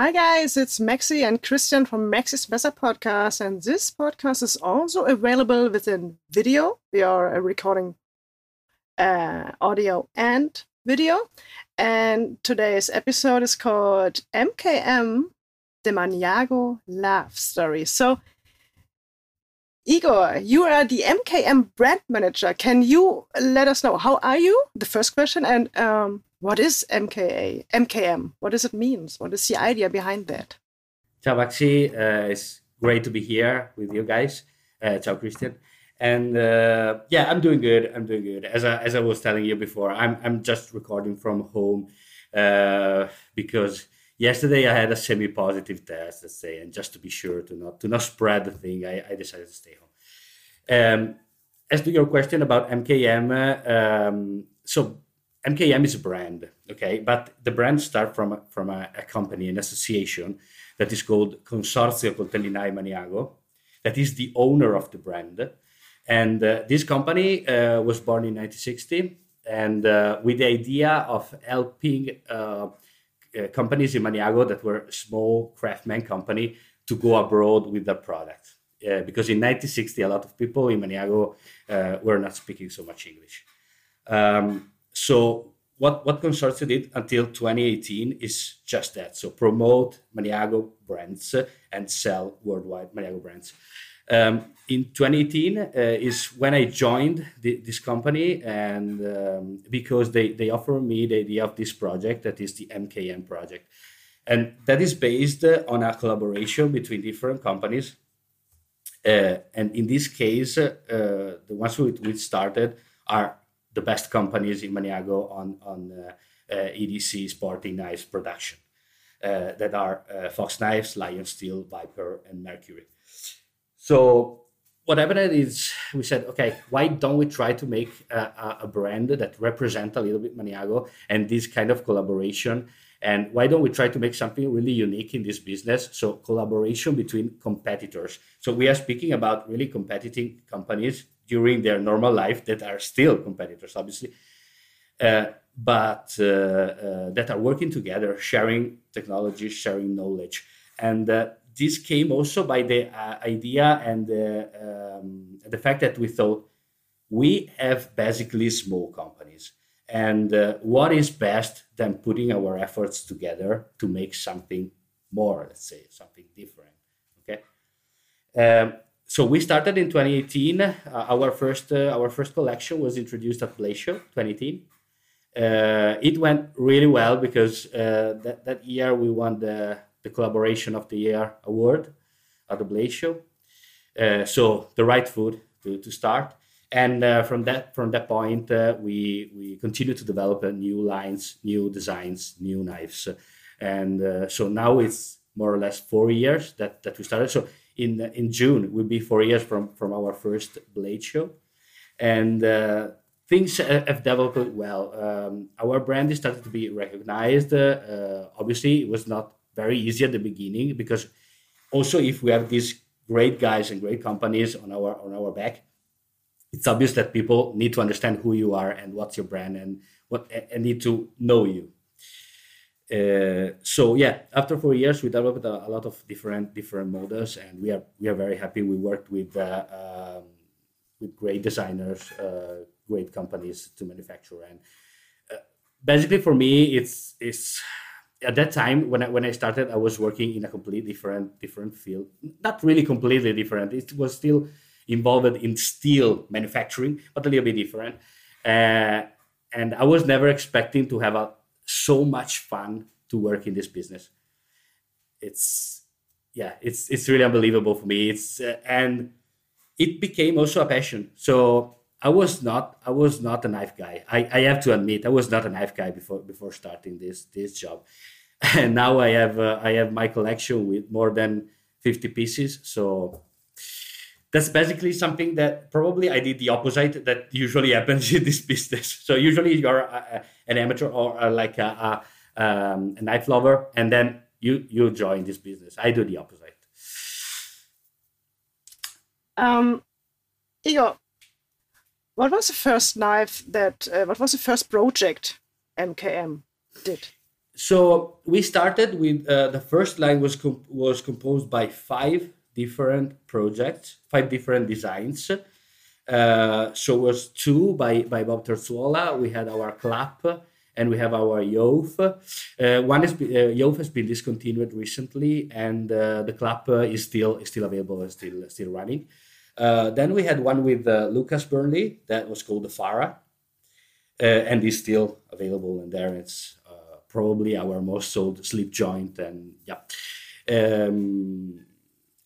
Hi guys, it's Maxi and Christian from Maxi's Messer podcast, and this podcast is also available within video. We are uh, recording uh, audio and video, and today's episode is called MKM: The Maniago Love Story. So, Igor, you are the MKM brand manager. Can you let us know how are you? The first question, and um, what is MKA, MKM? What does it mean? What is the idea behind that? Ciao, Maxi. Uh, it's great to be here with you guys. Uh, ciao, Christian. And uh, yeah, I'm doing good. I'm doing good. As I, as I was telling you before, I'm, I'm just recording from home uh, because yesterday I had a semi-positive test, let's say, and just to be sure to not to not spread the thing, I, I decided to stay home. Um, as to your question about MKM, um, so MKM is a brand, okay, but the brand starts from from a, a, company, an association that is called Consorzio Coltellinai Maniago, that is the owner of the brand, and uh, this company uh, was born in 1960, and uh, with the idea of helping uh, uh, companies in Maniago that were small craftsman company to go abroad with their product, uh, because in 1960 a lot of people in Maniago were not speaking so much English. Um, so what what Consorzio did until 2018 is just that. So promote Maniago brands and sell worldwide Maniago brands. Um, in 2018 uh, is when I joined the, this company, and um, because they they offer me the idea of this project that is the MKM project, and that is based on a collaboration between different companies. Uh, and in this case, uh, the ones we, started are the best companies in Maniago on on uh, uh, EDC sporting knives production. Uh, that are Fox Knives, Lion Steel, Viper, and Mercury. So what happened is we said, okay, why don't we try to make a, a brand that represent a little bit Maniago and this kind of collaboration? And why don't we try to make something really unique in this business? So collaboration between competitors. So we are speaking about really competing companies during their normal life that are still competitors, obviously, uh, but uh, uh, that are working together, sharing technology, sharing knowledge. And uh, this came also by the uh, idea and um, the fact that we thought we have basically small companies. And uh, what is best than putting our efforts together to make something more, let's say, something different? Okay. Um, so we started in 2018. Uh, our first uh, our first collection was introduced at Show 2018. Uh, it went really well because uh, that, that year we won the, the collaboration of the year award at the Blade Show. Uh, so the right food to, to start. And uh, from that from that point, we we continue to develop new lines, new designs, new knives, and so now it's more or less four years that that we started. So in in June will be four years from from our first Blade show, and uh, things have developed well. Um, our brand is started to be recognized. Uh, obviously, it was not very easy at the beginning because also if we have these great guys and great companies on our on our back, it's obvious that people need to understand who you are and what's your brand and what and need to know you uh, so yeah, after four years, we developed a, a, lot of different different models, and we are we are very happy. We worked with uh, um, with great designers, uh, great companies to manufacture, and uh, basically for me, it's it's at that time when I when I started, I was working in a completely different different field. Not really completely different. It was still involved in steel manufacturing, but a little bit different. Uh, and I was never expecting to have a so much fun to work in this business. It's yeah, it's it's really unbelievable for me. It's uh, and it became also a passion. So I was not I was not a knife guy. I, I have to admit I was not a knife guy before before starting this this job. And now I have uh, I have my collection with more than 50 pieces. So that's basically something that probably I did the opposite that usually happens in this business. So usually you're a, a, an amateur or a, like a, um, a, knife lover, and then you you join this business. I do the opposite. Um, Igor, what was the first knife that? Uh, what was the first project MKM did? So we started with uh, the first line was comp- was composed by five different projects, five different designs. Uh, so was two by by Bob Terzuola. We had our clap and we have our Yof. Uh, one is uh, Yof has been discontinued recently, and uh, the clap uh, is still is still available and still still running. Uh, then we had one with uh, Lucas Burnley that was called the Fara, and is still available and there. It's probably our most sold slip joint, and yeah. Um,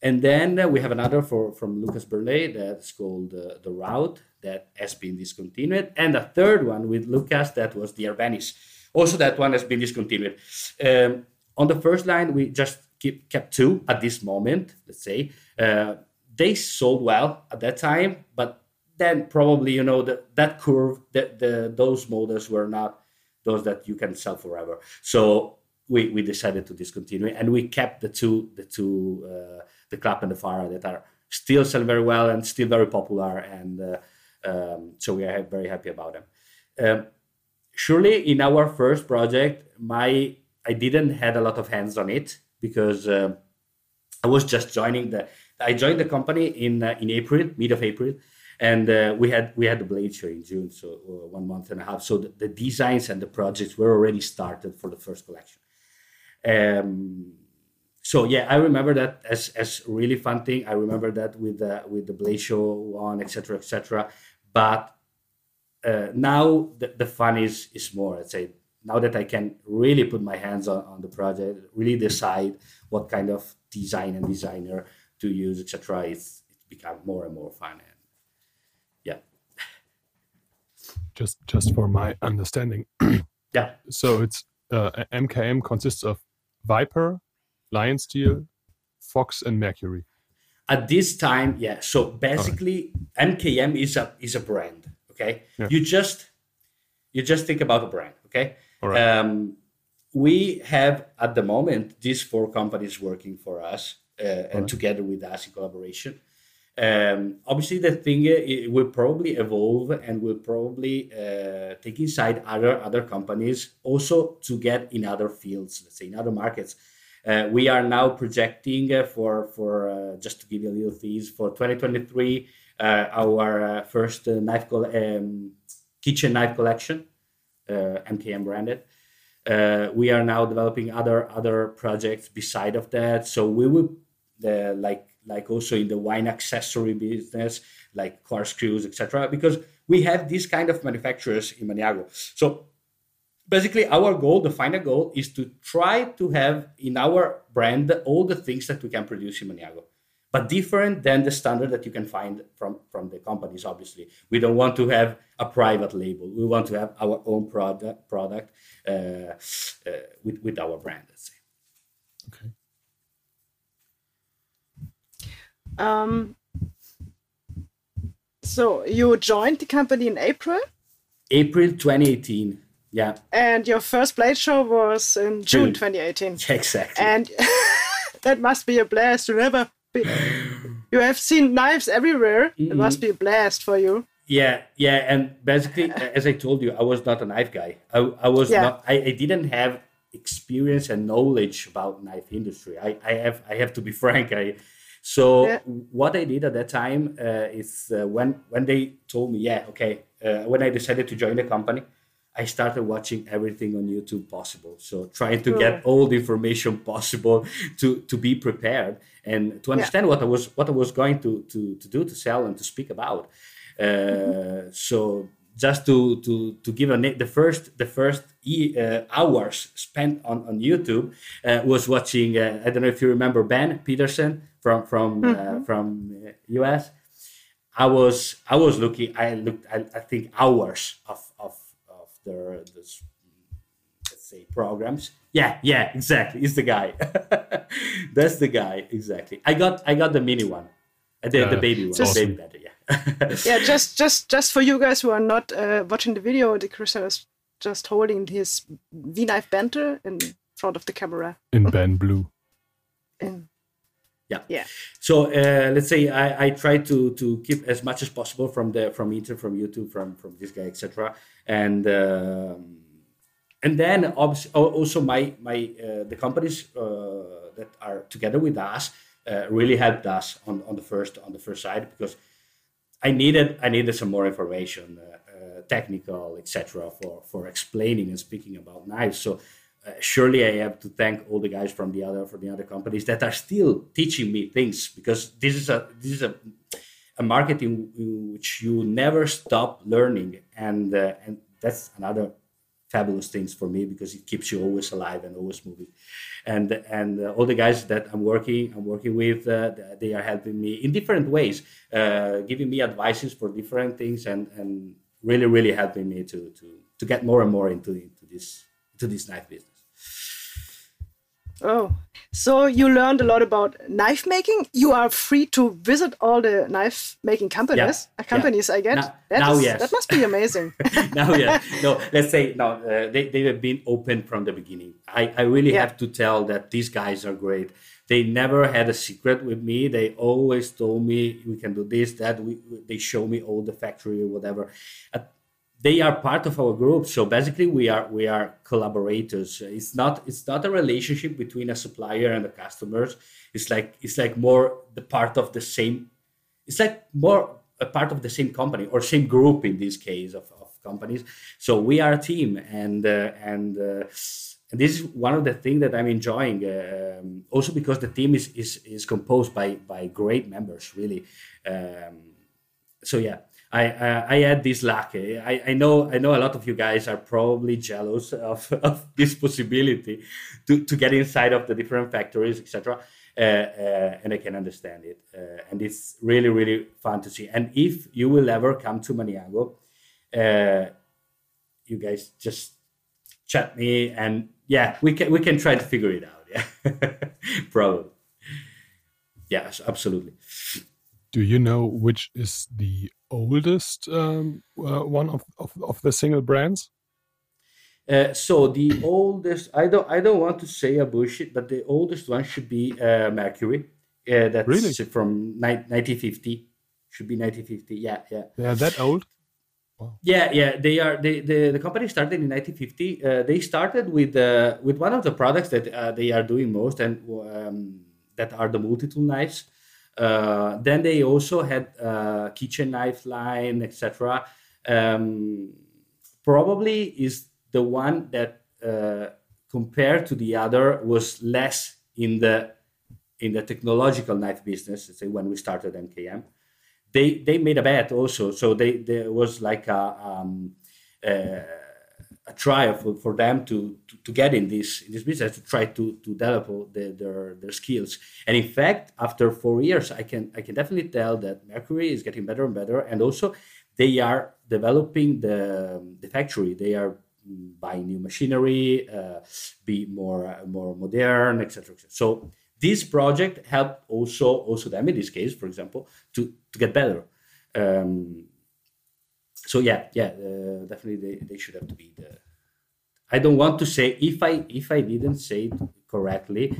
and then we have another for from Lucas Burnley that's called the Route that has been discontinued, and a third one with Lucas that was the Arbennis. Also, that one has been discontinued. Um, on the first line, we just keep, kept two at this moment. Let's say uh, they sold well at that time, but then probably you know that that curve, that the those models were not those that you can sell forever. So we, we decided to discontinue and we kept the two the two uh, the clap and the fire that are still selling very well and still very popular and uh, um, so we are very happy about them. Um, surely, in our first project, my I didn't had a lot of hands on it because uh, I was just joining the. I joined the company in uh, in April, mid of April, and uh, we had we had the blade show in June, so uh, one month and a half. So the, the, designs and the projects were already started for the first collection. Um, so yeah, I remember that as as really fun thing. I remember that with the with the blade show one, etc., etc. But uh, now the, the fun is is more. I'd say now that I can really put my hands on, on the project, really decide what kind of design and designer to use, etc. It's it's become more and more fun. And yeah. Just just for my understanding. yeah. So it's uh, MKM consists of Viper, Lion Steel, Fox, and Mercury at this time yeah so basically right. mkm is a is a brand okay yeah. you just you just think about a brand okay right. um, we have at the moment these four companies working for us uh, and right. together with us in collaboration um, obviously the thing uh, will probably evolve and will probably uh, take inside other other companies also to get in other fields let's say in other markets uh, we are now projecting uh, for for uh, just to give you a little tease for 2023 our first knife co- um, kitchen knife collection, MKM branded. Uh, we are now developing other other projects beside of that so we will uh, like like also in the wine accessory business like corkscrews etc because we have these kind of manufacturers in maniago. So basically our goal the final goal is to try to have in our brand all the things that we can produce in maniago but different than the standard that you can find from from the companies obviously. We don't want to have a private label. We want to have our own product product uh, uh, with, with our brand let's say um so you joined the company in april april 2018 yeah. And your first blade show was in June, June. 2018. Exactly. And that must be a blast. You never be, you have seen knives everywhere. Mm-hmm. It must be a blast for you. Yeah, yeah, and basically, as I told you, I was not a knife guy. I, I was yeah. not. I, I didn't have experience and knowledge about knife industry. I, I have I have to be frank. I so yeah. what I did at that time uh, is uh, when when they told me, yeah, okay, uh, when I decided to join the company, I started watching everything on YouTube possible. So trying to get all the information possible to to be prepared and to understand yeah. what I was what I was going to to to do to sell and to speak about. Uh, mm-hmm. So just to to to give a the first the first e, uh, hours spent on on YouTube uh, was watching. Uh, I don't know if you remember Ben Peterson from from uh, mm-hmm. from US. Uh, I was I was looking. I looked. I, I think hours of of their this let's say programs. Yeah, yeah, exactly. It's the guy. That's the guy. Exactly. I got I got the mini one. Uh, the, uh, the baby one. Just, Baby Banter, yeah. yeah, just just just for you guys who are not uh, watching the video, the Christian is just holding his V knife banter in front of the camera. In Ben Blue. In yeah yeah so uh, let's say I, I try to to keep as much as possible from the from internet from youtube from from this guy etc and um, and then also my my uh, the companies uh, that are together with us uh, really helped us on, on the first on the first side because I needed I needed some more information, uh, uh, technical etc. for for explaining and speaking about knives. So uh, surely I have to thank all the guys from the other from the other companies that are still teaching me things because this is a this is a a market in, in which you never stop learning and and that's another fabulous things for me because it keeps you always alive and always moving. And and uh, all the guys that i'm working i'm working with uh, they are helping me in different ways uh, giving me advices for different things and and really really helping me to to to get more and more into into this into this knife business Oh, so you learned a lot about knife making. You are free to visit all the knife making companies. Yeah. Uh, companies, yeah. I guess. Now, that, now is, yes. that must be amazing. now, yeah. No, let's say no. Uh, they they have been open from the beginning. I I really yeah. have to tell that these guys are great. They never had a secret with me. They always told me we can do this, that. We they show me all the factory or whatever. At they are part of our group so basically we are we are collaborators it's not it's not a relationship between a supplier and the customers it's like it's like more the part of the same it's like more a part of the same company or same group in this case of, of companies so we are a team and uh, and uh, and this is one of the things that I'm enjoying. Um, also because the team is, is is composed by by great members, really. Um, so yeah, I, I, had this luck. I, I know I know a lot of you guys are probably jealous of, of this possibility to, to get inside of the different factories, etc. Uh, uh, and I can understand it. Uh, and it's really really fun to see. And if you will ever come to Maniago, uh, you guys just chat me, and yeah, we can we can try to figure it out. Yeah, probably. Yes, absolutely. Do you know which is the oldest um, uh, one of, of, of, the single brands? Uh, so the oldest, I don't, I don't want to say a bullshit, but the oldest one should be uh, Mercury. Uh, that's really? from 1950. Should be 1950. Yeah, yeah. They are that old. Wow. Yeah, yeah, they are. They, the the company started in 1950. Uh, they started with uh, with one of the products that uh, they are doing most, and um, that are the multi-tool knives. Uh, then they also had uh, kitchen knife line, etc. Um, probably is the one that, uh, compared to the other, was less in the in the technological knife business. Let's say when we started MKM, they they made a bet also. So they there was like a um, uh, a trial for, for them to, to, to, get in this in this business to try to to develop the, their their skills. And in fact, after four years, I can I can definitely tell that Mercury is getting better and better, and also they are developing the the factory. They are buying new machinery, uh, be more more modern, etc. So this project helped also also them in this case, for example, to to get better. Um, so yeah, yeah, uh, definitely they, they should have to be the. I don't want to say if I if I didn't say it correctly,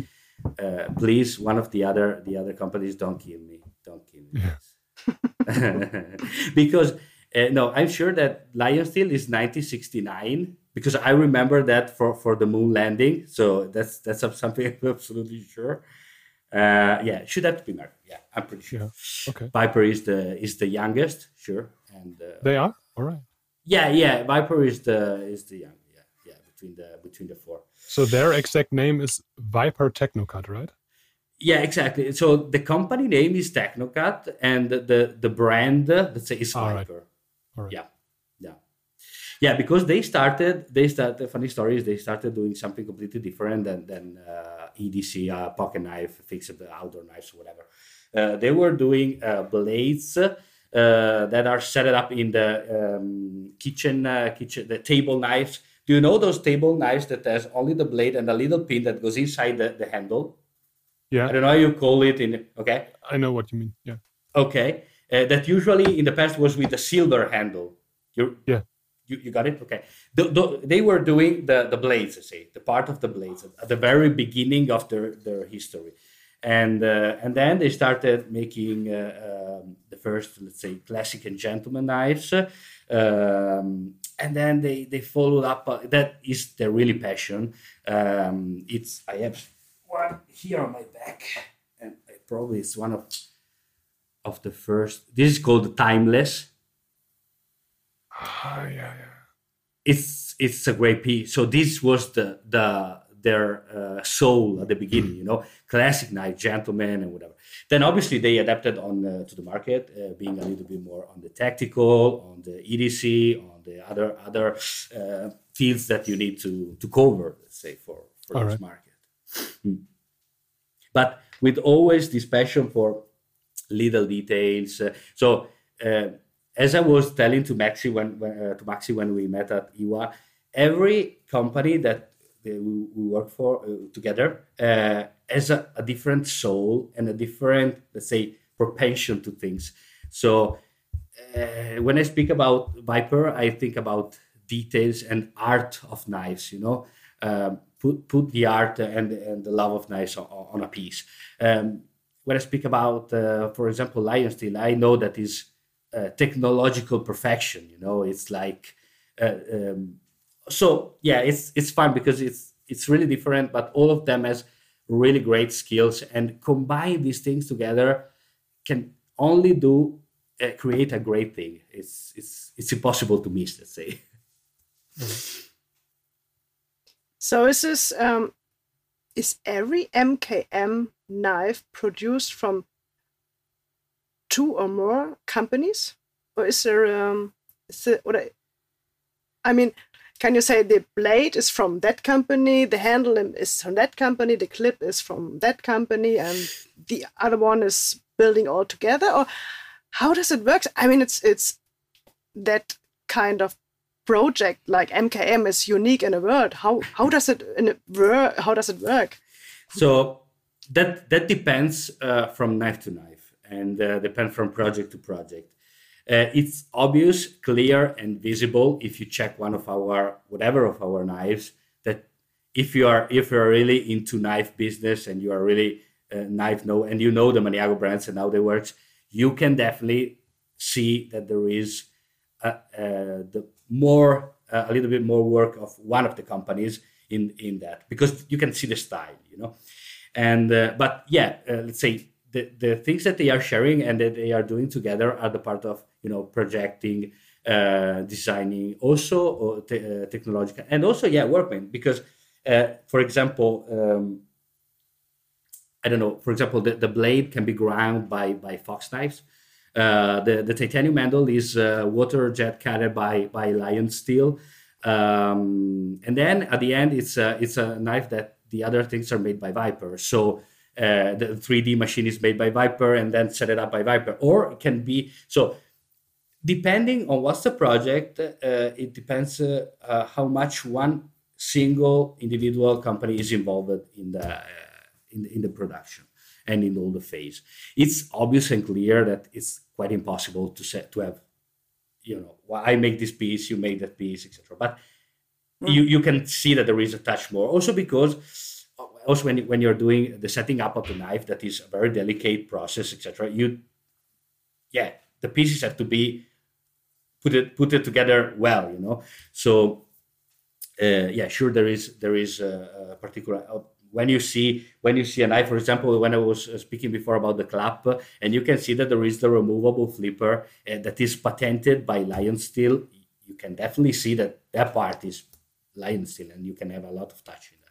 uh, please one of the other the other companies don't kill me, don't kill me, because uh, no, I'm sure that Lion Steel is 1969 because I remember that for for the moon landing. So that's that's something I'm absolutely sure. Uh, yeah, should have to be Mercury. Yeah, I'm pretty sure. Yeah. Okay. Viper is the is the youngest, sure and uh, they are all right. Yeah, yeah. Viper is the is the young. Yeah, yeah. Between the between the four. So their exact name is Viper Tecnocut, right? Yeah, exactly. So the company name is Tecnocut, and the the, brand let's say is Viper. All right. Yeah, yeah, yeah. Because they started, they started. Funny story is they started doing something completely different than than uh, EDC, uh, pocket knife, fixed outdoor knives, whatever. Uh, they were doing uh, blades uh, that are set up in the um, kitchen, uh, kitchen, the table knives. Do you know those table knives that has only the blade and a little pin that goes inside the, the handle? Yeah. I don't know how you call it in. Okay. I know what you mean. Yeah. Okay. Uh, that usually in the past was with a silver handle. You yeah. You, you got it? Okay. The, the, they were doing the, the blades, I say, the part of the blades at the very beginning of their, their history. And uh, and then they started making uh, um, the first, let's say, classic and gentleman knives, um, and then they they followed up. Uh, that is their really passion. Um, it's I have one here on my back, and it probably it's one of of the first. This is called timeless. Ah, yeah, yeah. It's it's a great piece. So this was the the their uh, soul at the beginning, you know, classic knife, gentleman, and whatever. Then obviously they adapted on uh, to the market, uh, being a little bit more on the tactical, on the EDC, on the other other uh, fields that you need to to cover, let's say, for for All this right. market. Mm. But with always this passion for little details. Uh, so uh, as I was telling to Maxi when, when uh, to Maxi when we met at IWA, every company that we, we work for uh, together uh, has a, a different soul and a different, let's say, propension to things. So uh, when I speak about Viper, I think about details and art of knives. You know, um, put put the art and and the love of knives on, on a piece. Um, when I speak about, uh, for example, Lion Steel, I know that is uh, technological perfection. You know, it's like uh, um, so. Yeah, it's it's fun because it's it's really different, but all of them has really great skills and combine these things together can only do uh, create a great thing. It's it's it's impossible to miss. Let's say. So is this um, is every MKM knife produced from two or more companies, or is there um, is what I, I mean? Can you say the blade is from that company, the handle is from that company, the clip is from that company, and the other one is building all together, or how does it work? I mean, it's it's that kind of project like MKM is unique in the world. How how does it in a wor- how does it work? So that that depends uh, from knife to knife and uh, depends from project to project. Uh, it's obvious, clear, and visible if you check one of our whatever of our knives that if you are if you are really into knife business and you are really uh, knife know and you know the Maniago brands and how they work, you can definitely see that there is uh, uh, the more uh, a little bit more work of one of the companies in in that because you can see the style, you know. And uh, but yeah, let's say the the things that they are sharing and that they are doing together are the part of you know projecting, uh, designing, also uh, te- uh, technological, and also yeah, workman because uh, for example. Um, I don't know. For example, the, the blade can be ground by by fox knives. Uh, the the titanium handle is water jet cutted by by Lion Steel, um, and then at the end it's a it's a knife that the other things are made by Viper. So uh, the 3D machine is made by Viper and then set it up by Viper, or it can be so. Depending on what's the project, uh, it depends uh, uh, how much one single individual company is involved in the uh, in, in the production and in all the phase. It's obvious and clear that it's quite impossible to set to have, you know, well, I make this piece, you make that piece, etc. But you you can see that there is a touch more. Also because also when when you're doing the setting up of the knife, that is a very delicate process, etc. You, yeah, the pieces have to be put it put it together well, you know. So uh, yeah, sure, there is there is a, a particular uh, when you see when you see a knife, for example, when I was uh, speaking before about the clap, and you can see that there is the removable flipper uh, that is patented by Lion Steel. You can definitely see that that part is Lion Steel, and you can have a lot of touch in that.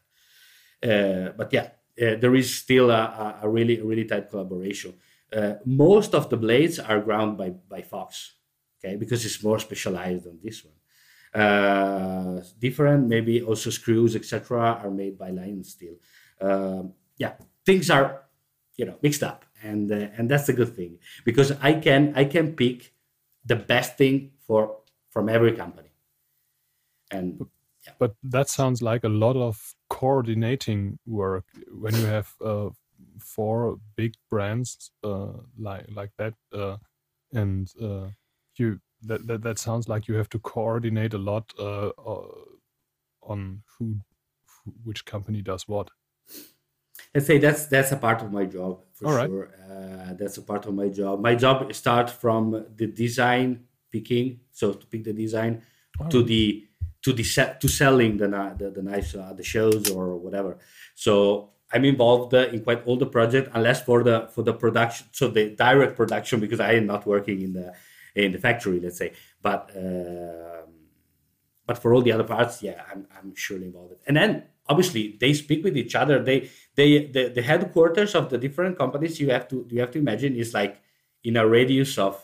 Uh, but yeah, uh, there is still a, a, really really tight collaboration. Uh, most of the blades are ground by by Fox, okay, because it's more specialized than this one uh, different. Maybe also screws, etc., are made by Lion Steel. Um, yeah, things are you know mixed up, and uh, and that's a good thing because I can I can pick the best thing for from every company. And But that sounds like a lot of coordinating work when you have uh, four big brands uh, like like that, uh, and uh, you that, that that sounds like you have to coordinate a lot uh, uh, on who, who which company does what. let's say that's that's a part of my job for All right. sure. Uh, that's a part of my job. My job starts from the design picking, so to pick the design, to the to the to selling the the, the knives at the shows or whatever. So I'm involved uh, in quite all the project, unless for the for the production, so the direct production, because I am not working in the in the factory, let's say. But um but for all the other parts, yeah, I'm, I'm surely involved. And then obviously they speak with each other. They they the, the headquarters of the different companies you have to you have to imagine is like in a radius of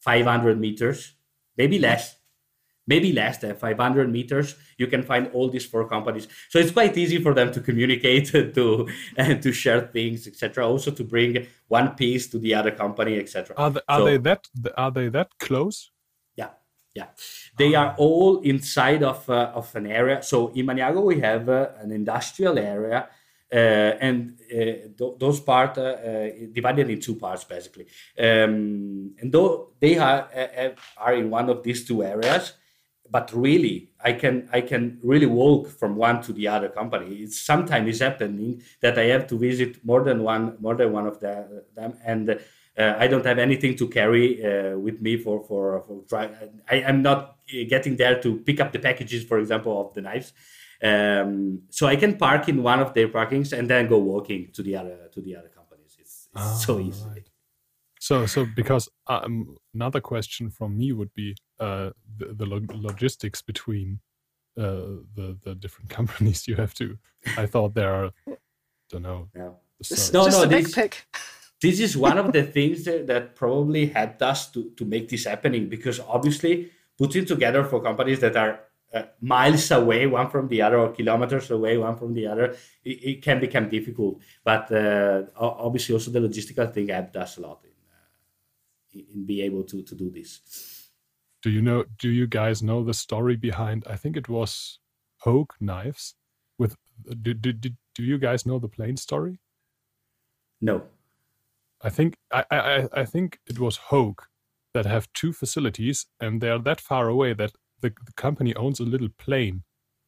500 meters, maybe less, maybe less than 500 meters. You can find all these four companies, so it's quite easy for them to communicate, to and to share things, etc. Also to bring one piece to the other company, etc. Are they, are So- they that are they that close? Yeah, yeah. They are all inside of uh, of an area. So in Maniago we have uh, an industrial area, uh, and uh, th- those part uh, uh, divided in two parts basically. Um, and though they are uh, are in one of these two areas, but really I can I can really walk from one to the other company. It's sometimes it's happening that I have to visit more than one more than one of the, them and. Uh, I don't have anything to carry uh, with me for for, for try. I, I'm not getting there to pick up the packages, for example, of the knives. Um, so I can park in one of their parkings and then go walking to the other to the other companies. It's, it's so Ah, easy. right. So so because um, another question from me would be uh, the, the log- logistics between uh, the the different companies you have to. I thought there are, don't know. Yeah. So- No, just no, a this- backpack. this is one of the things that, that probably helped us to, to make this happening because obviously putting together for companies that are uh, miles away one from the other or kilometers away one from the other it, it can become difficult but uh, obviously also the logistical thing helped us a lot in, uh, in, in be able to, to do this Do you know? Do you guys know the story behind? I think it was Hogue knives. With do do do, do you guys know the plane story? no I think I, I I- think it was Hogue that have two facilities, and they're that far away that the, the company owns a little plane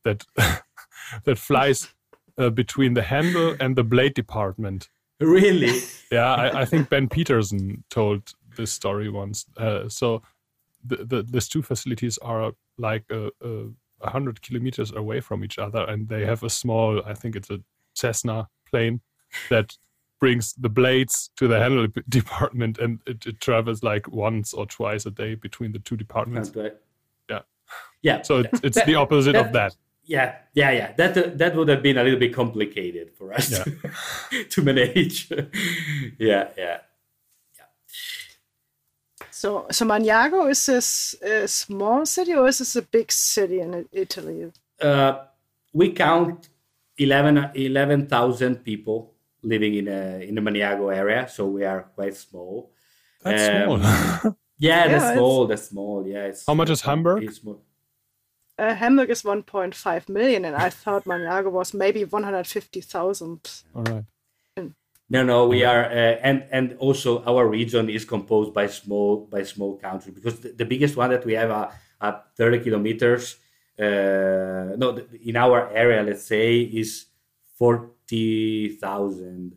that that flies uh, between the handle and the blade department. really Yeah, I, I think Ben Peterson told this story once. Uh, so the, the these two facilities are like a, a, a hundred kilometers away from each other, and they have a small, I think it's a Cessna plane that brings the blades to the handle department, and it, it travels like once or twice a day between the two departments. Yeah. yeah So it, it's the opposite of that. yeah yeah yeah that uh, that would have been a little bit complicated for us Yeah. to, to yeah yeah yeah So, so Maniago is this a small city or is this a big city in Italy? uh, we count 11 11,000 people living in a in the Maniago area so we are quite small That's Um, small. yeah, Yeah, that's it's- small that's small yeah it's How much is Hamburg? it's small. Uh, Hamburg is 1.5 million, and I thought Maniago was maybe 150,000. All right. No, no, we are, uh, and and also our region is composed by small by small countries because the, the biggest one that we have are, are 30 kilometers. Uh, no, in our area, let's say, is 40,000.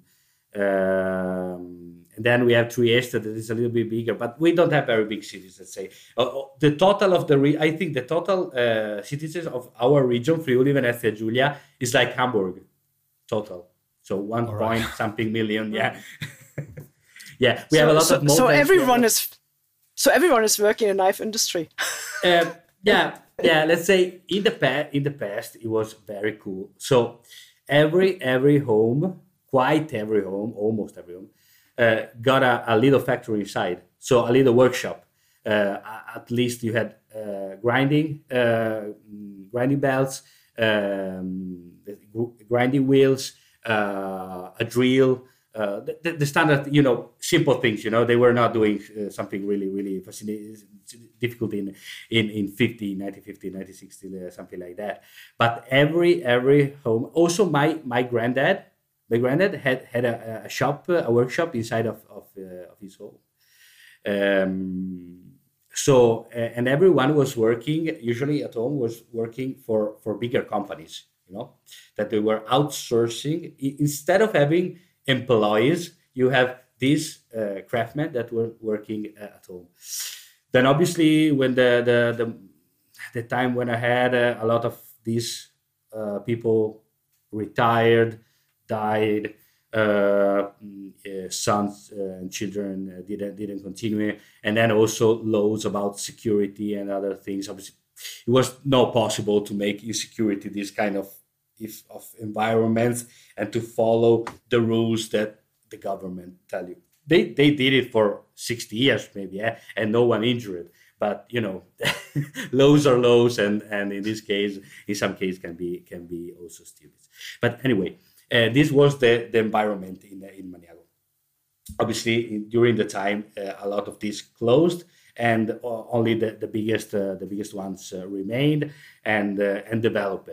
Um, and then we have Trieste that is a little bit bigger, but we don't have very big cities. Let's say uh, uh, the total of the re- I think the total uh, citizens of our region, Friuli Venezia Giulia, is like Hamburg, total. So one All point right. something million. Yeah, yeah. We have a lot so, of so everyone is so everyone is working in the knife industry. Uh, yeah, yeah. Let's say in the past, in the past, it was very cool. So every every home, quite every home, almost every home, uh, got a, a little factory inside. So a little workshop. Uh, at least you had uh, grinding, uh, grinding belts, um, grinding wheels, a drill. Uh, the- the, standard, you know, simple things. You know, they were not doing uh, something really, really fascinating, difficult in in in 50, 1950, 1960, uh, something like that. But every every home. Also, my my granddad, my granddad had had a, a shop, uh, a workshop inside of of, uh, of his home. Um, so uh, and everyone was working usually at home was working for for bigger companies you know, that they were outsourcing instead of having employees. You have these uh, craftsmen that were working at home. Then obviously, when the the the, the time when I had uh, a lot of these uh, people retired, died, uh, sons uh, and children uh, didn't didn't continue, and then also laws about security and other things. Obviously, it was not possible to make insecurity this kind of if of environments and to follow the rules that the government tell you. They they did it for sixty years maybe, yeah, and no one injured. But you know, laws are laws, and and in this case, in some case, can be can be also stupid. But anyway, uh, this was the, the environment in, in Maniago. Obviously, in, during the time, uh, a lot of these closed, and uh, only the, the biggest the biggest ones remained and and developed.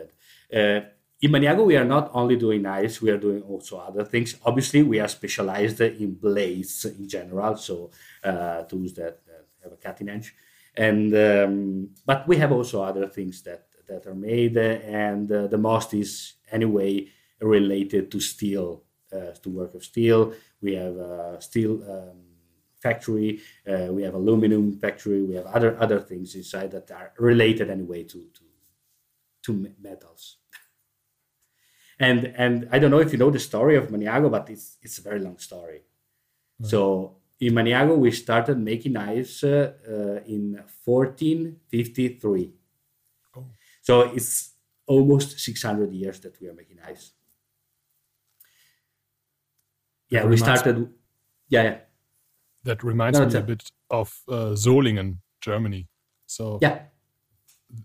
in Maniago, we are not only doing knives, we are doing also other things. Obviously, we are specialized in blades in general, so uh, tools that, that, have a cutting edge. And um, but we have also other things that that are made, and uh, the most is anyway related to steel, uh, to work of steel. We have a steel um, factory, uh, we have aluminum factory, we have other other things inside that are related anyway to to, to metals. and and I don't know if you know the story of Maniago, but it's it's a very long story. So in Maniago, we started making knives uh, uh, in 1453. Oh. So it's almost 600 years that we are making knives yeah, we started. Yeah, yeah. That reminds no, me a, bit of uh, Solingen, Germany. So yeah,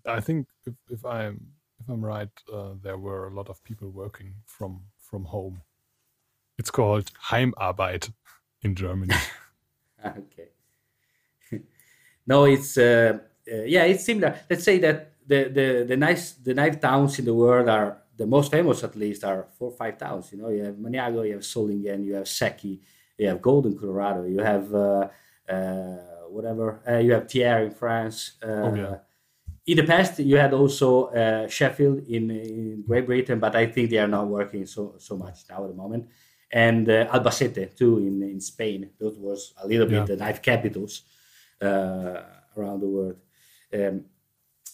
I think if, if I'm if I'm right, uh, there were a lot of people working from from home. It's called Heimarbeit in Germany. okay. no, it's uh, uh, yeah, it's similar. Let's say that the the the nice the knife towns in the world are the most famous at least are four or five towns. You know, you have Maniago, you have Solingen, you have Seki, you have Golden, Colorado, you have uh, uh, whatever, uh, you have Thiers in France. Uh, oh, yeah. In the past, you had also uh, Sheffield in, in Great Britain, but I think they are not working so so much now at the moment. And uh, Albacete too in, in Spain. Those was a little bit yeah. the knife capitals around the world. Um,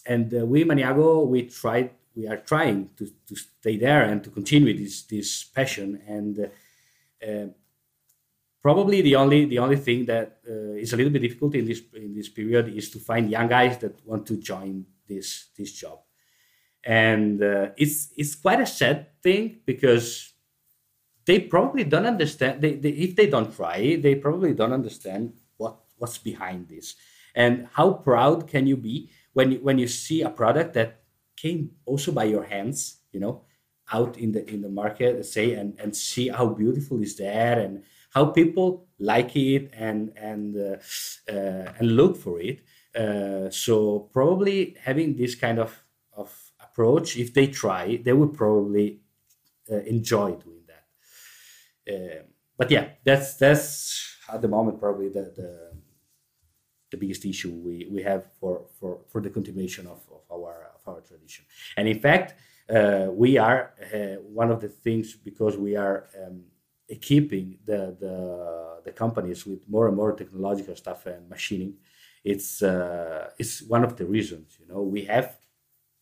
and we Maniago, we tried we are trying to, to stay there and to continue this this passion. And uh, uh, probably the only the only thing that uh, is a little bit difficult in this in this period is to find young guys that want to join this this job. And uh, it's it's quite a sad thing because they probably don't understand they, they, if they don't try they probably don't understand what what's behind this. And how proud can you be when when you see a product that came also by your hands you know out in the in the market say and and see how beautiful is that and how people like it and and uh, uh, and look for it. Uh, so probably having this kind of of approach if they try they would probably uh, enjoy doing that. Um, but yeah that's that's at the moment probably the, the the biggest issue we, we have for, for, for the continuation of, of our our tradition. And in fact, uh, we are uh, one of the things because we are um, equipping the, the, the companies with more and more technological stuff and machining. It's uh, it's one of the reasons. You know, we have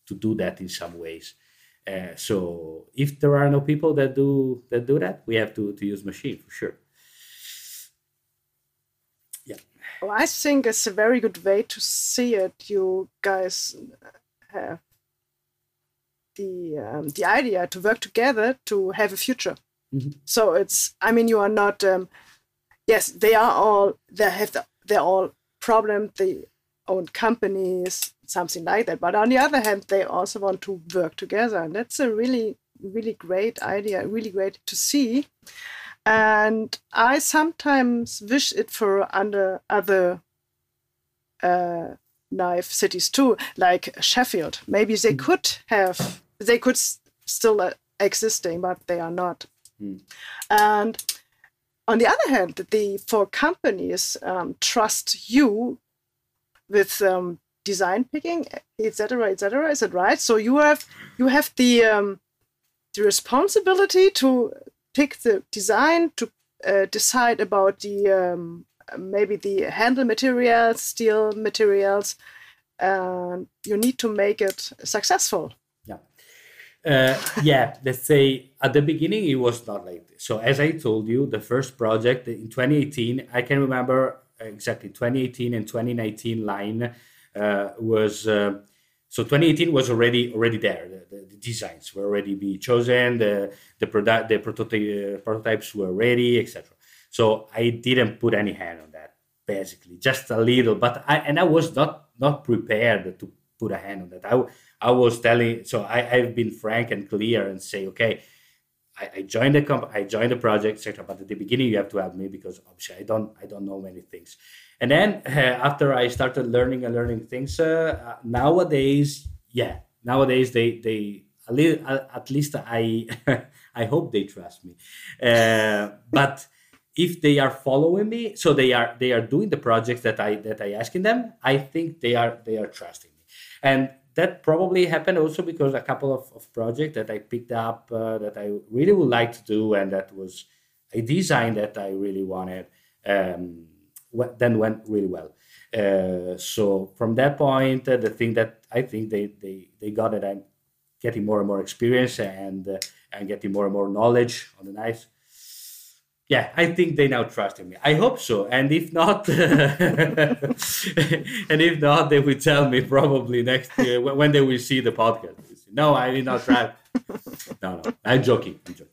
to do that in some ways. Uh, so if there are no people that do that do that, we have to to use machine for sure. Yeah. Well, I think it's a very good way to see it. You guys have the um, the idea to work together to have a future. Mm-hmm. So it's I mean you are not um, yes they are all they have the, they're all problem they own companies something like that but on the other hand they also want to work together and that's a really really great idea really great to see and I sometimes wish it for under other uh, knife cities too, like Sheffield. Maybe they mm. could have, they could still uh, existing, but they are not. Mm. And on the other hand, the for companies um, trust you with um, design picking, etc., etc. Is it right? So you have you have the um, the responsibility to pick the design, to uh, decide about the um, maybe the handle materials, steel materials. and you need to make it successful. Yeah, uh, yeah. Let's say at the beginning it was not like this. So as I told you, the first project in 2018, I can remember exactly 2018 and 2019 line uh, was. Uh, so 2018 was already already there. The, the, the, designs were already be chosen. The the product the uh, prototypes were ready, etc. So I didn't put any hand on that, basically, just a little. But I and I was not not prepared to put a hand on that. I I was telling. So I I've been frank and clear and say, okay, I, I joined the comp- I joined the project, etc. But at the beginning, you have to help me because obviously I don't I don't know many things. And then uh, after I started learning and learning things, uh, nowadays, yeah, nowadays they they a little, at least I I hope they trust me. Uh, but if they are following me, so they are they are doing the projects that I that I asking them, I think they are they are trusting me. And that probably happened also because a couple of, of projects that I picked up uh, that I really would like to do and that was a design that I really wanted um, then went really well. Uh, so from that point, uh, the thing that I think they, they, they got it I'm getting more and more experience and uh, and getting more and more knowledge on the knives yeah, I think they now trust in me. I hope so. And if not, and if not, they will tell me probably next year when they will see the podcast. No, I did not try. no, no, I'm joking. I'm joking.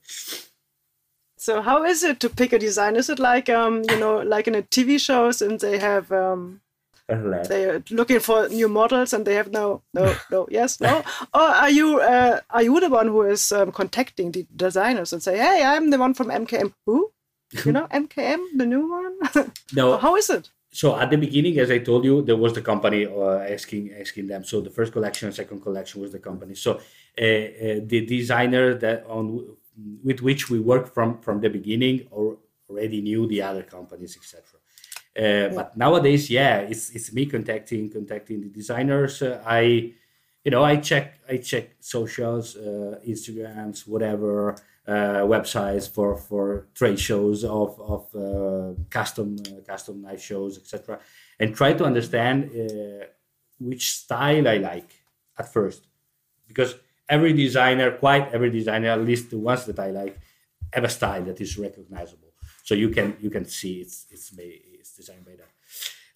So, how is it to pick a design? Is it like, um, you know, like in a TV shows, and they have um, they're looking for new models and they have no no no yes no or are you uh, are you the one who is um, contacting the designers and say hey i'm the one from mkm who you know mkm the new one? No. How is it? So at the beginning as i told you there was the company uh, asking asking them. So the first collection and second collection was the company. So uh, uh, the designer that on with which we worked from from the beginning or already knew the other companies etc uh, yeah. but nowadays yeah it's it's me contacting contacting the designers. Uh, i you know i check i check socials uh, instagrams whatever uh, websites for for trade shows of of uh, custom uh, custom knife shows, etc., and try to understand which style I like at first, because every designer, quite every designer, at least the ones that I like, have a style that is recognizable. So you can you can see it's it's made, it's designed by that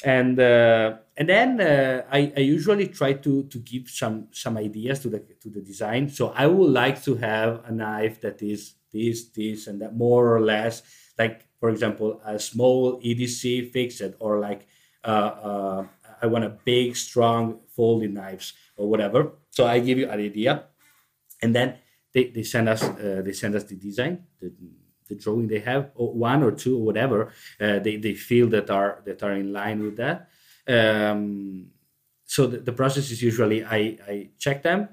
and uh, and then uh, I, I usually try to to give some some ideas to the to the design. So I would like to have a knife that is this this and that more or less like for example a small EDC fixed or like uh, uh, I want a big strong folding knives or whatever. So I give you an idea, and then they, they send us uh, they send us the design. The, the drawing they have, one or two or whatever, uh, they, they feel that are that are in line with that. Um, so the, the process is usually I, I check them,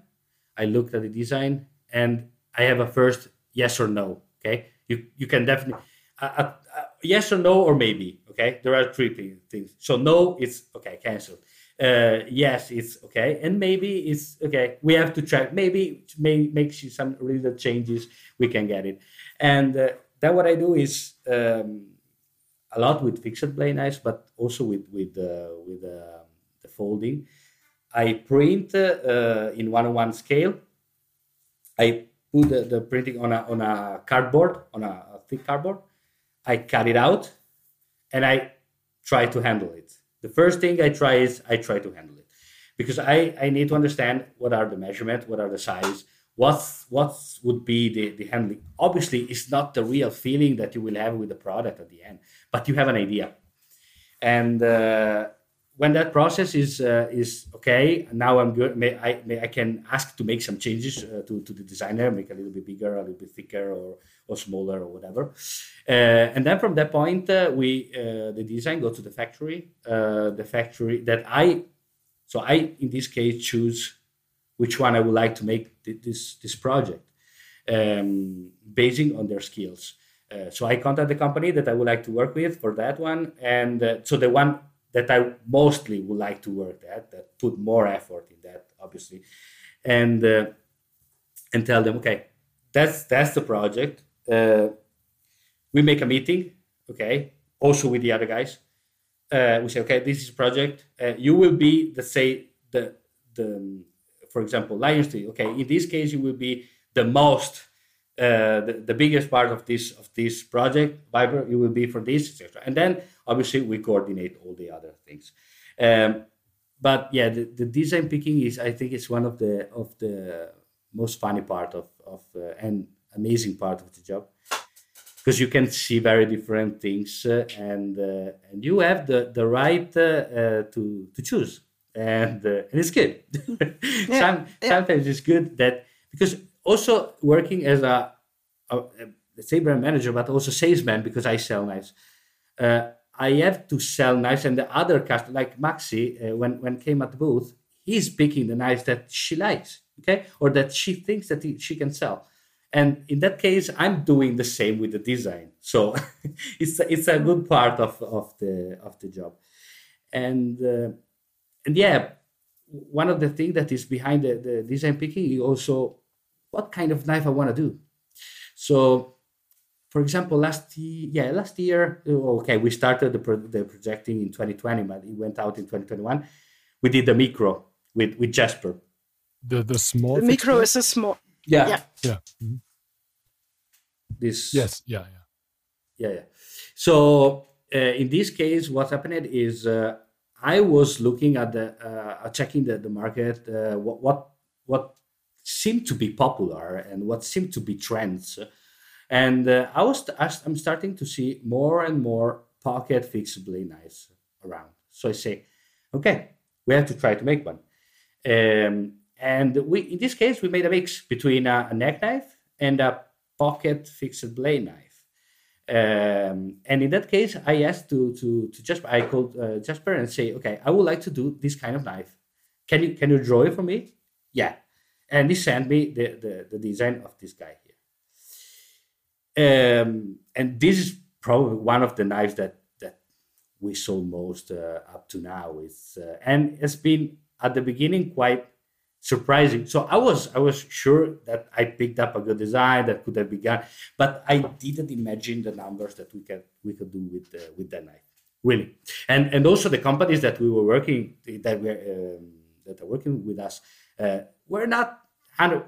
I look at the design, and I have a first yes or no. Okay, you you can definitely uh, uh, yes or no or maybe. Okay, there are three things. So no, it's okay, cancelled. Uh, yes, it's okay, and maybe it's okay. We have to check. Maybe may make some little changes. We can get it. And uh, then what I do is um, a lot with fixed blade knives, but also with with uh, with uh, the folding. I print uh, in one on one scale. I put the, the, printing on a on a cardboard on a, a thick cardboard. I cut it out, and I try to handle it. The first thing I try is I try to handle it because I, I need to understand what are the measurement, what are the size, what what would be the, the handling? Obviously it's not the real feeling that you will have with the product at the end but you have an idea. And uh, when that process is uh, is okay now i'm good. May i may i can ask to make some changes uh, to, to the designer make a little bit bigger a little bit thicker or or smaller or whatever. Uh, and then from that point uh, we uh, the design go to the factory. The factory that i so i in this case choose which one I would like to make this this project, um, basing on their skills. Uh, so I contact the company that I would like to work with for that one, and uh, so the one that I mostly would like to work at, that put more effort in that, obviously, and uh, and tell them, okay, that's that's the project. Uh, we make a meeting, okay, also with the other guys. Uh, we say, okay, this is project. Uh, you will be, let's say, the the, for example, Lion Steel. Okay, in this case, you will be the most uh, the, the biggest part of this of this project, Viper, you will be for this, etc. And then obviously we coordinate all the other things. Um, but yeah, the, the design picking is I think it's one of the of the most funny part of of uh, and amazing part of the job because you can see very different things uh, and uh, and you have the the right uh, uh, to to choose and and it's good. Yeah, Some, yeah. Sometimes it's good that because also working as a, a, a let's say brand manager, but also salesman because I sell knives. Uh, I have to sell knives, and the other customer, like Maxi, uh, when when came at the booth, he's picking the knives that she likes, okay, or that she thinks that he, she can sell. And in that case, I'm doing the same with the design. So it's a, it's a good part of, of the of the job, and uh, and yeah, one of the things that is behind the, the design picking is also what kind of knife I want to do. So, for example, last year, yeah, last year, oh, okay, we started the, pro- the projecting in 2020, but it went out in 2021. We did the micro with with Jesper. The the small The micro knife? is a small. Yeah. Yeah. yeah mhm. This. yes yeah yeah Yeah. yeah. So uh, in this case, what happened is uh, I was looking at the uh, checking the the market, uh, what what what seemed to be popular and what seemed to be trends, and uh, I was I'm starting to see more and more pocket fixed blade knives around. So I say, okay, we have to try to make one. Um, and we in this case we made a mix between a, a neck knife and a pocket fixed blade knife. Um, and in that case, I asked to to to Jesper. I called uh, Jesper and say, okay, I would like to do this kind of knife. Can you can you draw it for me? Yeah, and he sent me the the, the design of this guy here. Um, and this is probably one of the knives that that we sold most uh, up to now. It's uh, and it's been at the beginning quite surprising. So I was I was sure that I picked up a good design that could have begun, but I didn't imagine the numbers that we could we could do with uh, with that knife. Really, and and also the companies that we were working that were um, that are working with us uh, were not.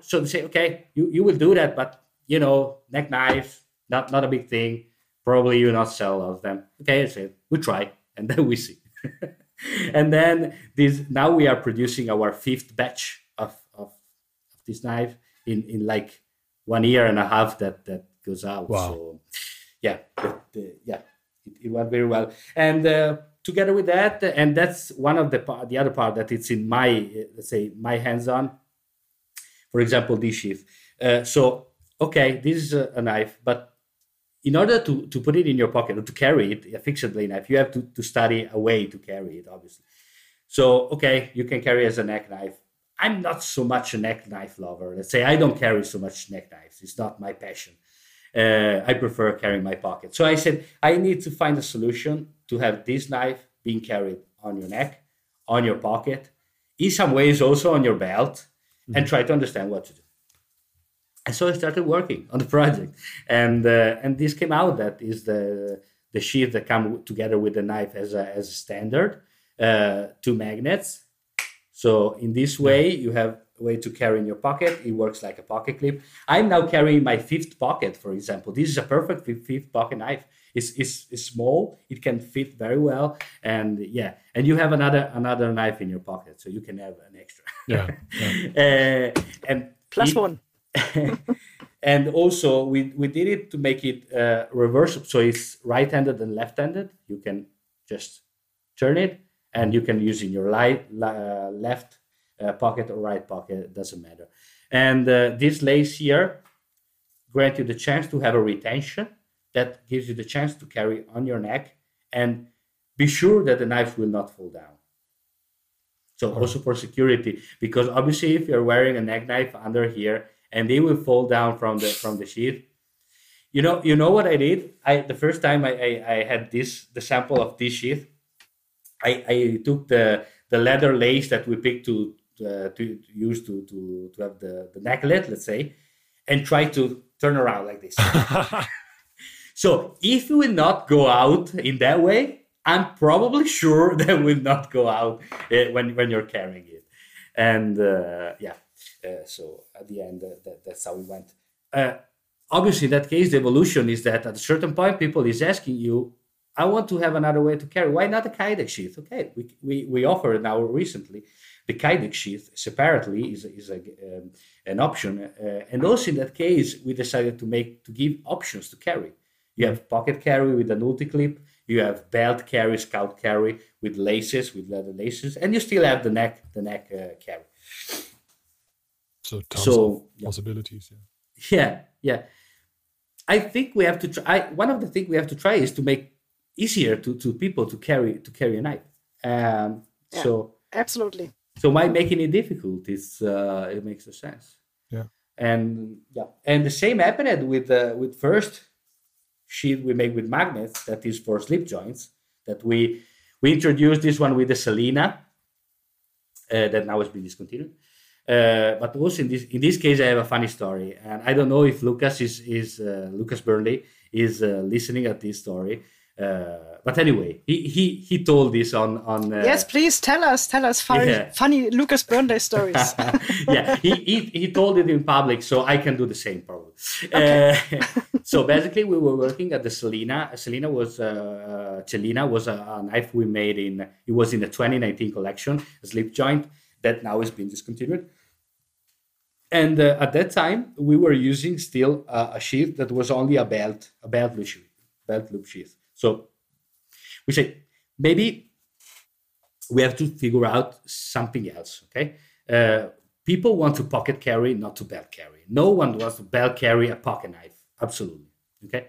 So they say, okay, you you will do that, but you know, neck knives not not a big thing. Probably you not sell a lot of them. Okay, I said we try, and then we see. and then this now we are producing our fifth batch this knife in, in like one year and a half that that goes out. Wow. So yeah, the, the, yeah, it, it went very well. And uh, together with that, and that's one of the part, the other part that it's in my uh, let's say my hands on. For example, this sheath. Uh, so okay, this is a, a knife, but in order to, to put it in your pocket or to carry it, a fixed blade knife, you have to, to study a way to carry it, obviously. So, okay, you can carry as a neck knife. I'm not so much a neck knife lover. Let's say I don't carry so much neck knives. It's not my passion. Uh, I prefer carrying my pocket. So I said, I need to find a solution to have this knife being carried on your neck, on your pocket, in some ways also on your belt, and try to understand what to do and so I started working on the project, and uh, and this came out that is the the sheath that come together with the knife as a as a standard, uh, two magnets. So in this way, you have a way to carry in your pocket. It works like a pocket clip. I'm now carrying my fifth pocket, for example. This is a perfect fifth, fifth pocket knife. It's, it's, it's small. It can fit very well, and yeah, and you have another another knife in your pocket, so you can have an extra. yeah, yeah. uh, and Plus it- one. and also we, we did it to make it uh, reversible so it's right-handed and left-handed you can just turn it and you can use in your light, uh, left uh, pocket or right pocket it doesn't matter. And uh, this lace here grant you the chance to have a retention that gives you the chance to carry on your neck. And be sure that the knife will not fall down. So also for security because obviously if you're wearing a neck knife under here and they will fall down from the from the sheath you know you know what i did? I the first time i i, I had this the sample of this sheath I, I took the the leather lace that we picked to uh, to, use to, to to have the the necklet, let's say, and try to turn around like this. so if you will not go out in that way, I'm probably sure that we will not go out uh, when when you're carrying it. And uh, yeah, uh, so at the end, uh, that, that's how we went. Uh, obviously, in that case, the evolution is that at a certain point, people is asking you, I want to have another way to carry. Why not a Kydex sheath? Okay, we, we, we offer now recently the Kydex sheath separately is, is a, um, an option. Uh, and also in that case, we decided to make to give options to carry. You have pocket carry with an ulti clip. You have belt carry, scout carry with laces, with leather laces, and you still have the neck, the neck uh, carry. So tons So, yeah. possibilities. Yeah. Yeah, yeah. I think we have to try. I, one of the things we have to try is to make easier to, to people to carry to carry a knife. Um, Yeah. So Absolutely. so by making it difficult, it's uh, it makes no sense. Yeah. And yeah, and the same happened with uh, with first sheet we make with magnets that is for slip joints. That we we introduced this one with the Celina uh, that now has been discontinued. Uh, but also in this in this case, I have a funny story, and I don't know if Lucas is is uh, Lucas Burnley is uh, listening at this story. Uh, but anyway, he he he told this on on uh, yes, please tell us, tell us funny, Yeah. funny Lucas Burnley stories. yeah, he, he he told it in public, so I can do the same probably. Uh, so basically, we were working at the Celina. Celina was uh, Celina was a, a knife we made in. It was in the 2019 collection, a slip joint that now has been discontinued. And uh, at that time, we were using still uh, a sheath that was only a belt, a belt loop sheath, belt loop sheath. So we say, maybe we have to figure out something else. Okay, uh, people want to pocket carry, not to belt carry. No one wants to belt carry a pocket knife. Absolutely. Okay.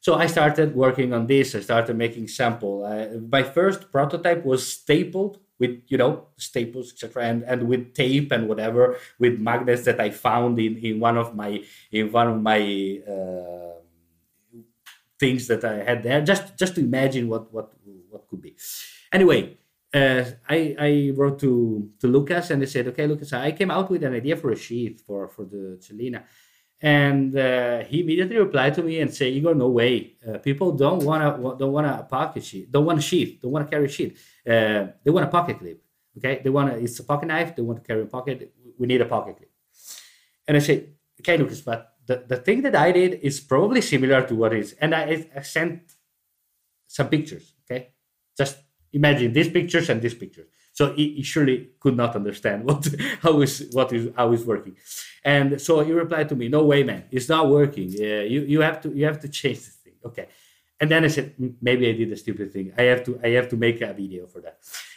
So I started working on this. I started making sample. Uh, my first prototype was stapled with you know staples, etc., and and with tape and whatever with magnets that I found in in one of my in one of my. Uh, things that I had there, just just to imagine what what what could be. Anyway, uh, I I wrote to to Lucas and they said, okay, Lucas, I came out with an idea for a sheath for for the Celina, and uh, he immediately replied to me and said, Igor, no way, uh, people don't wanna don't want a pocket sheath, don't want a sheath, don't want to carry a sheath, uh, they want a pocket clip. Okay, they want it's a pocket knife, they want to carry a pocket. We need a pocket clip. And I said, okay, Lucas, but the, the thing that I did is probably similar to what is. And I, I sent some pictures, okay? Just imagine these pictures and these pictures. So he, he surely could not understand what how is what is how is working, and so he replied to me, "No way, man, it's not working. You you have to you have to change this thing." Okay, and then I said, "Mm, maybe I did a stupid thing. I have to I have to make a video for that.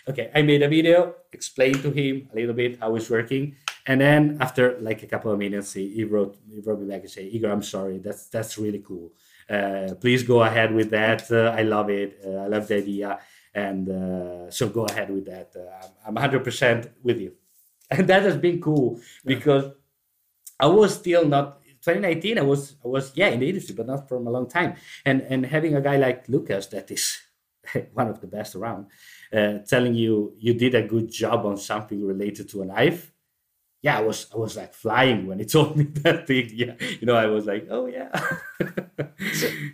Okay, I made a video, explained to him a little bit how it's working, and then after like a couple of minutes, he, he wrote he wrote me back and said, Igor, I'm sorry, that's that's really cool. Uh, please go ahead with that. Uh, I love it. Uh, I love the idea, and uh, so go ahead with that. Uh, I'm, I'm 100% with you, and that has been cool because I was still not 2019. I was I was yeah in the industry, but not from a long time. And and having a guy like Lucas that is one of the best around, uh, telling you you did a good job on something related to a knife. Yeah, I was I was like flying when he told me that thing. Yeah, you know, I was like, oh yeah.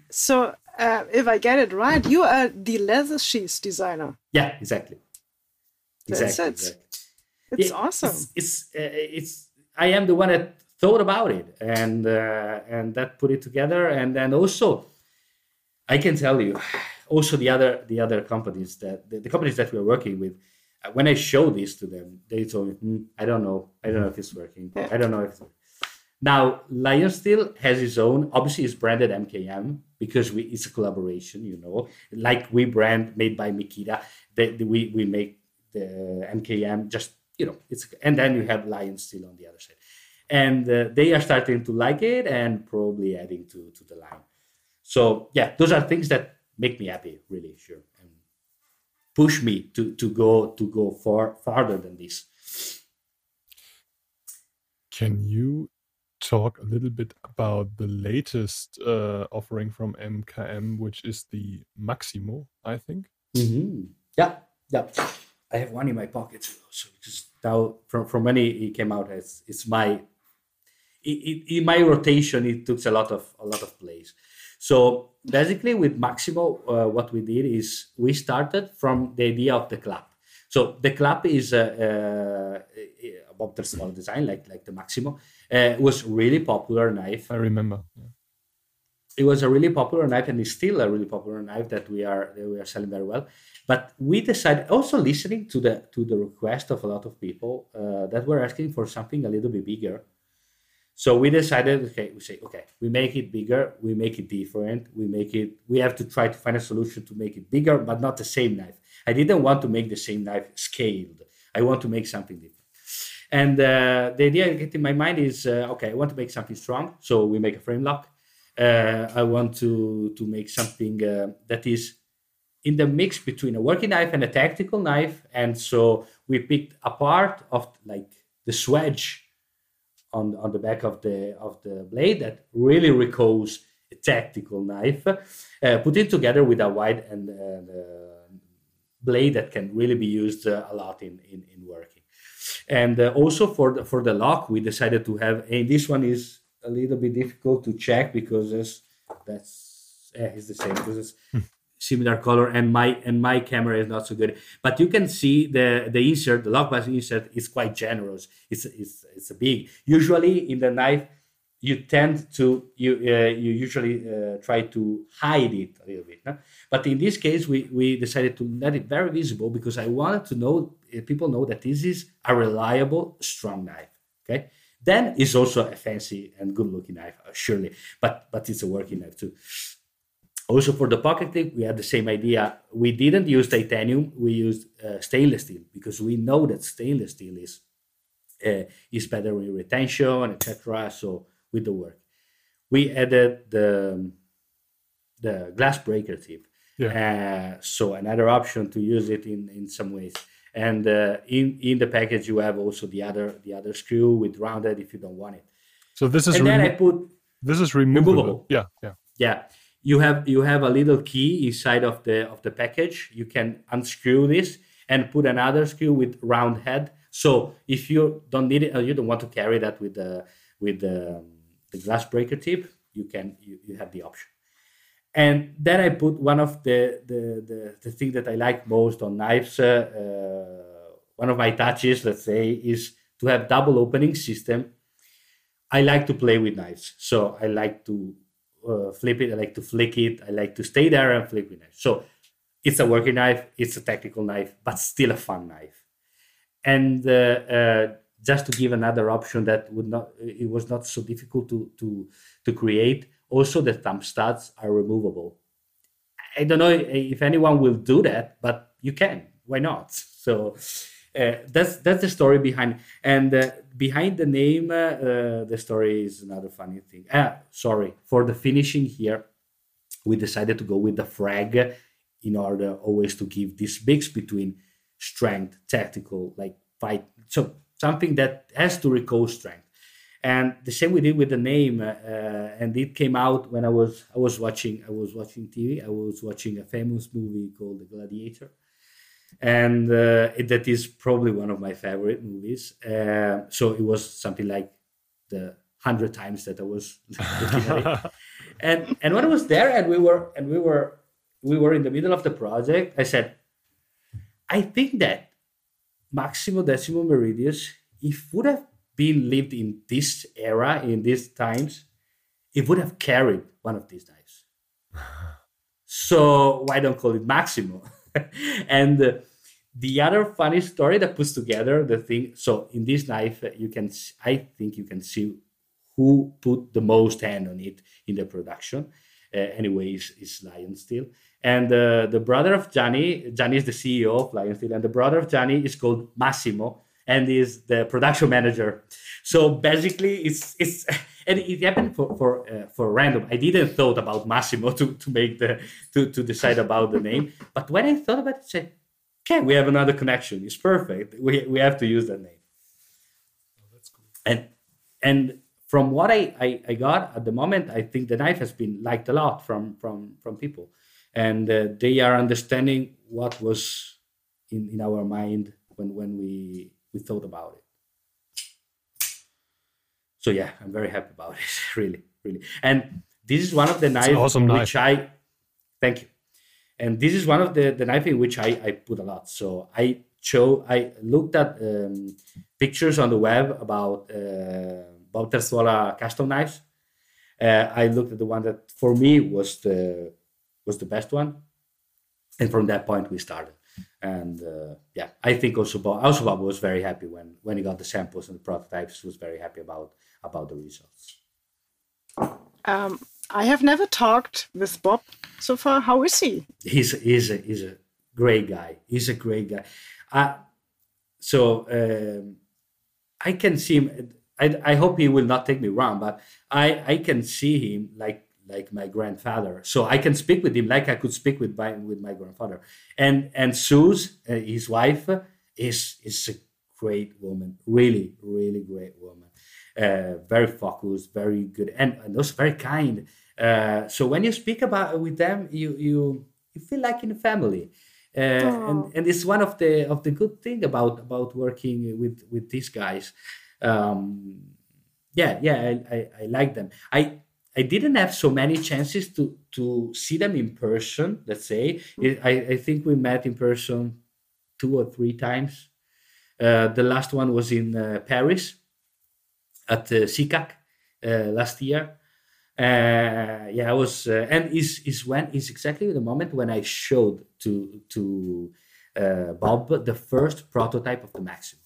so, uh, if I get it right, you are the leather sheath designer. yeah, exactly. That's Exactly. it. exactly. It's Yeah, awesome. It's it's, uh, it's I am the one that thought about it and uh, and that put it together and then also I can tell you also the other the other companies that the, the companies that we're working with when I show this to them they told me "Hmm, I don't know. I don't know if it's working. I don't know if it's now Lion Steel has its own obviously it's branded MKM because we it's a collaboration you know. Like we brand made by Mikita. That we we make the MKM just you know it's and then you have Lion Steel on the other side. And uh, they are starting to like it and probably adding to to the line. So yeah those are things that make me happy really sure push me to to go to go far farther than this Can you talk a little bit about the latest uh, offering from MKM, which is the Maximo, I think? Mhm. yeah Yeah, I have one in my pocket. So just now, from from when it came out, it's it's my in my rotation. It took a lot of a lot of plays. So basically, with Maximo, uh, what we did is we started from the idea of the club. So the club is uh, uh, about the small design, like like the Maximo. Uh, was really popular knife. I remember. Yeah. It was a really popular knife, and it's still a really popular knife that we are that we are selling very well. But we decided also listening to the to the request of a lot of people uh, that were asking for something a little bit bigger. So we decided, okay, we say, okay, we make it bigger, we make it different, we make it. We have to try to find a solution to make it bigger, but not the same knife. I didn't want to make the same knife scaled. I want to make something different. And uh, the idea I get in my mind is, uh, okay, I want to make something strong, so we make a frame lock. Uh, I want to to make something uh, that is in the mix between a working knife and a tactical knife, and so we picked a part of like the swedge on on the back of the of the blade that really recalls a tactical knife, uh, put it together with a wide and uh, blade that can really be used uh, a lot in, in, in working. And uh, also for the, for the lock, we decided to have, and this one is a little bit difficult to check because it's, that's yeah, it's the same because. Similar color and my and my camera is not so good. But you can see the the insert the lock insert is quite generous. It's it's it's a big. Usually in the knife you tend to you uh, you usually uh, try to hide it a little bit but in this case we we decided to let it very visible because i wanted to know uh, people know that this is a reliable strong knife okay? Then it's also a fancy and good looking knife surely. But but it's a working knife too also for the pocket tip we had the same idea we didn't use titanium we used uh, stainless steel because we know that stainless steel is uh, is better in retention etc so with the work. We added the the glass breaker tip. Yeah. Uh, so another option to use it in, in some ways. And uh, in in the package you have also the other the other screw with rounded if you don't want it. So this is and remo- then I put this is removable. removable. Yeah, yeah, yeah. You have you have a little key inside of the of the package. You can unscrew this and put another screw with round head. So if you don't need it, or you don't want to carry that with the with the the glass breaker tip, you can you, you have the option. And then I put one of the the the, the thing that I like most on knives. Uh, uh, one of my touches, let's say, is to have double opening system. I like to play with knives, so I like to uh, flip it. I like to flick it. I like to stay there and flip with. So it's a working knife. It's a technical knife, but still a fun knife. And uh, uh, just to give another option that would not it was not so difficult to to to create also the thumb studs are removable i don't know if anyone will do that but you can why not so that's that's the story behind and uh, behind the name uh, uh the story is another funny thing ah sorry for the finishing here we decided to go with the frag in order always to give this mix between strength tactical like fight so something that has to recall strength. And the same we did with the name, uh, uh, and it came out when I was I was watching I was watching TV. I was watching a famous movie called The Gladiator, and uh, it, that is probably one of my favorite movies. Uh, so it was something like the hundred times that I was looking at it. And and when I was there, and we were and we were we were in the middle of the project, I said, I think that Maximo Decimo Meridius, if would have been lived in this era, in these times, it would have carried one of these knives. so why don't call it Maximo? and the other funny story that puts together the thing. So in this knife, you can, I think you can see who put the most hand on it in the production. Uh, anyways, is Lion Steel. And uh, the brother of Gianni, Gianni is the CEO of Lion Steel, and the brother of Gianni is called Massimo and is the production manager. So basically, it's it's and it happened for for uh, for random. I didn't thought about Massimo to, to make the to, to decide about the name, but when I thought about it, I said, "Okay, we have another connection. It's perfect. We we have to use that name." Oh, that's cool. And and from what I, I, I got at the moment, I think the knife has been liked a lot from from from people and uh, they are understanding what was in, in our mind when when we we thought about it so yeah i'm very happy about it really really. And this is one of the knives awesome which knife. i thank you. And this is one of the the knife in which i i put a lot. So i show i looked at um, pictures on the web about uh, Bob Terzuola custom knives. Uh, i looked at the one that for me was the was the best one. And from that point we started. And uh, yeah i think also bob also bob was very happy when when he got the samples and the prototypes was very happy about about the results. Um, I have never talked with Bob so far. How is he? he's he's a he's a great guy. He's a great guy. Uh, so um, i can see him I, I hope he will not take me wrong but i i can see him like like my grandfather. So i can speak with him like i could speak with my with my grandfather. And and Suze, uh, his wife is is a great woman. Really really great woman uh, very focused very good and, and also very kind. Uh, so when you speak about with them you you you feel like in a family. Uh, and and it's one of the of the good thing about about working with with these guys. Um yeah yeah I, I i like them. I i didn't have so many chances to to see them in person let's say. I i think we met in person two or three times. Uh, the last one was in uh, paris at uh, SICAC uh, last year. Uh, yeah, I was, uh, and is is when is exactly the moment when I showed to to uh, Bob the first prototype of the Maxim.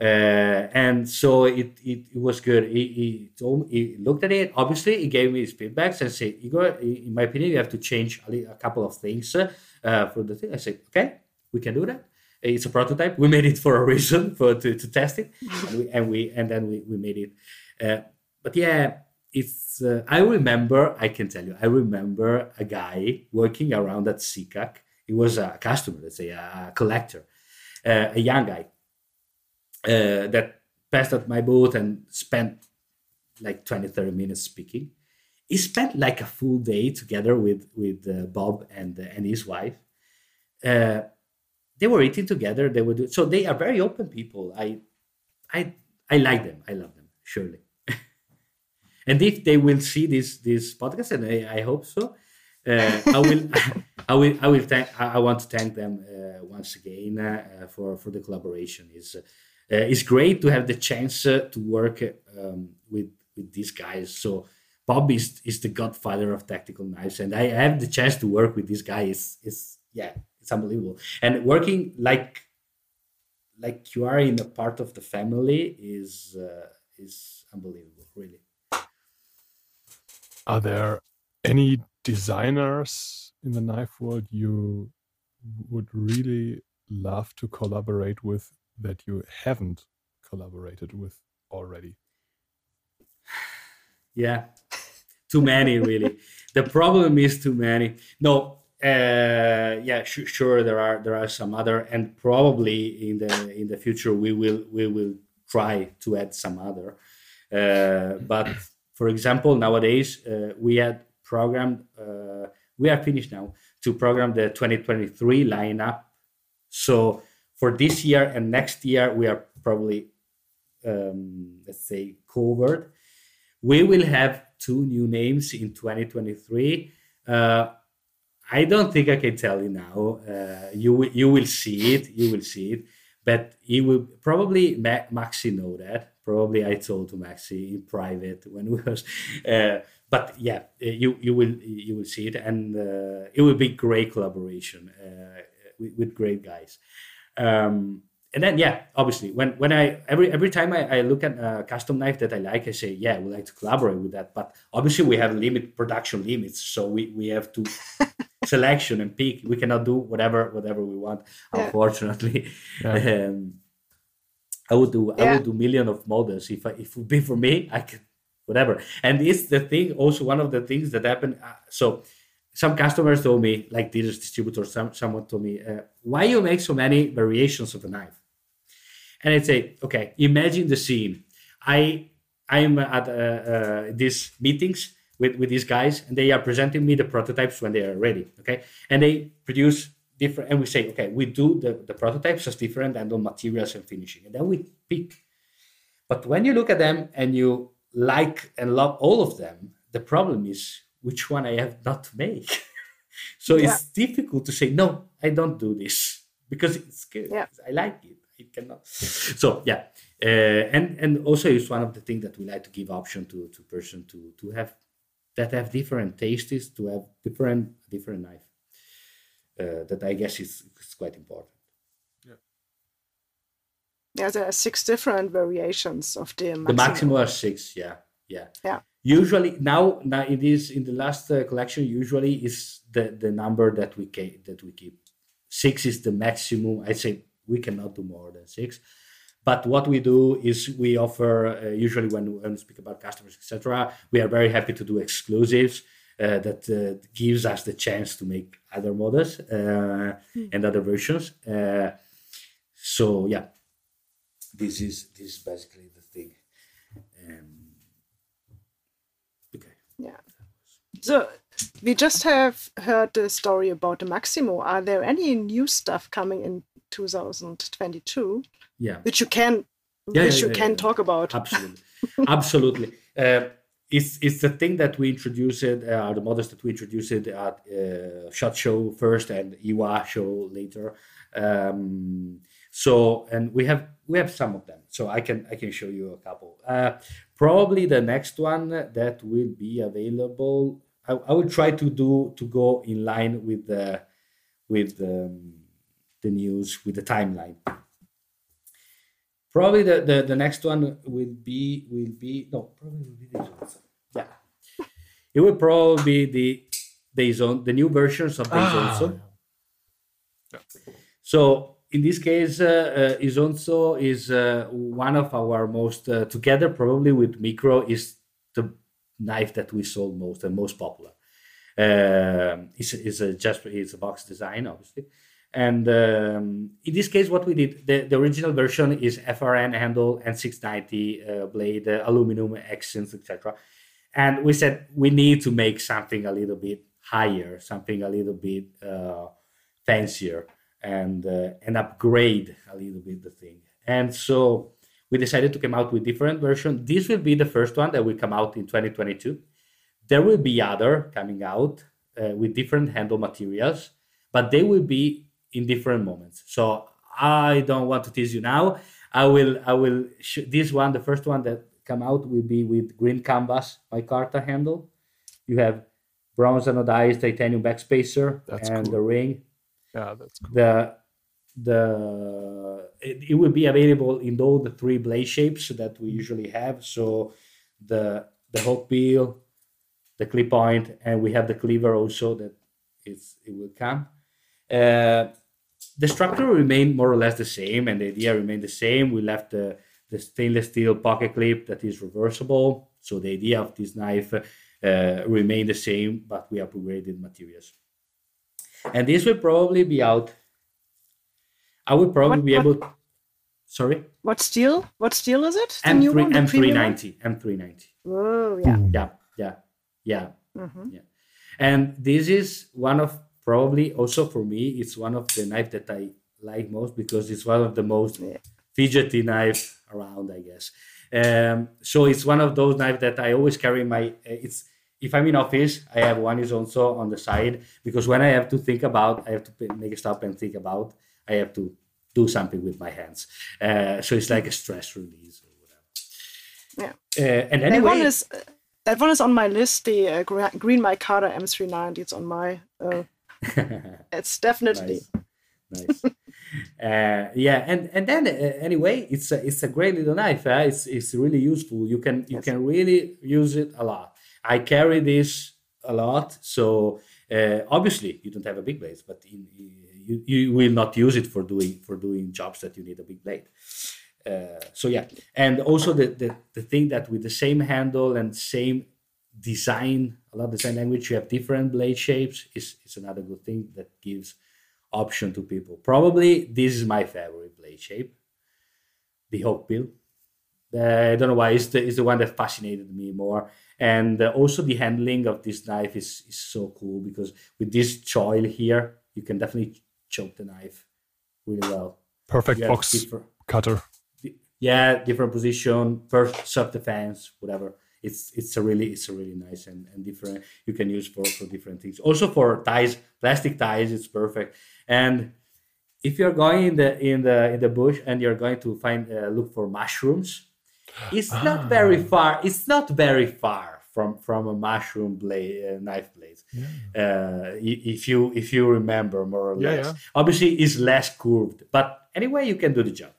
Uh, and so it, it, it was good. He, he told he looked at it. Obviously, he gave me his feedbacks and said, "Igor, in my opinion, you have to change a couple of things uh, for the thing." I said, "Okay, we can do that." It's a prototype. We made it for a reason, for to, to test it, and we and we and then we, we made it. Uh, but yeah, it's. Uh, I remember. I can tell you. I remember a guy working around at SICAC. He was a customer, let's say, a collector, uh, a young guy uh, that passed at my booth and spent like 20 30 minutes speaking he spent like a full day together with with uh, bob and uh, and his wife uh, they were eating together they would do- so they are very open people. I i i like them. I love them surely. And if they will see this this podcast and i, I hope so uh, i will i will i will thank i want to thank them uh, once again uh, for for the collaboration. Is uh, it's great to have the chance uh, to work um, with with these guys. So bob is is the godfather of tactical knives and i have the chance to work with this guy. Is is yeah it's unbelievable. And working like like you are in a part of the family is uh, is unbelievable really. Are there any designers in the knife world you would really love to collaborate with that you haven't collaborated with already? yeah. Too many really. The problem is too many. No uh yeah sure there are there are some other and probably in the in the future we will we will try to add some other. Uh but for example nowadays uh, we had programmed uh, we are finished now to program the 2023 lineup. So for this year and next year we are probably um, let's say covered. We will have two new names in 2023 uh, i don't think i can tell you now. Uh, you you will see it you will see it. But he will probably Ma- maxi know that. Probably i told to maxi in private when we was uh, but yeah you you will you will see it. And uh, it will be great collaboration uh, with, with great guys. Um, and then yeah obviously when when i every every time I, I look at a custom knife that i like i say yeah we like to collaborate with that. But obviously we have limit production limits so we we have to selection and pick we cannot do whatever whatever we want Yeah. unfortunately Yeah. um, i would do i would do million of models if I, if it would be for me i could whatever and it's the thing also one of the things that happened uh, so some customers told me like dealers distributors some, someone told me uh, why you make so many variations of a knife and I'd say, okay, imagine the scene. I I'm at uh, uh, these meetings with with these guys, and they are presenting me the prototypes when they are ready. Okay, and they produce different, and we say, okay, we do the, the prototypes as different and on materials and finishing, and then we pick. But when you look at them and you like and love all of them, the problem is which one I have not to make. so yeah. it's difficult to say no, I don't do this because it's good. Yeah. I like it. I cannot. So yeah, uh, and and also it's one of the things that we like to give option to to person to to have that have different tastes to have different different knife. Uh, that I guess is, is quite important. Yeah. Yeah, there are six different variations of the Maximo. The Maximo are six. Yeah, yeah. Yeah. Usually now, now it is in the last uh, collection. Usually is the the number that we keep that we keep. Six is the maximum. I say we cannot do more than six. But what we do is we offer uh, usually when, when we speak about customers, etc. We are very happy to do exclusives uh, that uh, gives us the chance to make other models mm. and other versions. Uh, so yeah, this is this is basically the thing. Um, okay. Yeah. So we just have heard the story about the Maximo. Are there any new stuff coming in 2022? Yeah. Which you can, yeah, which yeah, you can talk about. Absolutely, absolutely. Uh, it's it's the thing that we introduced, uh, the models that we introduced at uh, Shot Show first and IWA show later. Um, so and we have we have some of them. So I can I can show you a couple. Uh, probably the next one that will be available. I, I will try to do to go in line with the with um, the news with the timeline. Probably the, the, the next one will be will be no probably will be this one. Yeah, it will probably be the Days on the new versions of Days ah. also. Yeah. So in this case, uh, uh, Isonzo is uh, one of our most uh, together probably with Micro is the knife that we sold most and most popular. Uh, it's, it's a just it's a Vox design obviously, and um, in this case, what we did, the, the original version is FRN handle and 690 uh, blade, uh, aluminum accents, etc. And we said we need to make something a little bit higher, something a little bit uh, fancier, and uh, and upgrade a little bit the thing. And so we decided to come out with different version. This will be the first one that will come out in 2022. There will be other coming out uh, with different handle materials, but they will be in different moments. So I don't want to tease you now. I will I will sh- this one the first one that come out will be with green canvas micarta handle. You have bronze anodized titanium backspacer that's and cool. the ring. Yeah, that's cool. The the it, it will be available in all the three blade shapes that we usually have. So the the hook bill, the clip point, and we have the cleaver also that it's it will come. Uh, the structure remained more or less the same and the idea remained the same. We left the, the stainless steel pocket clip that is reversible. So the idea of this knife uh, remained the same, but we upgraded materials. And this will probably be out. I will probably what, be able. What, sorry. What steel? What steel is it? The M3, M390. M390. Oh yeah. Yeah, yeah, yeah, mm-hmm. yeah. And this is one of probably also for me it's one of the knife that i like most because it's one of the most fidgety knife around i guess. Um, so it's one of those knives that i always carry my it's if i'm in office i have one is also on the side because when i have to think about i have to make a stop and think about i have to do something with my hands. Uh, so it's like a stress release or whatever. Yeah. Uh, and anyway that one is that one is on my list the uh, green micarta m390 it's on my uh, it's definitely nice. nice. uh, yeah, and and then uh, anyway, it's a, it's a great little knife. Eh? It's it's really useful. You can you yes. can really use it a lot. I carry this a lot, so uh, obviously you don't have a big blade, but in, you you will not use it for doing for doing jobs that you need a big blade. Uh, so yeah, and also the, the the thing that with the same handle and same design, a lot of design language, you have different blade shapes is, is another good thing that gives option to people. Probably this is my favorite blade shape, the hook bill. Uh, I don't know why it's the, it's the one that fascinated me more. And uh, also the handling of this knife is, is so cool because with this choil here, you can definitely choke the knife really well. Perfect box different- cutter. yeah, different position, first self defense, whatever. It's it's a really it's a really nice and, and different you can use for for different things. Also for ties, plastic ties, it's perfect. And if you're going in the in the in the bush and you're going to find uh, look for mushrooms, it's not very far. It's not very far from from a mushroom blade uh, knife blade. Uh, if you if you remember more or Yeah, less, yeah. obviously it's less curved, but anyway you can do the job.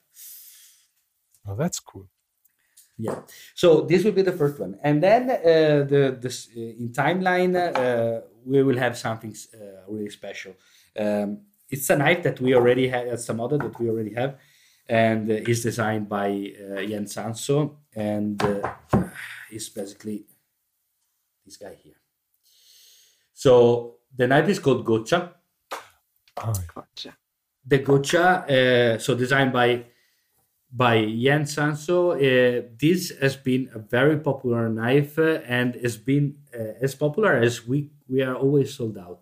Oh, that's cool. Yeah. So this will be the first one, and then uh, the this uh, in timeline uh, we will have something uh, really special. Um, it's a knife that we already have. It's a model that we already have, and uh, is designed by uh, Jens Anso, and uh, is basically this guy here. So the knife is called Gocha. Oh, Gotcha. The Gocha, uh, so designed by by Jens Anso. Uh, this has been a very popular knife uh, and has been uh, as popular as we we are always sold out.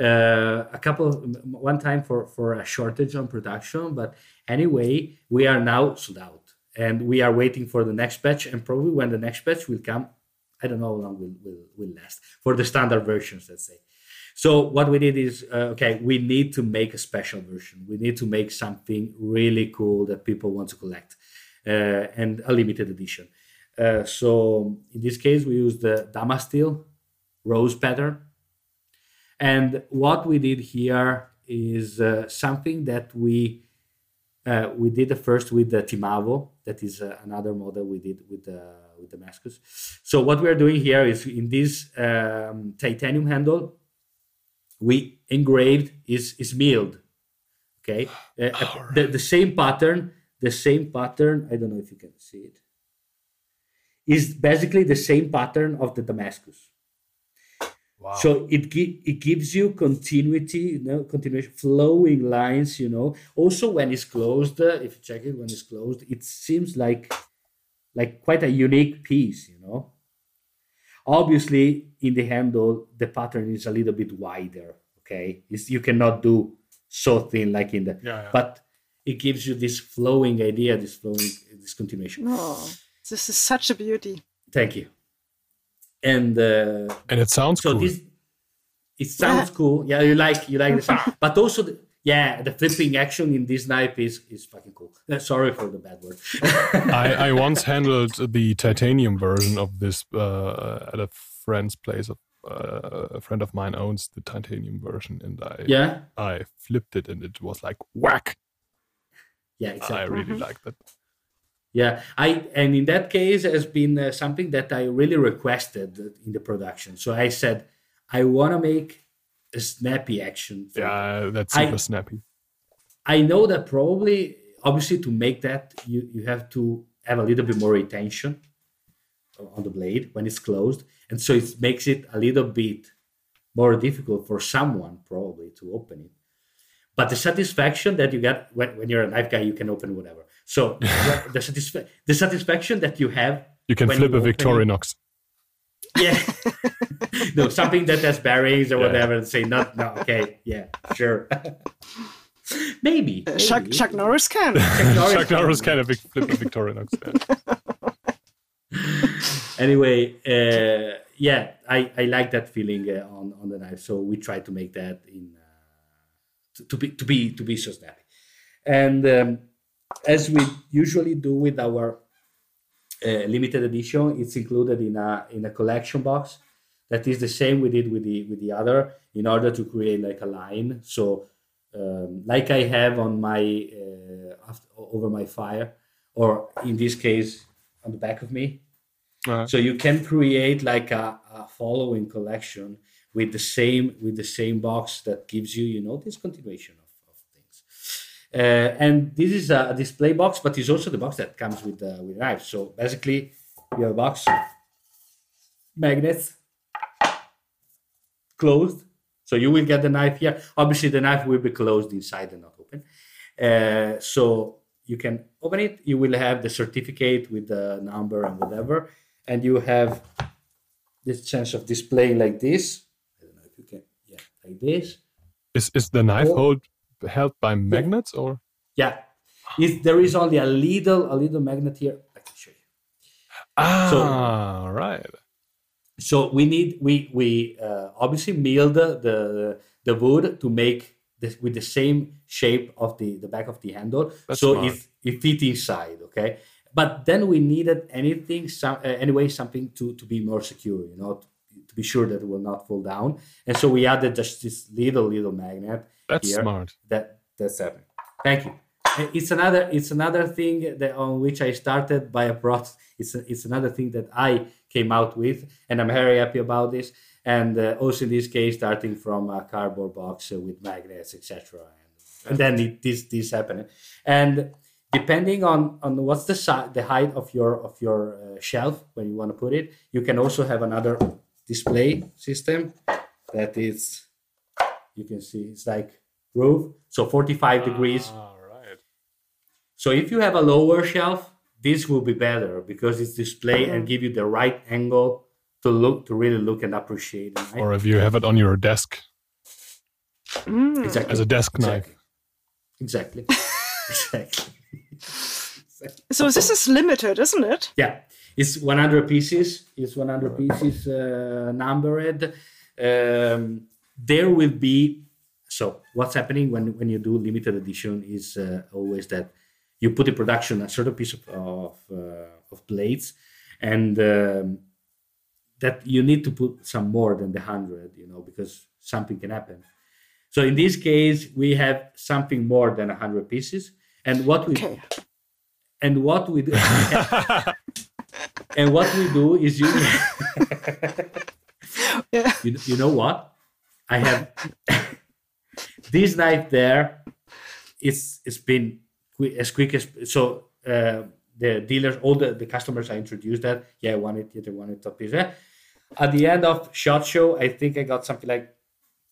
Uh, a couple of one time for for a shortage on production, but anyway, we are now sold out, and we are waiting for the next batch. And probably when the next batch will come, I don't know how long will will, will last for the standard versions. Let's say. So what we did is uh, okay, we need to make a special version. We need to make something really cool that people want to collect, uh, and a limited edition. Uh, so in this case, we used the Damasteel rose pattern, and what we did here is uh, something that we uh, we did the first with the Timavo. That is uh, another model we did with the with Damascus. So what we are doing here is in this um, titanium handle we engraved is is milled okay? Uh, uh, the, the same pattern the same pattern i don't know if you can see it is basically the same pattern of the damascus. Wow. so it gi- it gives you continuity you know continuation flowing lines you know. Also when it's closed uh, if you check it when it's closed it seems like like quite a unique piece you know obviously in the handle the pattern is a little bit wider okay it's, you cannot do so thin like in the Yeah, yeah. but it gives you this flowing idea this flowing this continuation Oh, this is such a beauty. thank you and uh, and it sounds so cool. this it sounds cool yeah you like you like the sound but also the, yeah the flipping action in this knife is is fucking cool Uh, sorry for the bad word I, I once handled the titanium version of this uh, at a friend's place. Of, uh, a friend of mine owns the titanium version, and I yeah I flipped it, and it was like whack. yeah exactly. I really like that. Yeah, I and in that case has been uh, something that I really requested in the production. So I said I want to make a snappy action. Yeah, that's I- super snappy. I know that probably, obviously, to make that you you have to have a little bit more retention on the blade when it's closed, and so it makes it a little bit more difficult for someone probably to open it. But the satisfaction that you get when, when you're a knife guy, you can open whatever. So the satisfa- the satisfaction that you have You can flip you a open it- Victorinox. Yeah. no, something that has bearings or Yeah. whatever, and say not no, okay, yeah, sure. maybe. Uh, Chuck, maybe. Chuck Norris can. Norris Chuck Norris can. kind of flip a Victorinox. Yeah. anyway, uh, yeah, I, I like that feeling uh, on on the knife. So we try to make that in uh, to, to be to be to be so snappy, and um, as we usually do with our limited edition, it's included in a in a collection box. That is the same we did with the with the other in order to create like a line. So um, like I have on my uh, after, over my fire, or in this case on the back of me. Uh, So you can create like a, a following collection with the same with the same box that gives you you know this continuation of, of things. Uh, and this is a display box, but it's also the box that comes with the with knife. So basically, you have a box, magnets, closed. So you will get the knife here. Obviously, the knife will be closed inside and not open. Uh, so you can open it. You will have the certificate with the number and whatever, and you have this chance of displaying like this. I don't know if you can, yeah, like this. is is the knife Oh. hold held by magnets or? Yeah, if there is only a little a little magnet here, I can show you. Ah, right. So we need we we uh, obviously mill the, the the wood to make this with the same shape of the the back of the handle. That's so smart. if it fit inside, okay. But then we needed anything some uh, anyway something to to be more secure, you know, to, to be sure that it will not fall down. And so we added just this little little magnet That's here. smart. That that's happening. Thank you. It's another it's another thing that on which I started by a product. It's a, it's another thing that I came out with, and I'm very happy about this. And uh, also in this case, starting from a cardboard box uh, with magnets, etc. And, and then it, this this happened. And depending on on what's the si- the height of your of your uh, shelf when you want to put it, you can also have another display system that is you can see it's like roof so 45 degrees Ah, right. so if you have a lower shelf this will be better because it's display and give you the right angle to look to really look and appreciate it right? Or if you have it on your desk Mm. exactly as a desk knife. exactly exactly So this is limited, isn't it? yeah it's 100 pieces it's 100 pieces uh, numbered um, there will be so what's happening when when you do limited edition is uh, always that you put in production a certain piece of of, uh, of blades and um, that you need to put some more than the 100 you know because something can happen so in this case we have something more than 100 pieces and what we Okay. and what we do and what we do is you Yeah. you, you know what i have this knife there it's it's been qui- as quick as so uh, the dealers all the, the customers i introduced that yeah i want it yeah, they want it top piece. At the end of shot show i think i got something like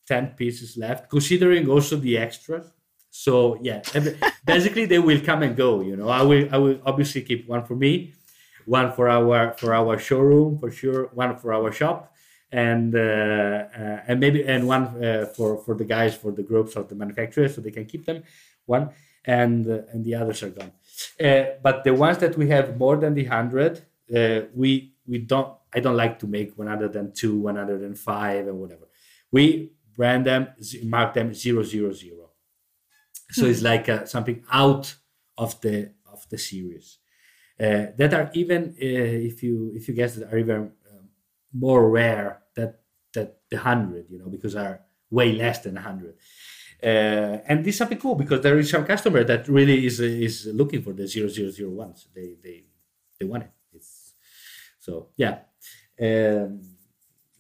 10 pieces left considering also the extras. So yeah every- basically they will come and go you know. I will i will obviously keep one for me one for our for our showroom for sure one for our shop and uh, uh, and maybe and one uh, for for the guys for the groups of the manufacturers so they can keep them one and uh, and the others are gone. Uh, but the ones that we have more than the 100 uh, we we don't i don't like to make 102 105 and whatever. We brand them mark them 000 so it's like uh, something out of the of the series. Uh, that are even uh, if you if you guess that are even um, more rare that that the hundred you know because are way less than hundred. Uh, and this is something cool because there is some customer that really is is looking for the 0001s. They they they want it. It's so yeah. Um,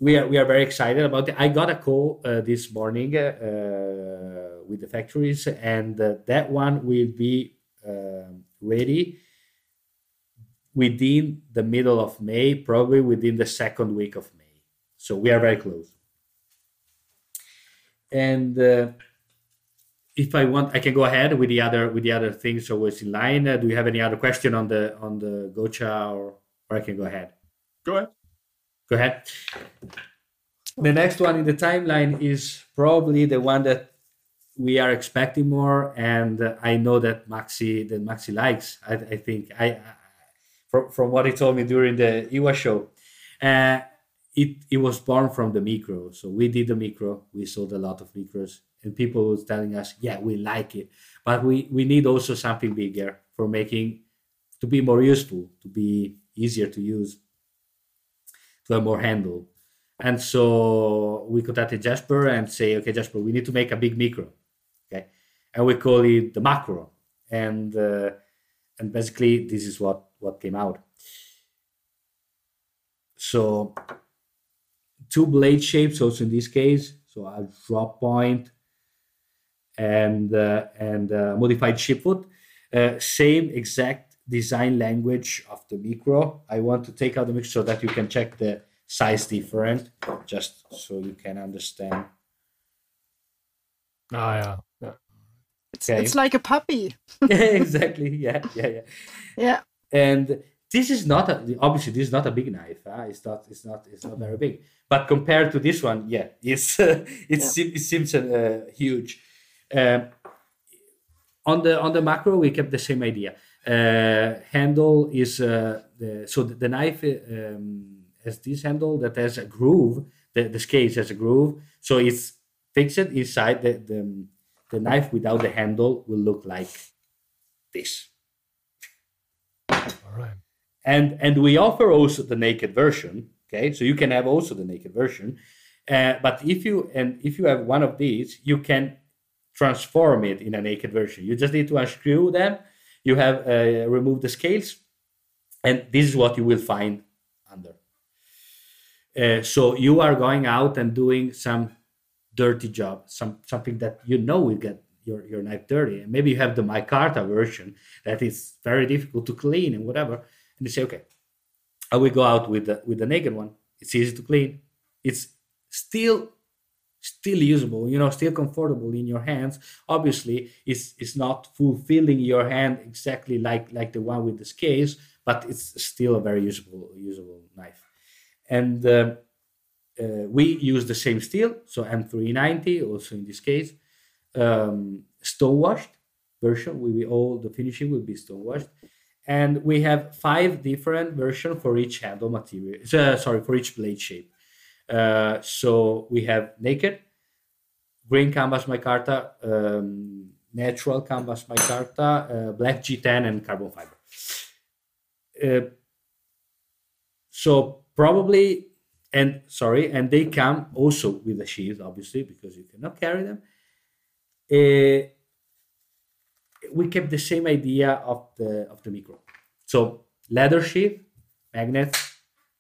we are we are very excited about it. I got a call uh, this morning uh, uh, with the factories, and uh, that one will be um ready within the middle of May, probably within the second week of May. So we are very close. And uh, if I want, I can go ahead with the other with the other things. So it's in line. Uh, do you have any other question on the on the Gocha, or or I can go ahead? Go ahead. Go ahead. The next one in the timeline is probably the one that we are expecting more, and uh, I know that Maxi that Maxi likes. I, I think I, I from from what he told me during the IWA show, uh, it it was born from the micro. So we did the micro. We sold a lot of micros, and people was telling us, yeah, we like it, but we we need also something bigger for making to be more useful, to be easier to use to have more handle. And so we contacted Jesper and say, okay, Jesper, we need to make a big micro, okay, and we call it the macro, and uh, and basically this is what what came out. So two blade shapes, also in this case, so a drop point and uh, and uh, modified ship foot, uh, same exact design language of the micro. I want to take out the micro so that you can check the size different, just so you can understand. Ah, yeah. yeah. It's, Okay. it's like a puppy. exactly. Yeah, yeah, yeah. Yeah. And this is not a, obviously this is not a big knife. Huh? It's not. It's not. It's not very big. But compared to this one, yeah, it's it, Yeah. seems, it seems uh, huge. Um, on the on the macro, we kept the same idea. Uh, handle is uh, the, so the, the knife um, has this handle that has a groove. The, the scales has a groove, so it's fixed inside the, the the knife without the handle will look like this. All right. And and we offer also the naked version. Okay, so you can have also the naked version. Uh, but if you and if you have one of these, you can transform it in a naked version. You just need to unscrew them. You have uh, remove the scales, and this is what you will find under. Uh, so you are going out and doing some dirty job, some something that you know will get your, your knife dirty. And maybe you have the micarta version that is very difficult to clean and whatever. And you say, okay, I will go out with the with the naked one. It's easy to clean. It's still still usable, you know, still comfortable in your hands. Obviously, it's it's not fulfilling your hand exactly like like the one with the scales, but it's still a very usable usable knife. And uh, uh, we use the same steel, so M390, also in this case, um, stone washed version. We will all the finishing will be stone washed, and we have five different versions for each handle material. Uh, sorry, for each blade shape. Uh, so we have naked, green canvas micarta, um, natural canvas micarta, uh, black G10, and carbon fiber. Uh, so probably, and sorry, and they come also with the sheath, obviously, because you cannot carry them. Uh, we kept the same idea of the of the micro. So leather sheath, magnets.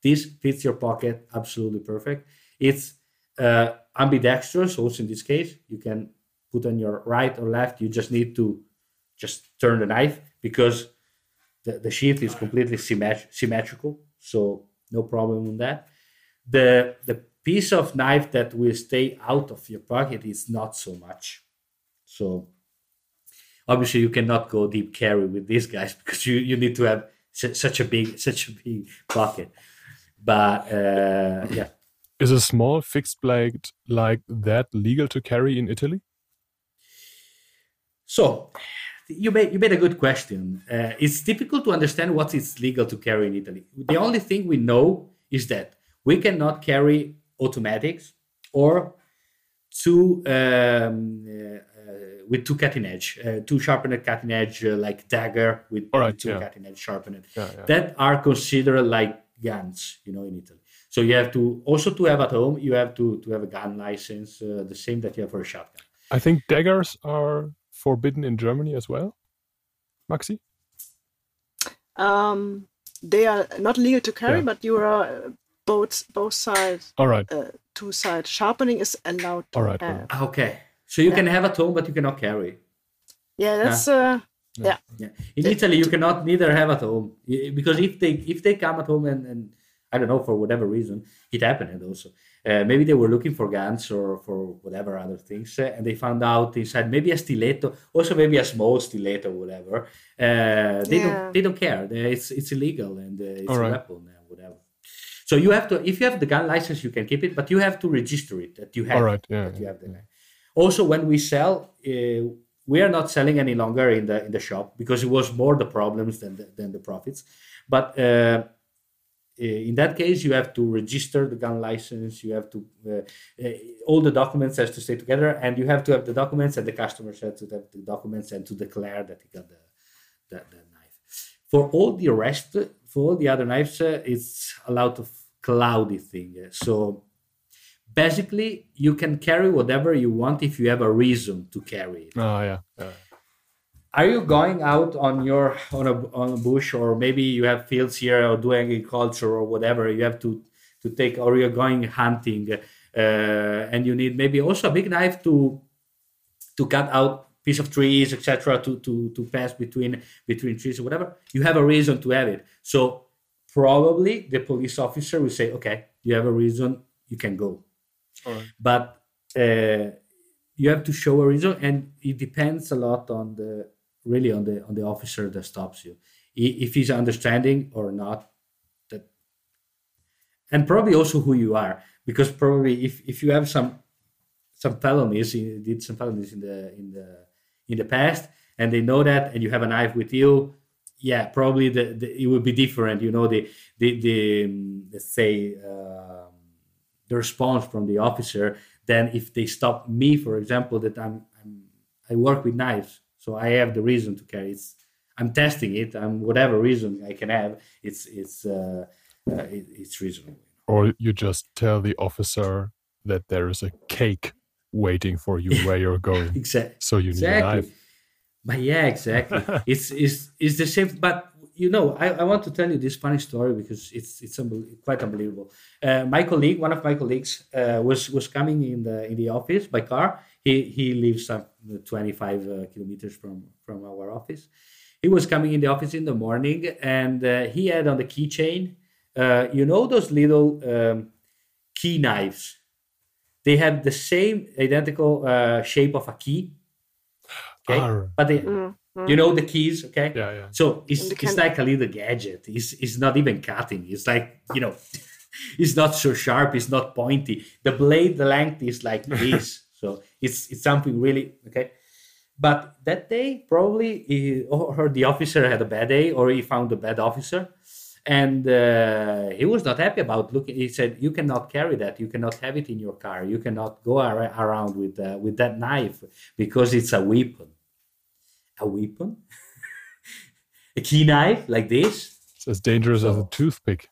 This fits your pocket absolutely perfect. It's uh, ambidextrous. Also in this case, you can put on your right or left. You just need to just turn the knife because the, the sheath is completely symmet- symmetrical. So no problem on that. The the piece of knife that will stay out of your pocket is not so much. So obviously you cannot go deep carry with these guys because you, you need to have such a big such a big pocket. But uh, yeah, Is a small fixed blade like that legal to carry in Italy? So you made you made a good question. Uh, it's difficult to understand what is legal to carry in Italy. The only thing we know is that we cannot carry automatics or two um, uh, with two cutting edge, uh, two sharpened cutting edge uh, like dagger with All right, two yeah. cutting edge sharpened Yeah, yeah. that are considered like guns, you know, in Italy. So you have to also to have at home, you have to to have a gun license, uh, the same that you have for a shotgun. I think daggers are forbidden in Germany as well. Maxi? Um, they are not legal to carry, Yeah. but you are uh, both both sides, All right. uh, two sides. Sharpening is allowed to All right, have. Okay, so you Yeah. can have at home, but you cannot carry. Yeah, that's uh, yeah. Yeah. In Italy, you cannot neither have at home because if they if they come at home and, and I don't know for whatever reason it happened also uh, maybe they were looking for guns or for whatever other things uh, and they found out inside maybe a stiletto also maybe a small stiletto whatever uh, they Yeah. don't they don't care They- it's it's illegal and uh, it's All a right. weapon uh, whatever. So you have to if you have the gun license you can keep it but you have to register it that you have All right. Yeah. that you have the knife. Also, when we sell, uh, we are not selling any longer in the in the shop because it was more the problems than the, than the profits. But uh, uh, in that case, you have to register the gun license. You have to uh, uh, all the documents has to stay together, and you have to have the documents, and the customer has to have the documents and to declare that he got the the, the knife. For all the rest, for all the other knives, uh, it's a lot of cloudy thing. So basically you can carry whatever you want if you have a reason to carry it Oh, yeah. yeah. are you going out on your on a on a bush or maybe you have fields here or doing agriculture or whatever you have to to take or you're going hunting uh, and you need maybe also a big knife to to cut out piece of trees etc to to to pass between between trees or whatever you have a reason to have it so probably the police officer will say okay you have a reason you can go Right. but uh, you have to show a reason and it depends a lot on the really on the on the officer that stops you if he's understanding or not that and probably also who you are because probably if if you have some some felonies you did some felonies in the in the in the past and they know that, and you have a knife with you, yeah, probably the, the it would be different. You know, the the the um, let's say um, the response from the officer than if they stop me, for example, that I'm, I'm I work with knives, so I have the reason to carry. It's I'm testing it, and whatever reason I can have, it's it's uh, uh, it, it's reasonable. Or you just tell the officer that there is a cake waiting for you where you're going. exactly. So you need a exactly. knife. But yeah, exactly. it's it's it's the same. But you know, I, I want to tell you this funny story because it's it's unbel- quite unbelievable. Uh, my colleague, one of my colleagues, uh, was was coming in the in the office by car. He he lives some 25 uh, kilometers from from our office. He was coming in the office in the morning, and uh, he had on the keychain, uh, you know, those little um, key knives. They have the same identical uh, shape of a key. Okay, Ah, but they, Mm, mm. you know the keys okay? Yeah, yeah. so it's, it's like a little gadget. It's, it's not even cutting. It's like you know it's not so sharp. It's not pointy. The blade length is like this. So it's it's something really okay? But that day probably he, or the officer had a bad day or he found a bad officer. And uh, he was not happy about looking. He said you cannot carry that. You cannot have it in your car. You cannot go ar- around with uh, with that knife because it's a weapon a weapon a key knife like this It's as dangerous as a toothpick.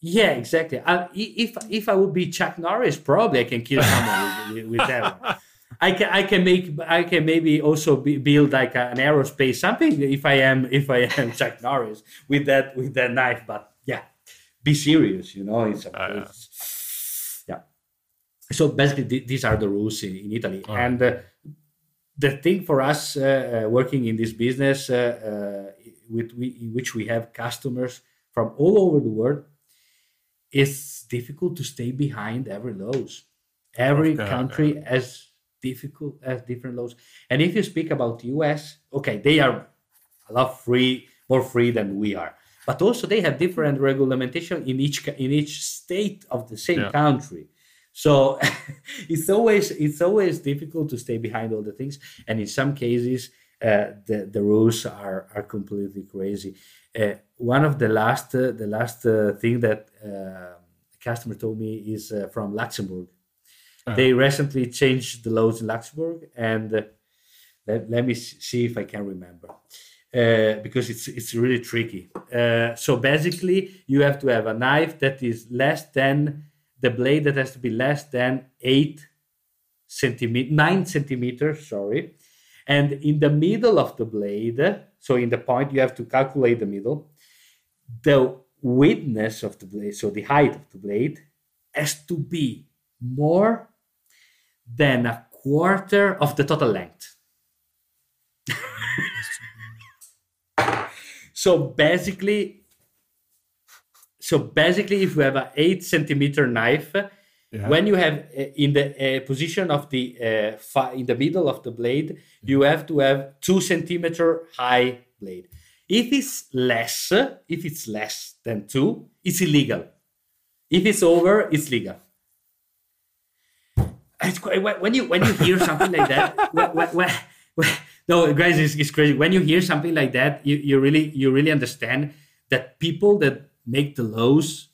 yeah exactly uh, i- if if i would be chuck norris probably i can kill someone with, with that one. I can, I can make, I can maybe also be, build like a, an aerospace something if I am, if I am Chuck Norris with that, with that knife. But yeah, be serious, you know. It's, a, Ah, yeah. it's yeah. So basically, th- these are the rules in, in Italy, Ah. and uh, the thing for us uh, uh, working in this business, uh, uh, with we, in which we have customers from all over the world, it's difficult to stay behind every laws. Every Okay, country has difficult has different laws, and if you speak about the US, okay, they are a lot free, more free than we are, but also they have different regulation in each in each state of the same Yeah. country. So it's always it's always difficult to stay behind all the things, and in some cases, uh, the the rules are are completely crazy. Uh, one of the last uh, the last uh, thing that uh, a customer told me is uh, from Luxembourg. Ah. They recently changed the laws in Luxembourg, and uh, let, let me see if I can remember. Uh, because it's it's really tricky. Uh, so basically, you have to have a knife that is less than the blade that has to be less than eight centimeter, nine centimeters. Sorry, and in the middle of the blade, so in the point, you have to calculate the middle. The widthness of the blade, so the height of the blade, has to be more than a quarter of the total length. so basically, so basically, if you have an eight centimeter knife, Yeah. when you have uh, in the uh, position of the uh, fi- in the middle of the blade, you have to have two centimeter high blade. If it's less, if it's less than two, it's illegal. If it's over, it's legal. It's quite, when when you when you hear something like that, when, when, when- no, guys, it's, it's crazy. When you hear something like that, you, you really you really understand that people that make the laws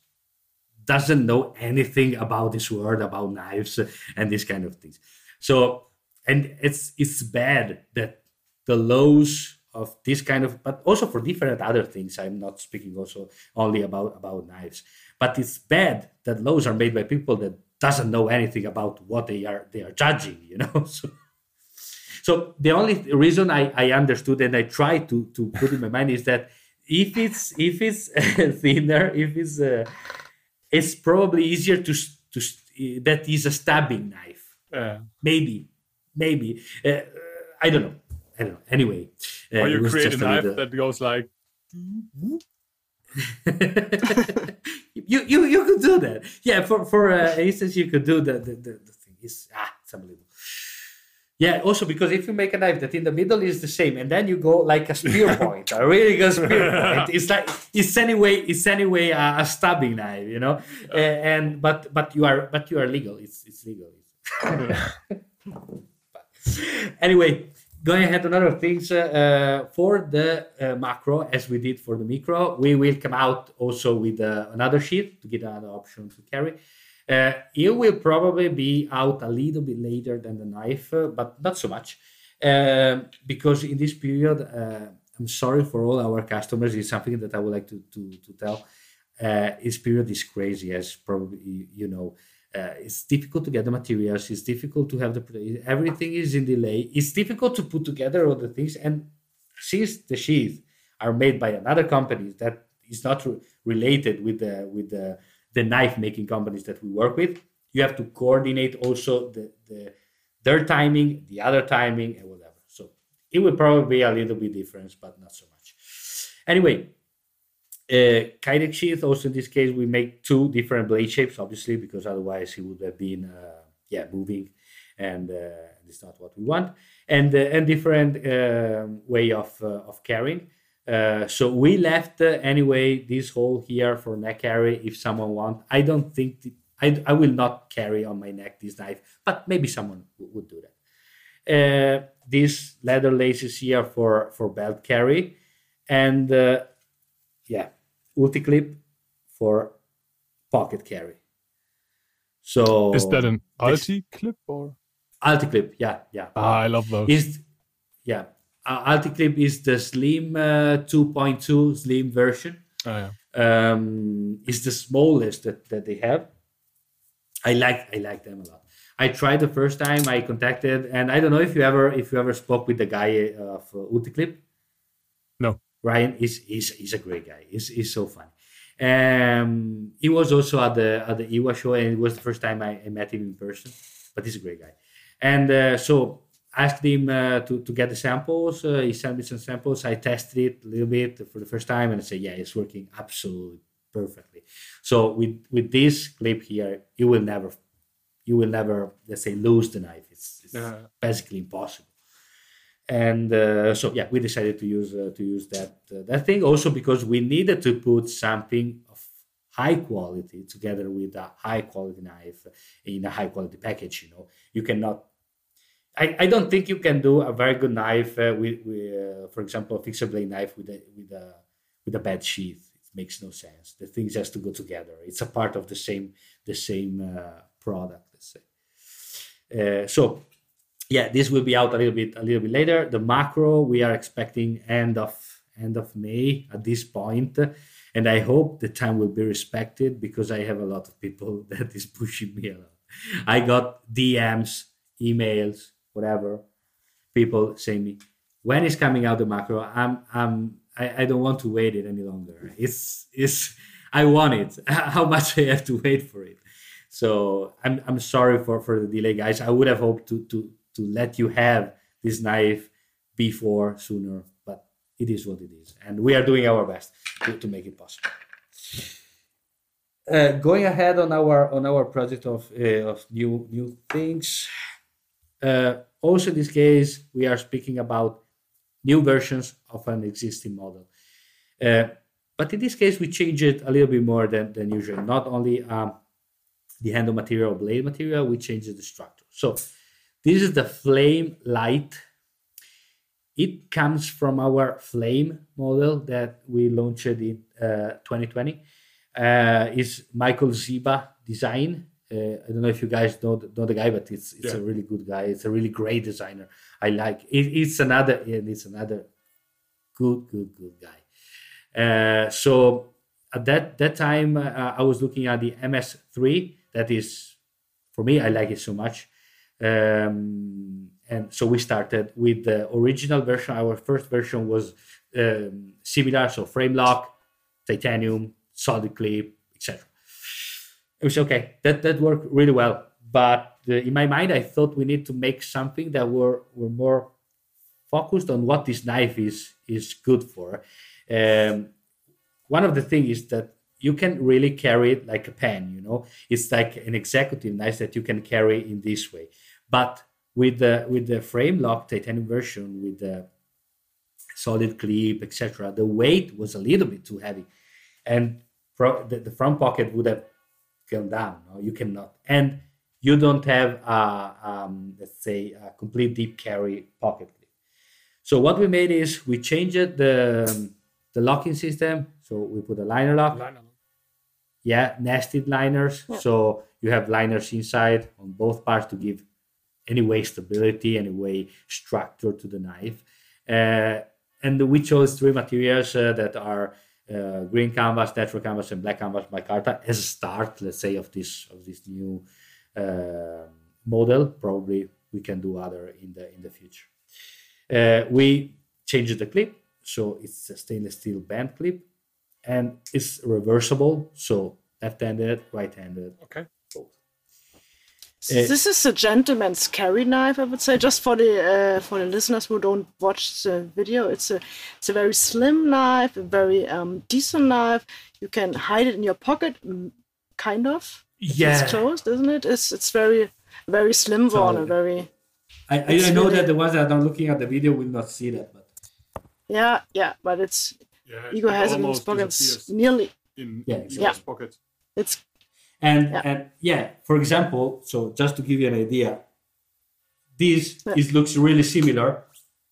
doesn't know anything about this world, about knives and these kind of things. So, and it's it's bad that the laws of this kind of, but also for different other things. I'm not speaking also only about about knives, but it's bad that laws are made by people that doesn't know anything about what they are they are judging. You know, so. So the only reason I, I understood and I try to, to put in my mind is that if it's if it's thinner, if it's uh, it's probably easier to to that is a stabbing knife. Yeah. Maybe, maybe uh, I don't know. I don't know. Anyway, uh, Or you create a knife little- that goes like you you you could do that. Yeah, for for uh, instance, you could do the the, the, the thing. Is ah, it's unbelievable. Yeah, also because if you make a knife that in the middle is the same, and then you go like a spear point, a really good spear point, it's like it's anyway it's anyway a, a stabbing knife, you know. Uh, and but but you are but you are legal. It's it's legal. anyway, going ahead on other things uh, for the uh, macro as we did for the micro we will come out also with uh, another sheet to get another option to carry uh, it will probably be out a little bit later than the knife uh, but not so much. Um, because in this period uh, i'm sorry for all our customers. It's something that i would like to, to, to tell. This period is crazy as probably you know. Uh, it's difficult to get the materials. It's difficult to have the everything is in delay. It's difficult to put together all the things. And since the sheath are made by another company that is not re- related with the with the the knife making companies that we work with. You have to coordinate also the, the their timing the other timing and whatever. So it will probably be a little bit different but not so much. Anyway uh, Kydex sheath, also in this case, we make two different blade shapes, obviously, because otherwise it would have been, uh, yeah, moving, and uh, it's not what we want, and uh, and different um, way of uh, of carrying. Uh, so we left anyway this hole here for neck carry if someone want. I don't think the, I I will not carry on my neck this knife, but maybe someone w- would do that. these leather laces here for for belt carry, and yeah Ulticlip for pocket carry. So is that an Alti clip or Alticlip? Yeah, yeah. Ah, I love those. Is yeah, uh, Ulticlip is the slim uh, 2.2 slim version. Oh, yeah. Um, it's the smallest that, that they have. I like I like them a lot. I tried the first time I contacted, and I don't know if you ever if you ever spoke with the guy of uh, Ulticlip. No. Ryan is is he's a great guy. He's, he's so funny. Um, he was also at the at the IWA show, and it was the first time I, I met him in person. But he's a great guy. And uh, so asked him uh, to to get the samples. Uh, he sent me some samples. I tested it a little bit for the first time, and I said, "Yeah, it's working absolutely perfectly." So with with this clip here, you will never you will never let's say lose the knife. It's, it's Yeah. basically impossible and uh, so yeah we decided to use uh, to use that uh, that thing also because we needed to put something of high quality together with a high quality knife in a high quality package you know you cannot I, I don't think you can do a very good knife uh, with, with uh, for example a fixed blade knife with a with a with a bad sheath it makes no sense the things has to go together it's a part of the same the same uh, product let's say so yeah, this will be out a little bit a little bit later. The macro we are expecting end of end of May at this point, and I hope the time will be respected because I have a lot of people that is pushing me a lot. I got DMs, emails, whatever, people say me when is coming out the macro. I'm I'm I, I don't want to wait it any longer. It's it's I want it. How much I have to wait for it. So I'm I'm sorry for for the delay, guys. I would have hoped to to to let you have this knife before sooner but it is what it is and we are doing our best to, to make it possible uh, going ahead on our on our project of uh, of new new things uh, also in this case we are speaking about new versions of an existing model uh, but in this case we change it a little bit more than, than usual not only um, the handle material blade material we change the structure so this is the Flame Light. It comes from our Flame model that we launched in uh, 2020. Uh, is Michael Zieba design. Uh, I don't know if you guys know the, know the guy, but it's it's Yeah. a really good guy. It's a really great designer. I like it. It's another and it's another good good good guy. Uh, so at that that time, uh, I was looking at the MS3. That is for me. I like it so much. Um, and so we started with the original version. Our first version was um, similar, so frame lock, titanium, solid clip, etc. It was okay. That that worked really well. But uh, in my mind, I thought we need to make something that were were more focused on what this knife is is good for. Um, one of the things is that you can really carry it like a pen. You know, it's like an executive knife that you can carry in this way. But with the with the frame lock titanium version with the solid clip, etc., the weight was a little bit too heavy, and pro- the, the front pocket would have gone down. No, you cannot, and you don't have a um, let's say a complete deep carry pocket clip. So what we made is we changed the the locking system. So we put a liner lock. Liner. Yeah, nested liners. Yeah. So you have liners inside on both parts to give any way stability, any way structure to the knife. Uh, and we chose three materials uh, that are uh, green canvas, natural canvas, and black canvas by micarta as a start, let's say, of this of this new uh, model. Probably we can do other in the in the future. Uh, we changed the clip, so it's a stainless steel band clip, and it's reversible, so left-handed, right-handed, Okay. Both. So this is a gentleman's carry knife, I would say. Just for the uh, for the listeners who don't watch the video, it's a it's a very slim knife, a very um, decent knife. You can hide it in your pocket, kind of. Yeah, It's closed, isn't it? It's it's very very slim one and very I, I, I know really- that the ones that are looking at the video will not see that, but yeah yeah. But it's Yeah, Ego has it in his pockets nearly. in Yeah, in exactly. his pocket. It's and Yeah. and yeah, for example, so just to give you an idea, this Yeah. is looks really similar,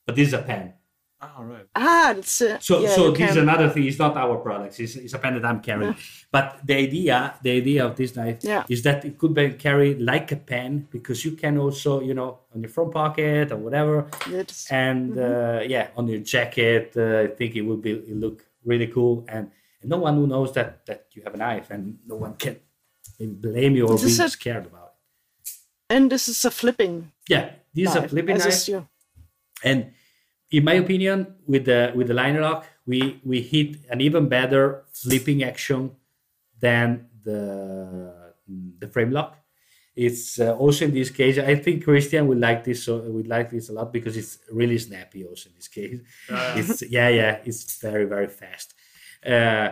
but this is a pen. Ah, right. ah, it's uh, So yeah, so you this is another thing. It's not our products. It's, it's a pen that I'm carrying. But the idea the idea of this knife Yeah. is that it could be carried like a pen because you can also you know on your front pocket or whatever it's and Mm-hmm. uh, yeah on your jacket uh, i think it would be it look really cool and, and no one who knows that that you have a knife and no one can maybe blame you or This be is a- scared about it. And this is a flipping. Yeah this is a flipping knife is and in my opinion with the with the liner lock we we hit an even better flipping action than the the frame lock. It's uh, also in this case i think christian would like this so would like this a lot because it's really snappy also in this case. It's yeah yeah it's very very fast. Uh,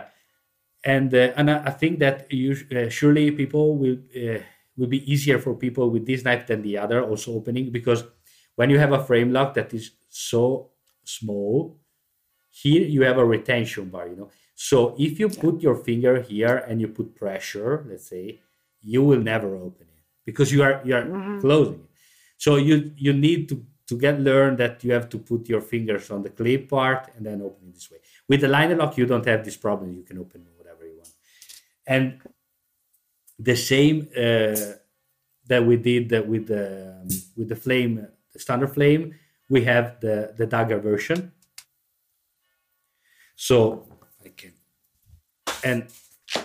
and uh, and I, I think that you uh, surely people will uh, will be easier for people with this knife than the other also opening because when you have a frame lock that is so small here you have a retention bar you know? So if you put your finger here and you put pressure let's say you will never open it because you are you are closing it. So you you need to to get learned that you have to put your fingers on the clip part and then open it this way. With the liner lock you don't have this problem. You can open whatever you want and the same uh, that we did with the um, with the flame the standard flame we have the the dagger version so i can and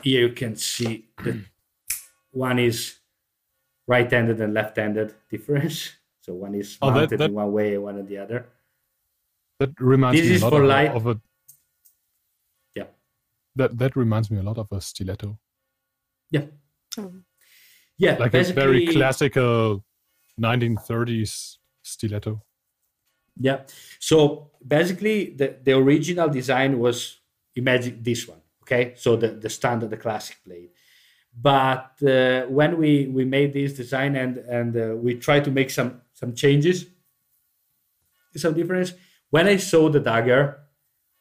here you can see that one is right-handed and left-handed difference so one is Oh, that- mounted that- in one way one in the other That reminds This me is a lot for of, light- of a. Yeah. That that reminds me a lot of a stiletto, yeah Oh. yeah like a very basically- classical 1930s stiletto. Yeah. So basically, the, the original design was imagine this one. Okay. So the, the standard, the classic blade. But uh, when we, we made this design and and uh, we tried to make some some changes, some difference. When I saw the dagger,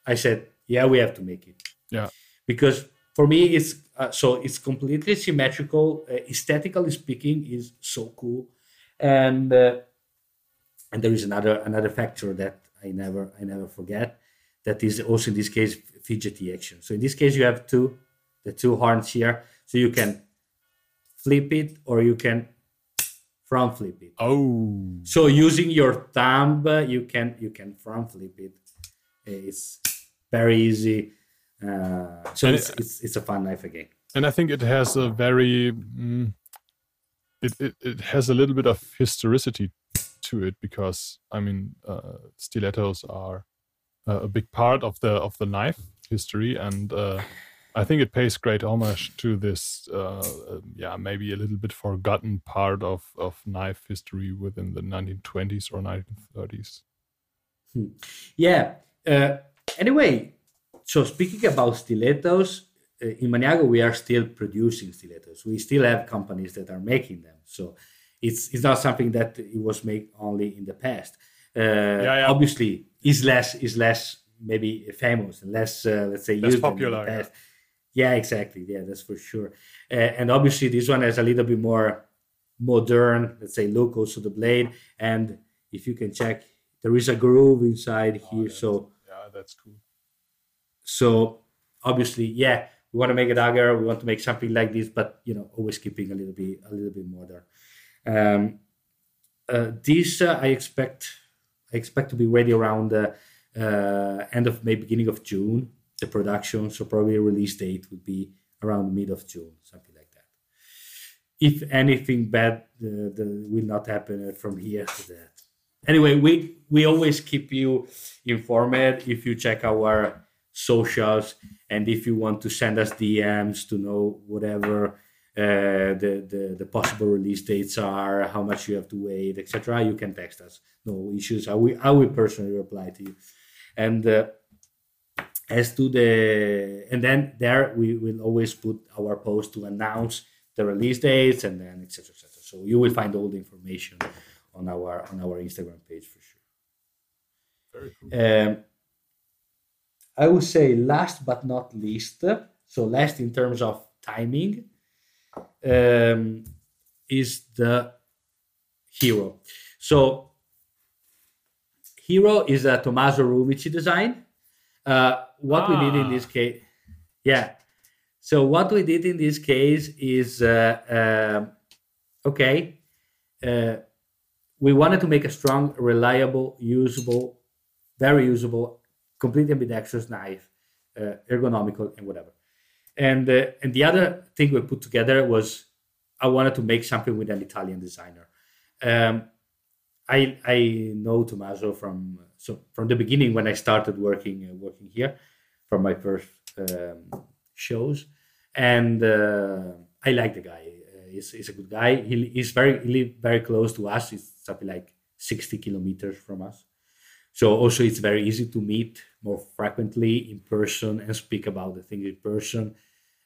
I said, "Yeah, we have to make it." Yeah. Because for me, it's uh, so it's completely symmetrical. Uh, aesthetically speaking, is so cool, and uh, and there is another another factor that I never I never forget that is also in this case fidgety action. So in this case you have two the two horns here, so you can flip it or you can front flip it. Oh, So using your thumb, you can you can front flip it. It's very easy. Uh, so And it's, it's it's a fun knife again. and I think it has a very. Mm, it, it it has a little bit of historicity to it because I mean uh, stilettos are uh, a big part of the of the knife history and. Uh, I think it pays great homage to this, uh, uh, yeah, maybe a little bit forgotten part of, of knife history within the 1920s or 1930s. Yeah. Uh, anyway, so speaking about stilettos, uh, in Maniago we are still producing stilettos. We still have companies that are making them. So it's it's not something that it was made only in the past. Uh, yeah. Obviously, is less is less maybe famous and less uh, let's say Less used than in popular, yeah. Yeah, exactly. Yeah, that's for sure. Uh, and obviously, this one has a little bit more modern, let's say, look also the blade. And if you can check there is a groove inside Oh, here. So yeah, that's cool. So obviously, yeah, we want to make a dagger. We want to make something like this, but you know, always keeping a little bit a little bit modern. Um, uh, this uh, I expect I expect to be ready around the uh, end of May, beginning of June. The production, so probably release date would be around mid of June, something like that. If anything bad uh, the, will not happen from here to that. Anyway, we we always keep you informed if you check our socials and if you want to send us DMs to know whatever uh, the, the the possible release dates are, how much you have to wait, etc. You can text us. No issues. I will I will personally reply to you. And uh, as to the and then there we will always put our post to announce the release dates and then etc. etc. So you will find all the information on our on our Instagram page for sure. Very cool. Um, I would say last but not least, so last in terms of timing, um, is the hero. So hero is a Tommaso Rumici design. Uh, what we did in this case, yeah. So what we did in this case is uh, um okay. Uh, we wanted to make a strong, reliable, usable, very usable, completely ambidextrous knife, uh, ergonomical and whatever. And uh, and the other thing we put together was I wanted to make something with an Italian designer. Um, I I know Tommaso from so from the beginning when I started working uh, working here, from my first um, shows, and uh, I like the guy. Uh, he's, he's a good guy. He, he's very he live very close to us. He's something like sixty kilometers from us. So also it's very easy to meet more frequently in person and speak about the thing in person.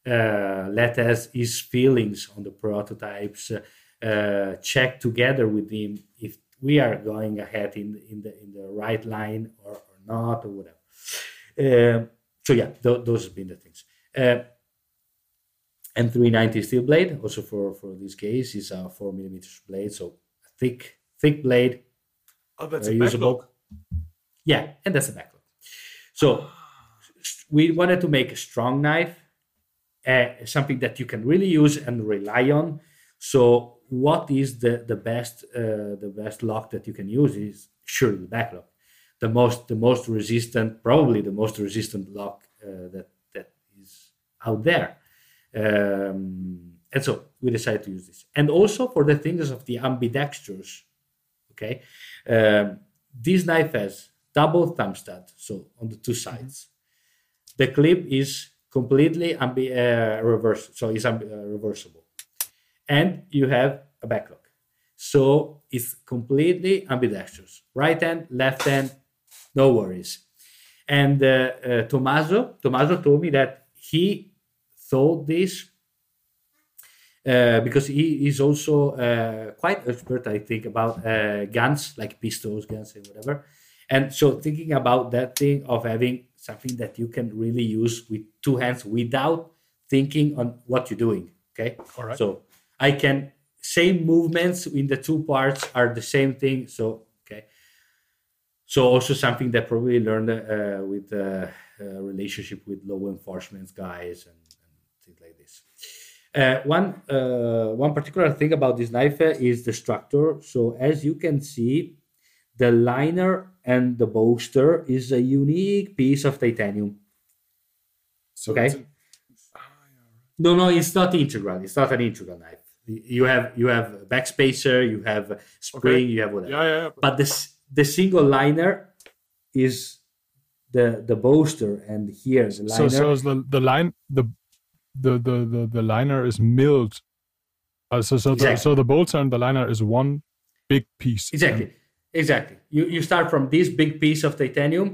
Uh, let us his feelings on the prototypes. Uh, uh, check together with him if we are going ahead in in the in the right line or, or not or whatever. Um, so yeah, th- those have been the things. Uh, M390 steel blade, also for for this case, is a four millimeters blade, so a thick thick blade, Oh, that's very usable. Yeah, and that's a backlock. So we wanted to make a strong knife, uh, something that you can really use and rely on. So what is the the best uh, the best lock that you can use is surely the backlock, the most the most resistant, probably the most resistant lock uh, that that is out there. Um, and so we decided to use this, and also for the things of the ambidextrous. Okay, um, this knife has double thumb stud, so on the two sides. The clip is completely ambi- uh, reverse, so it's ambi- uh, reversible, and you have a backlock, so it's completely ambidextrous. Right hand, left hand, no worries. And uh, uh, Tommaso, Tommaso told me that he thought this uh, because he is also uh, quite expert, I think, about uh, guns like pistols, guns, and whatever. And so, thinking about that thing of having something that you can really use with two hands without thinking on what you're doing. Okay. All right. So I can same movements in the two parts are the same thing. So okay. So also something that probably learned uh, with uh, uh, relationship with law enforcement guys and, and things like this. Uh, one uh, one particular thing about this knife uh, is the structure. So as you can see, the liner and the bolster is a unique piece of titanium. So Okay. it's an- No, no, it's not integral. It's not an integral knife. You have you have a backspacer, you have a spring, Okay. you have whatever. yeah, yeah, yeah. But this the single liner is the the bolster, and here the so liner. so is the the line the the the the, the liner is milled. Uh, so so the, Exactly. so the bolter and the liner is one big piece. exactly, exactly. You you start from this big piece of titanium.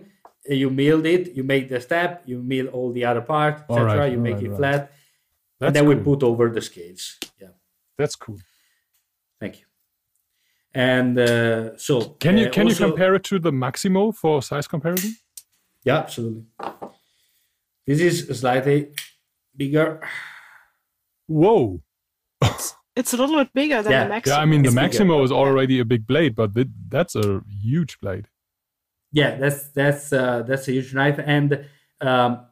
uh, You milled it. You make the step. You mill all the other part, etc. right, you make right, it right. flat, That's and then cool. we put over the scales. Yeah, That's cool. thank you. And uh, so Can you uh, can you compare it to the Maximo for size comparison? Yeah, absolutely. This is slightly bigger. Whoa. It's a little bit bigger than Yeah. the Maximo. Yeah, I mean the It's bigger. Maximo is already a big blade, but th- that's a huge blade. yeah, that's that's uh, that's a huge knife, and um,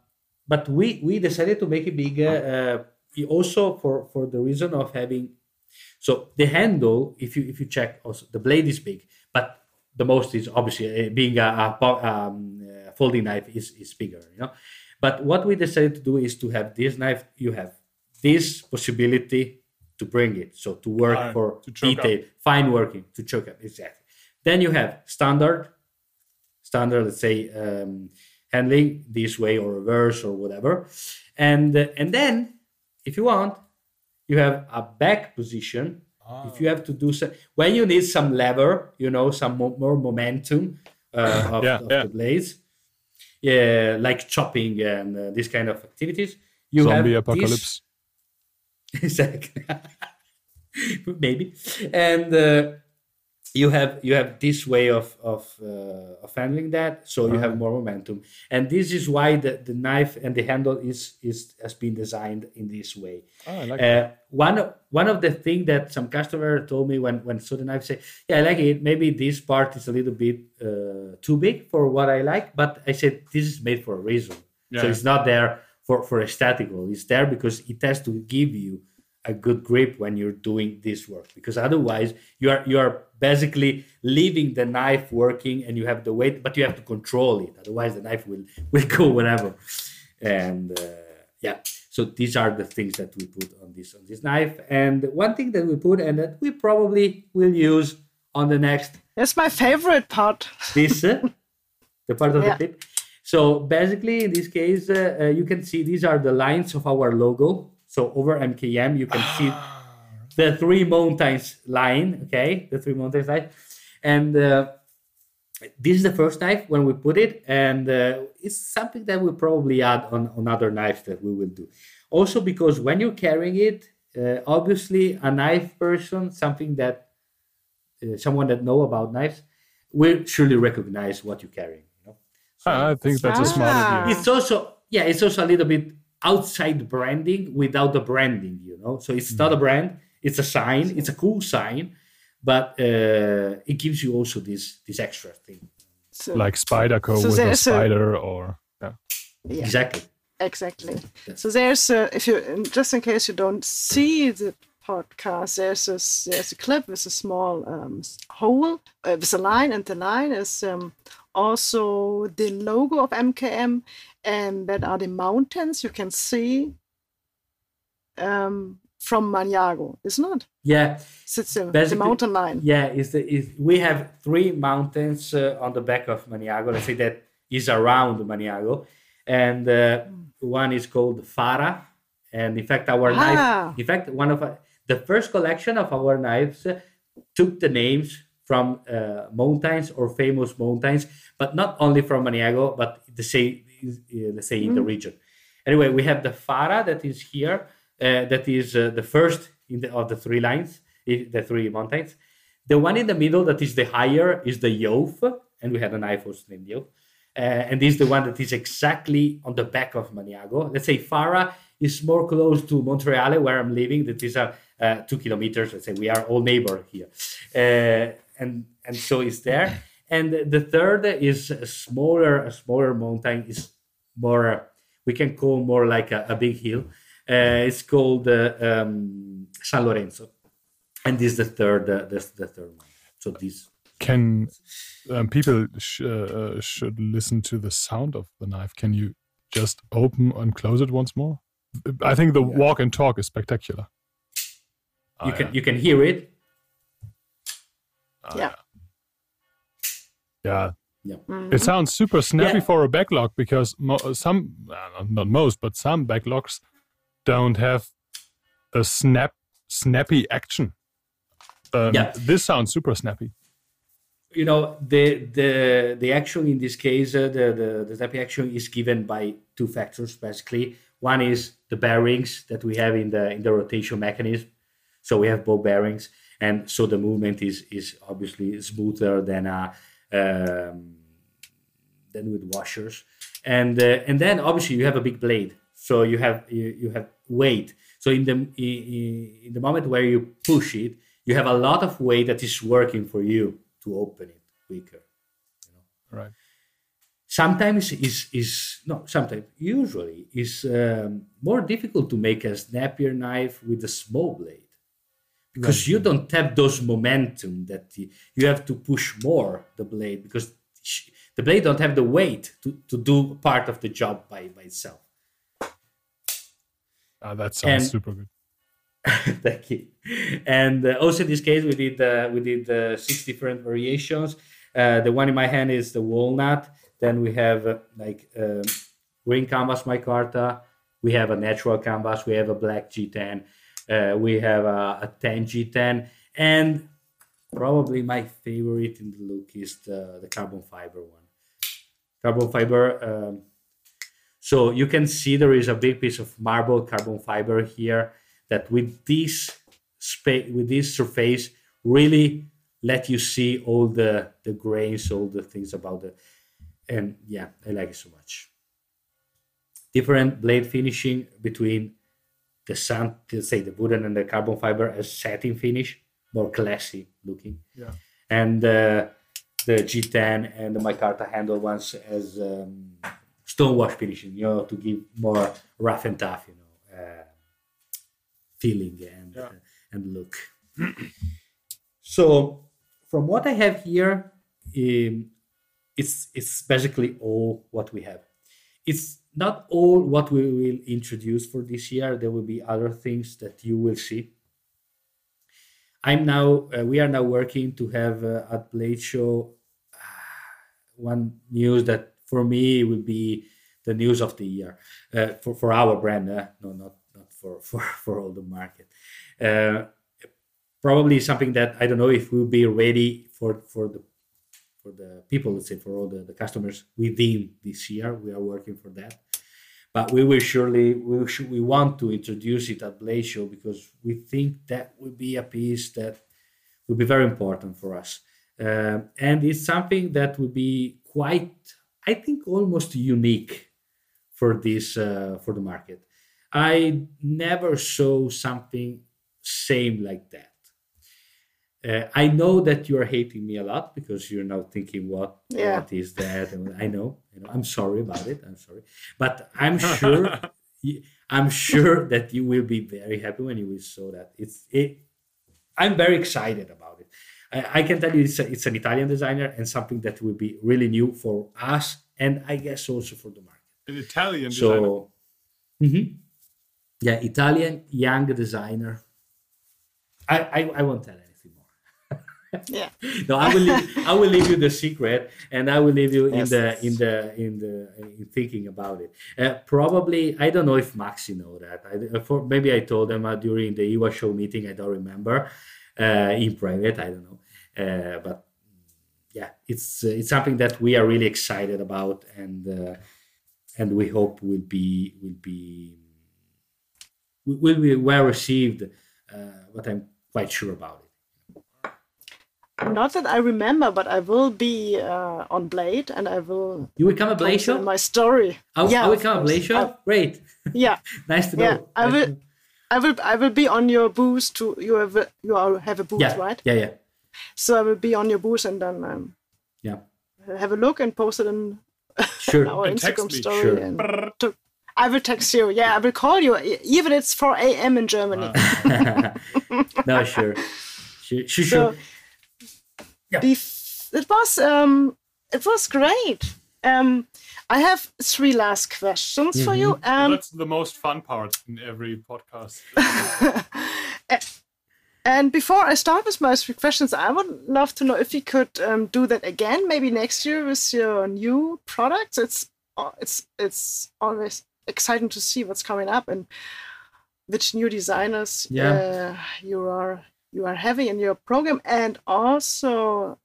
but we we decided to make it bigger uh, also for for the reason of having so the handle if you if you check also the blade is big but the most is obviously uh, being a, a, um, a folding knife is is bigger you know but what we decided to do is to have this knife you have this possibility to bring it. So to work Fine, for to choke up. detail fine working. To choke up. Exactly. Then you have standard standard let's say um, handling this way or reverse or whatever. And uh, and then if you want you have a back position. If you have to do so when you need some lever you know some mo- more momentum uh, of, Yeah, of yeah. the blades yeah like chopping and uh, this kind of activities. You Zombie have this- apocalypse. exactly. Maybe. And uh, you have you have this way of of, uh, of handling that so you have more momentum. And this is why the, the knife and the handle is is has been designed in this way. Oh, I like uh, one of one of the thing that some customer told me when when saw the knife say yeah i like it. Maybe this part is a little bit uh, too big for what i like but i said this is made for a reason. So it's not there for for aesthetical it's there because it has to give you a good grip when you're doing this work because otherwise you are you are basically leaving the knife working and you have the weight but you have to control it. Otherwise the knife will will go wherever. And uh, yeah. So these are the things that we put on this on this knife. And one thing that we put and that we probably will use on the next That's my favorite part. this uh, the part of Yeah. the clip so basically in this case uh, uh, you can see these are the lines of our logo so over mkm you can see the three mountains line okay the three mountains line and uh, this is the first knife when we put it and uh, it's something that we'll probably add on, on other knives that we will do also because when you're carrying it uh, obviously a knife person something that uh, someone that know about knives will surely recognize what you're carrying you know So I think that's a smart Ah. idea. it's also yeah it's also a little bit outside branding without the branding you know? So it's not a brand it's a sign it's a cool sign but uh, it gives you also this this extra thing. So, Like Spyderco So with a there's a- spider or yeah. yeah, exactly. Exactly. So there's a, if you just in case you don't see the podcast, there's a there's a clip with a small um, hole uh, with a line, and the line is um, also the logo of MKM, and that are the mountains you can see um, from Maniago, isn't it? yeah So it's the, the mountain line. yeah is the is we have three mountains uh, on the back of maniago let's say that is around maniago and uh, one is called fara and in fact our Ah. knife in fact one of our, the first collection of our knives uh, took the names from uh, mountains or famous mountains but not only from maniago but the same let's say in the region anyway we have the fara that is here uh, that is uh, the first in the, of the three lines the three mountains the one in the middle that is the higher is the Jouf, and we have an also named Jouf. Uh, and this is the one that is exactly on the back of Maniago. Let's say Fara is more close to Montereale, where I'm living. That is a uh, two kilometers. Let's say we are all neighbor here, uh, and and so it's there. And the third is a smaller, a smaller mountain is more we can call more like a, a big hill. Uh, it's called uh, um, San Lorenzo and this is the third uh, this the third one so this Can um, people sh- uh, uh, should listen to the sound of the knife? Can you just open and close it once more? I think the walk and talk is spectacular. you Ah, can yeah. you can hear it Ah, Yeah. Yeah, Mhm. it sounds super snappy Yeah. for a backlock because mo- some, uh, not most, but some backlocks don't have a snap, snappy action. Um, Yeah. This sounds super snappy. you know the the the action in this case uh, the, the the snappy action is given by two factors basically one is the bearings that we have in the in the rotation mechanism so we have ball bearings and so the movement is is obviously smoother than a um, than with washers. And uh, and then obviously you have a big blade. So you have you, you have weight. So in the in, in the moment where you push it you have a lot of weight that is working for you to open it quicker Right. sometimes is is no sometimes usually is um, more difficult to make a snappier knife with a small blade because you don't have those momentum that you have to push more the blade because the blade don't have the weight to, to do part of the job by, by itself Ah, that sounds And- super good. Thank you. And uh, also in this case, we did uh, we did uh, six different variations. Uh, the one in my hand is the walnut. Then we have uh, like um, green canvas micarta. We have a natural canvas. We have a black G10. Uh, we have a, a 10 G10, and probably my favorite in the look is the, the carbon fiber one. Carbon fiber. Um, so you can see there is a big piece of marble carbon fiber here that with this space with this surface really let you see all the the grains all the things about the and yeah i like it so much different blade finishing between the sun say the wooden and the carbon fiber as satin finish more classy looking Yeah. and uh, the g10 and the micarta handle ones as um, stone wash finishing you know to give more rough and tough you know uh, feeling and Yeah. uh, and look. so from what I have here, um, it's it's basically all what we have. It's not all what we will introduce for this year. There will be other things that you will see. I'm now uh, we are now working to have uh, at Blade Show uh, one news that for me will be the news of the year uh, for for our brand. Uh, no, not not for for for all the market. Uh, probably something that I don't know if we'll be ready for for the for the people. Let's say for all the, the customers within this year. We are working for that. But we will surely we should, we want to introduce it at Blade Show because we think that will be a piece that will be very important for us, Um and it's something that will be quite, I think, almost unique for this uh, for the market. I never saw something same like that. Uh, I know that you are hating me a lot because you're now thinking, "What? Yeah. What is that?" And I know, you know, I'm sorry about it. I'm sorry, but I'm sure, I'm sure that you will be very happy when you will saw that. It's it. I'm very excited about it. I, I can tell you, it's a, it's an Italian designer and something that will be really new for us, and I guess also for the market. An Italian designer. So, Mhm. yeah, Italian young designer. I, I, I won't tell. Yeah. no, I will leave, I will leave you the secret, and I will leave you in Yes. the in the in the in thinking about it. Uh, probably, I don't know if Maxi know that. I, uh, for maybe I told them uh, during the IWA show meeting. I don't remember uh, in private. I don't know, uh, but yeah, it's uh, it's something that we are really excited about, and uh, and we hope will be will be will be well received. Uh, but I'm quite sure about it. Not that I remember, but I will be uh, on Blade, and I will You will come a Blade tell show? my story. I, yeah, I will come a course. Blade show? I- Great. yeah, nice to know. Yeah, I Nice will- know. I will. I will be on your booth. To you have a, you are, have a booth, Yeah, right? yeah, yeah, So I will be on your booth and then um, yeah. have a look and post it in Sure. our And text Instagram me. story. Sure. And to, I will text you. Yeah, I will call you, even it's 4 a.m. in Germany. no, sure. Sure, sure, So sure. Yeah. it was um, it was great. Um, I have three last questions for you. Mm-hmm. Um, That's the most fun part in every podcast. And before I start with my three questions, I would love to know if you could um, do that again, maybe next year with your new products. It's uh, it's it's always exciting to see what's coming up and which new designers Yeah. uh, you are you are having in your program, and also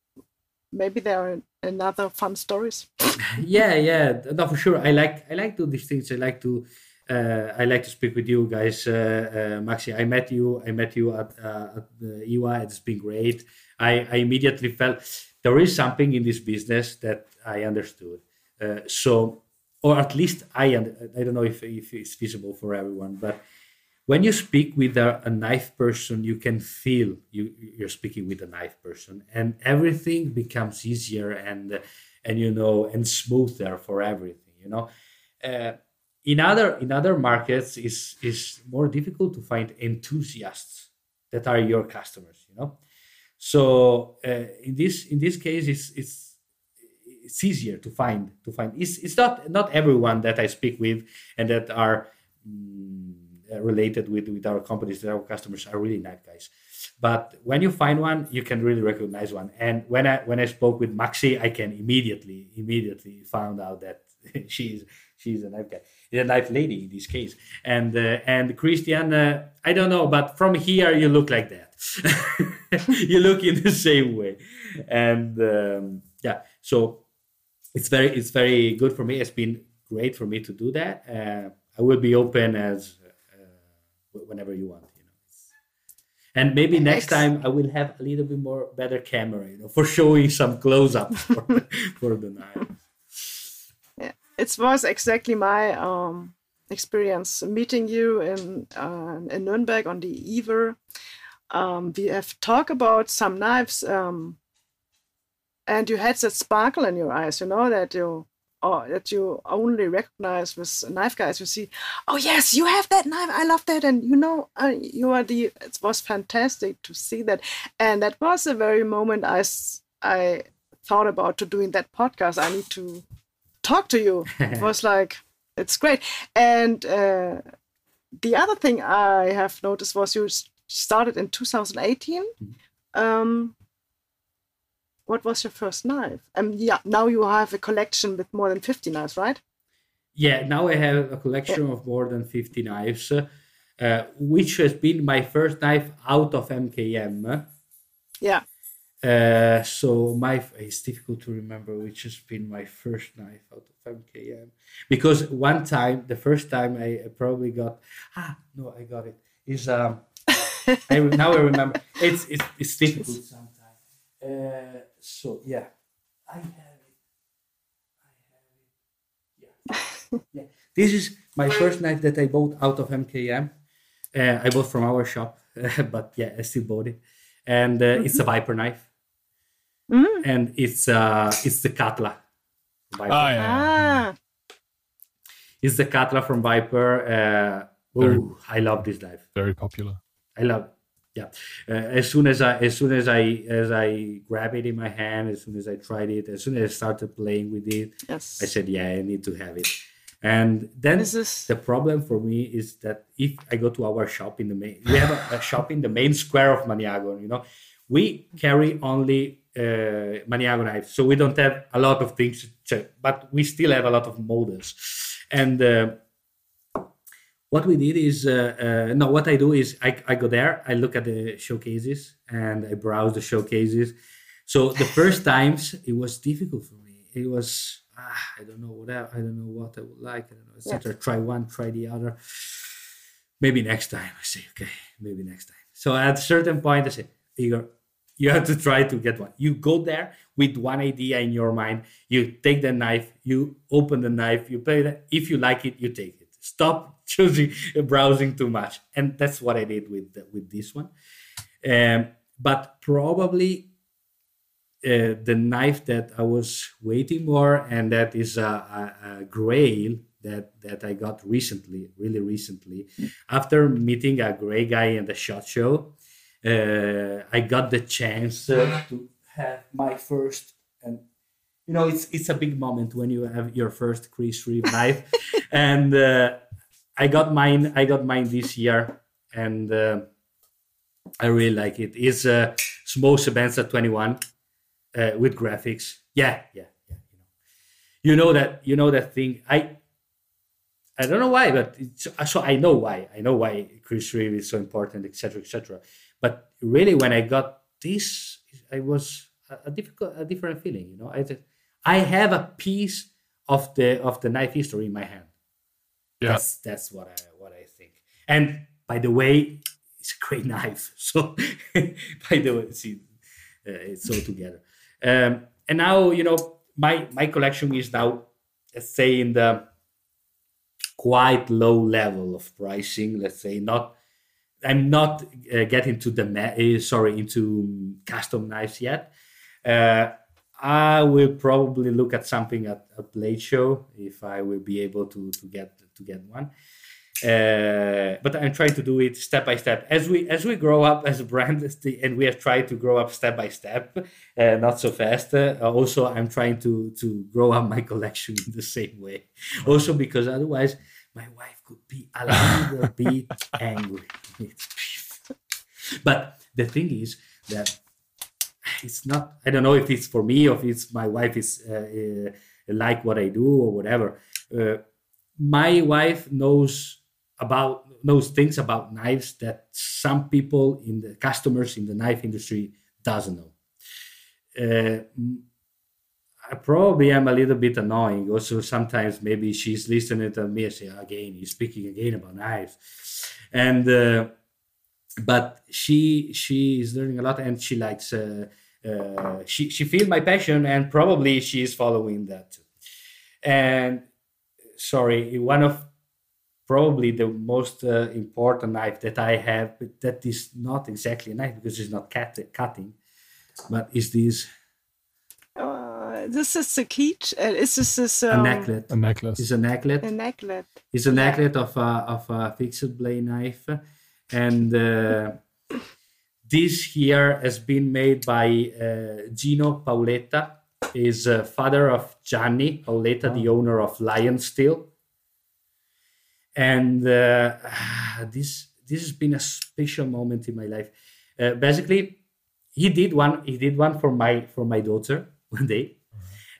maybe there are another fun stories. yeah, yeah. No, for sure. I like I like to these things. I like to uh, I like to speak with you guys, uh, uh, Maxi. I met you. I met you at uh, at the IWA. It's been great. I, I immediately felt there is something in this business that I understood. Uh, so, or at least I I don't know if if it's feasible for everyone, but when you speak with a, a knife person, you can feel you you're speaking with a knife person, and everything becomes easier and and you know and smoother for everything you know? Uh, in other in other markets is is more difficult to find enthusiasts that are your customers you know? So uh, in this in this case it's it's it's easier to find to find. It's, it's not not everyone that i speak with and that are mm, related with with our companies that our customers are really nice guys. But when you find one you can really recognize one. And when i when i spoke with maxi i can immediately immediately found out that she's she's a knife guy a knife lady in this case. And uh, and christian uh, i don't know but from here you look like that. You look in the same way. And um, yeah so it's very it's very good for me. It's been great for me to do that. Uh, i will be open as uh, whenever you want you know and maybe next time i will have a little bit more better camera you know for showing some close-up for, for the knife yeah it was exactly my um experience meeting you in uh, in nürnberg on the IWA. Um, we have talked about some knives um, and you had that sparkle in your eyes you know that you or that you only recognize with knife guys you see oh yes you have that knife. I love that. And you know uh, you are the it was fantastic to see that. And that was the very moment i i thought about to doing that podcast. I need to talk to you. It was like it's great. And uh, the other thing i have noticed was you started in 2018 mm-hmm. um, what was your first knife? And yeah, now you have a collection with more than 50 knives, right? Yeah, now I have a collection yeah. of more than 50 knives, uh, which has been my first knife out of MKM. Yeah. Uh, so my it's difficult to remember which has been my first knife out of MKM because one time the first time I probably got ah no I got it is um I, now I remember it's it's, it's difficult sometimes. Uh, so yeah, I have it. I have it. Yeah, yeah. This is my first knife that I bought out of MKM. Uh, I bought from our shop, but yeah, I still bought it, and uh, mm-hmm. it's a mm-hmm. Viper knife, mm. and it's uh it's the Katla. Viper. Oh, yeah. Ah. It's the Katla from Viper. oh, I love this knife. Very popular. I love yeah. Uh, as soon as i as soon as i as i grab it in my hand as soon as i tried it as soon as i started playing with it yes. i said yeah i need to have it. And then this is... the problem for me is that if i go to our shop in the main we have a, a shop in the main square of maniago you know? We carry only uh, maniago knives so we don't have a lot of things to, but we still have a lot of models. And uh, what we did is uh, uh, no what i do is I, I go there i look at the showcases and i browse the showcases. So the first times it was difficult for me. It was ah, i don't know what I, I don't know what i would like i don't know etc yeah. try one try the other. Maybe next time i say okay maybe next time. So at a certain point i say igor you have to try to get one. You go there with one idea in your mind. You take the knife you open the knife you play it. If you like it you take it stop choosing browsing too much. And that's what i did with with this one. Um, but probably uh, the knife that i was waiting for and that is a, a, a grail that that i got recently really recently. After meeting a gray guy in the shot show uh, i got the chance uh, to have my first and you know it's it's a big moment when you have your first Chris Reeve knife, and uh, I got mine. I got mine this year, and uh, I really like it. It's a small Sebenza 21 uh, with graphics. Yeah, yeah, yeah. You know, you know that you know that thing. I I don't know why, but so I know why. I know why Chris Reeve is so important, etc., etc. But really, when I got this, I was a, a difficult, a different feeling. You know, I I have a piece of the of the knife history in my hand. Yeah. That's that's what I what I think. And by the way, it's a great knife. So by the way, see, uh, it's all together. Um, and now you know my my collection is now let's say in the quite low level of pricing. Let's say not. I'm not uh, getting to the uh, sorry into custom knives yet. Uh, I will probably look at something at a blade show if I will be able to to get to get one. Uh, but I'm trying to do it step by step as we as we grow up as a brand, and we have tried to grow up step by step, uh, not so fast. Uh, also, I'm trying to to grow up my collection in the same way. Also, because otherwise, my wife could be a little bit angry. but the thing is that it's not. I don't know if it's for me or if it's my wife is uh, uh, like what I do or whatever. Uh, my wife knows about knows things about knives that some people in the customers in the knife industry doesn't know. Uh, I probably am a little bit annoying. Also, sometimes maybe she's listening to me and say, "Again, he's speaking again about knives," and uh, but she she is learning a lot and she likes. Uh, uh, she she feel my passion and probably she is following that too. And sorry, one of probably the most uh, important knife that I have, but that is not exactly a knife because it's not cut- cutting, but is this Uh, this is a key. Uh, is this is, a um, necklet? A necklace. It's a necklet. A necklet. It's a necklet of a of a fixed blade knife, and uh, this here has been made by uh, Gino Pauletta, Is uh, father of Gianni Pauletta, the owner of Lion Steel. And uh, this this has been a special moment in my life. Uh, basically, he did one. He did one for my for my daughter one day.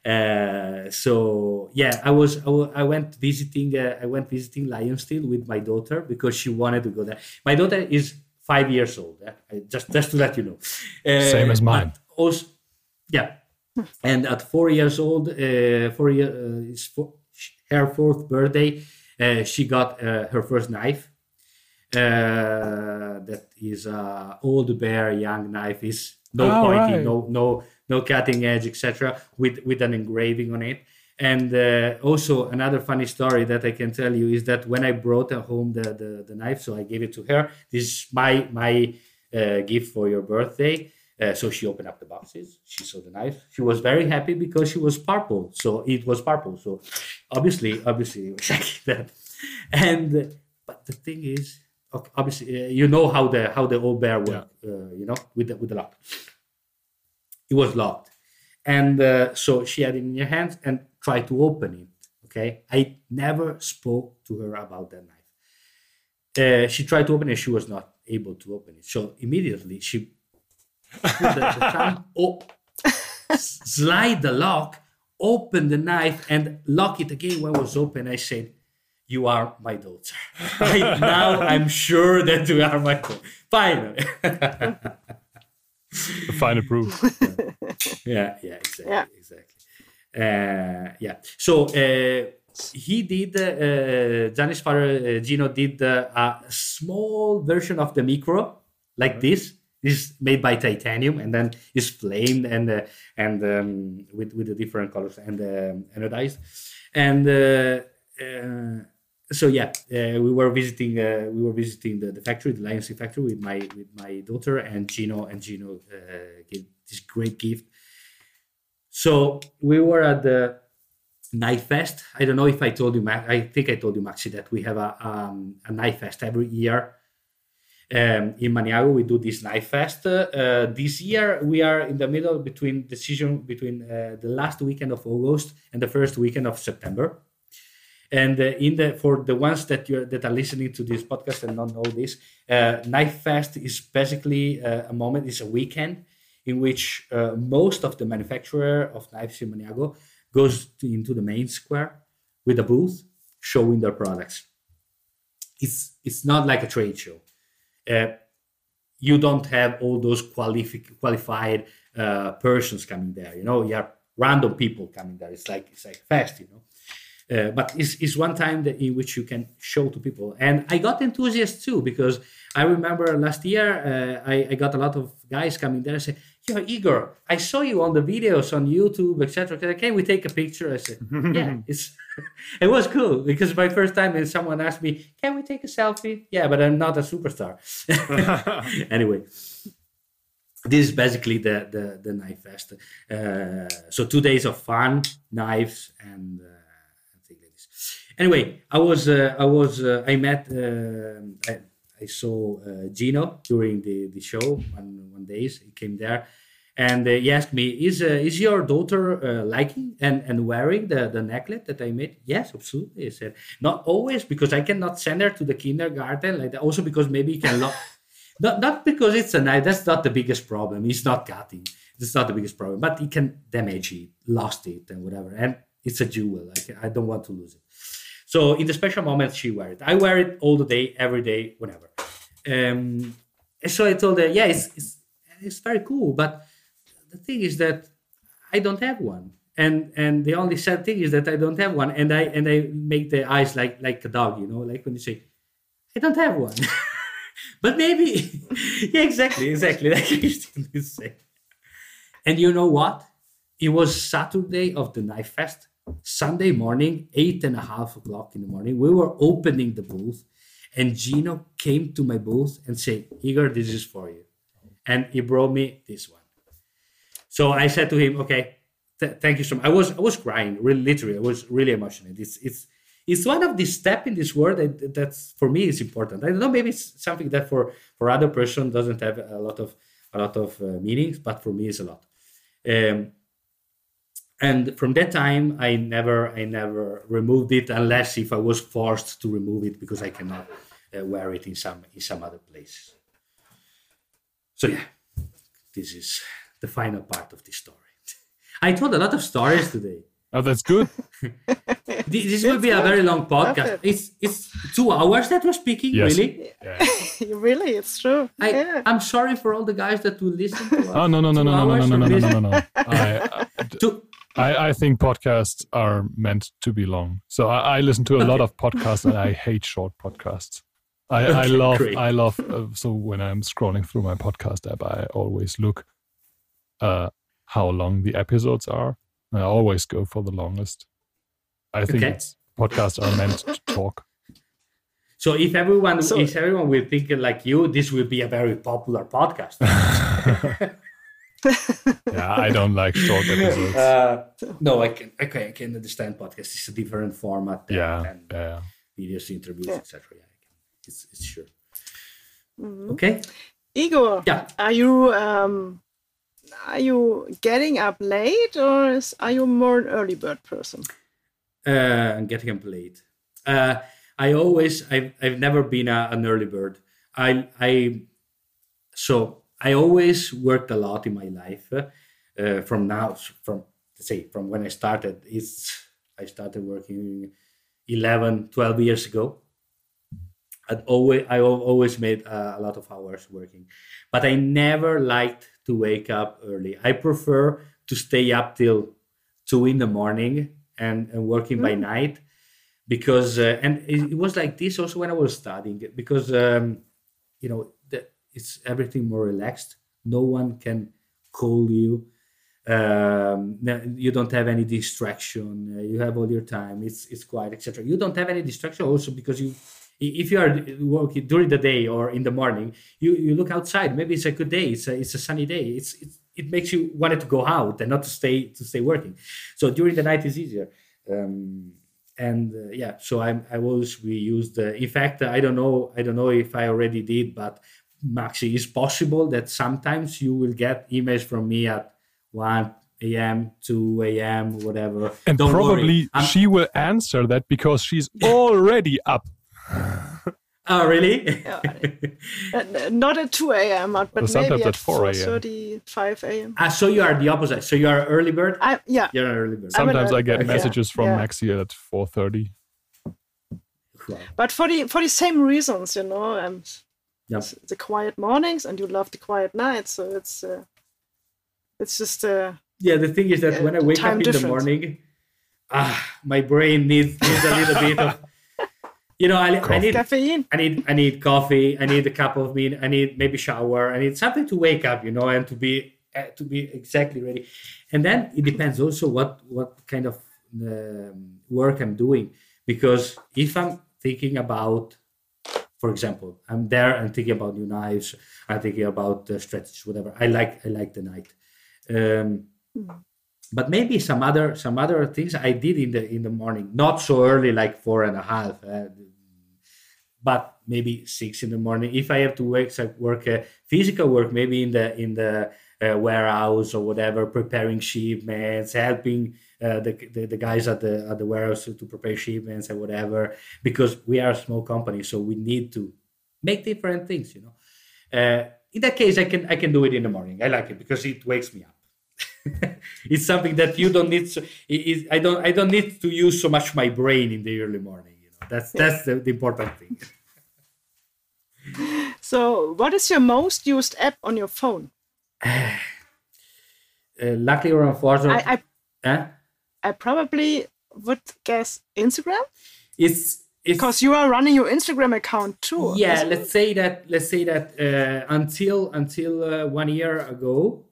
Uh, so yeah, I was I, went visiting uh, I went visiting Lion Steel with my daughter because she wanted to go there. My daughter is five years old. Just just to let you know. Uh, Same as mine. but Also, yeah, and at four years old, uh, four year uh, is four, her fourth birthday, uh, she got uh, her first knife. Uh, that is a old bear young knife. Is no Oh, pointing, right. no no no cutting edge, etc. With with an engraving on it. And uh, also another funny story that I can tell you is that when I brought home the, the, the knife, so I gave it to her. This is my my uh, gift for your birthday. Uh, so she opened up the boxes. She saw the knife. She was very happy because she was purple. So it was purple. So obviously, obviously, exactly that. And uh, but the thing is, okay, obviously, uh, you know how the how the old bear work. Uh, you know, with the with the lock. It was locked, and uh, so she had it in her hands and tried to open it. Okay, I never spoke to her about that knife. Uh, she tried to open it. She was not able to open it. So immediately she put the, the thumb, slide the lock, open the knife, and lock it again when it was open. I said, "You are my daughter." I, now I'm sure that you are my daughter. Finally. The final proof. yeah, yeah, exactly, Yeah. exactly. Uh, yeah. So uh, he did. Uh, Gianni's father, uh, Gino, did uh, a small version of the micro, like this. This is made by titanium, and then is flamed and uh, and um, with with the different colors and um, anodized. And uh, uh, so yeah, uh, we were visiting uh, we were visiting the, the factory, the Lion Steel factory, with my with my daughter and Gino, and Gino uh, gave this great gift. So we were at the Knife Fest. I don't know if I told you, Max. I think I told you, Maxi, that we have a um, a Knife Fest every year. Um, in Maniago, we do this Knife Fest. Uh, this year, we are in the middle between decision between uh, the last weekend of August and the first weekend of September. And uh, in the for the ones that you that are listening to this podcast and not know this, uh, Knife Fest is basically uh, a moment. It's a weekend in which uh, most of the manufacturer of knives in Maniago goes to, into the main square with a booth showing their products. It's it's not like a trade show. Uh, you don't have all those qualifi- qualified uh, persons coming there. You know, you have random people coming there. It's like it's like fast, you know. Uh, but it's, it's one time that in which you can show to people and i got enthusiasts too because i remember last year uh, I, I got a lot of guys coming there and say you're igor i saw you on the videos on youtube etc can we take a picture i said yeah it's it was cool because my first time and someone asked me can we take a selfie yeah but i'm not a superstar anyway this is basically the the, the knife fest. Uh, so two days of fun, knives, and uh, things like this. Anyway, I was uh, I was uh, I met uh, I, I saw uh, Gino during the the show one one days. He came there. And uh, he asked me, "Is uh, is your daughter uh, liking and, and wearing the, the necklace that I made?" Yes, absolutely. I said, "Not always because I cannot send her to the kindergarten like that. Also because maybe he can lo- not not because it's a knife. That's not the biggest problem. It's not cutting. It's not the biggest problem. But he can damage it, lost it, and whatever. And it's a jewel. Like I don't want to lose it. So in the special moments, she wear it. I wear it all the day, every day, whenever. Um, so I told her, yeah, it's, it's it's very cool, but the thing is that I don't have one. And and the only sad thing is that I don't have one. And I and I make the eyes like like a dog, you know, like when you say, I don't have one. but maybe yeah, exactly, exactly like you saying. And you know what? It was Saturday of the Knife Fest. Sunday morning, eight and a half o'clock in the morning. We were opening the booth, and Gino came to my booth and said, Igor, this is for you. And he brought me this one. So I said to him, "Okay, th- thank you so much." I was I was crying, really, literally. I was really emotional. It's it's it's one of the step in this world that, that's for me is important. I don't know, maybe it's something that for for other person doesn't have a lot of a lot of uh, meanings, but for me it's a lot. Um, and from that time, I never I never removed it unless if I was forced to remove it because I cannot uh, wear it in some in some other place. So yeah, this is the final part of this story. I told a lot of stories today. Oh, that's good. This, this will be a very long podcast. Perfect. It's it's two hours that we're speaking. Yes. Really, Yeah. really, it's true. I yeah. I'm sorry for all the guys that will listen to us. Oh no no no Two no no no hours no no no no no no. I, I I think podcasts are meant to be long. So I, I listen to a lot of podcasts and I hate short podcasts. I, I love great. I love uh, so when I'm scrolling through my podcast app, I always look uh how long the episodes are. I always go for the longest. I think Okay. podcasts are meant to talk. So if everyone So- if everyone will think like you, this will be a very popular podcast. Yeah, I don't like short episodes. Uh, no, I can okay, I can understand podcast. It's a different format than, yeah, than yeah. videos, interviews, Yeah. etc. Yeah, I can. It's it's sure. Mhm. Okay. Igor, Yeah. are you um, are you getting up late or is, are you more an early bird person? uh, and getting up late. Uh, I always, I've, I've never been a, an early bird. I, I, so I always worked a lot in my life. Uh, from now, from say from when I started, it's I started working 11, 12 years ago. I'd always, I always made uh, a lot of hours working, but I never liked to wake up early. I prefer to stay up till two in the morning and, and working by night because uh, and it, it was like this also when I was studying because um, you know the, it's everything more relaxed. No one can call you. Um, you don't have any distraction. Uh, you have all your time. It's it's quiet, etc. You don't have any distraction also because you if you are working during the day or in the morning, you, you look outside. Maybe it's a good day. It's a, it's a sunny day. It's, it's it makes you wanted to go out and not to stay to stay working. So during the night is easier. Um, and uh, yeah, so I I always we used. Uh, in fact, I don't know I don't know if I already did, but Maxi, it's possible that sometimes you will get emails from me at one a.m., two a.m., whatever. And Don't probably she will answer that because she's already up. Oh, really? Not at 2 a.m., but Well, sometimes maybe at at 4 a.m.. 4.30, 5 a.m. ah, so you are the opposite. So you are an early bird. I, yeah, You're an early bird. I'm Sometimes I get early bird, yeah. messages from Yeah. Maxi at 4:30. Wow. but for the for the same reasons, you know, um, Yep. it's the quiet mornings and you love the quiet nights, so it's uh, it's just uh, Yeah, the thing is that Yeah, when I wake up in difference. the morning, ah, my brain needs, needs a little bit of, you know, I, I need caffeine. I need I need coffee. I need a cup of meat. I need maybe shower. I need something to wake up, you know, and to be uh, to be exactly ready. And then it depends also what what kind of um, work I'm doing because if I'm thinking about, for example. I'm there and thinking about new knives. I'm thinking about uh, strategies, whatever. I like I like the night. Um, Mm. but maybe some other some other things I did in the in the morning, not so early, like four and a half, uh, but maybe six in the morning. If I have to work, work uh, physical work, maybe in the in the uh, warehouse or whatever, preparing shipments, helping uh, the, the the guys at the at the warehouse to prepare shipments and whatever. Because we are a small company, so we need to make different things. You know, uh, in that case, I can I can do it in the morning. I like it because it wakes me up. it's something that you don't need. So, it, it, I don't I don't need to use so much my brain in the early morning. You know, that's that's the, the important thing. So, what is your most used app on your phone? Uh, luckily or unfortunately, I, I, huh? I probably would guess Instagram it's because you are running your Instagram account too. yeah. Let's say that let's say that uh, until until uh, one year ago,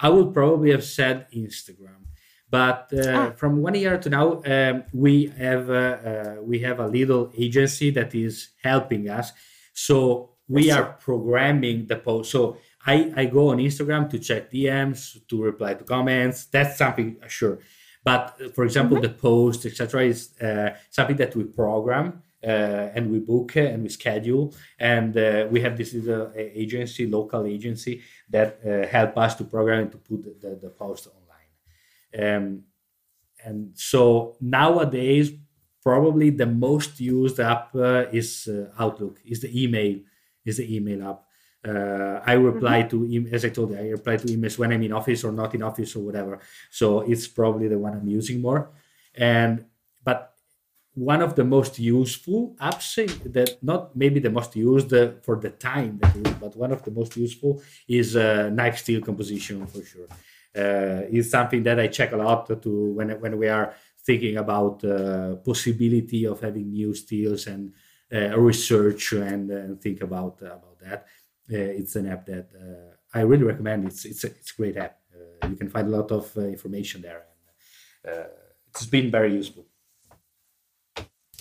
I would probably have said Instagram. But uh, Ah. from one year to now, um, we have uh, uh, we have a little agency that is helping us. So we are programming the post. So I, I go on Instagram to check DMs, to reply to comments. That's something uh, sure. But uh, for example, the post, etc., is uh, something that we program uh, and we book uh, and we schedule. And uh, we have this little uh, agency, local agency, that uh, help us to program and to put the, the, the post online. Um, and so nowadays, probably the most used app uh, is uh, Outlook, is the email, is the email app. Uh, I reply to em- as I told you, I reply to emails when I'm in office or not in office or whatever. So it's probably the one I'm using more. And but one of the most useful apps that not maybe the most used uh, for the time that is, but one of the most useful is uh, knife steel composition for sure. Uh, it's something that I check a lot to when when we are thinking about uh, possibility of having new steels and uh, research and, and think about about that. Uh, it's an app that uh, I really recommend. It's it's a, it's a great app. Uh, you can find a lot of uh, information there, and uh, it's been very useful.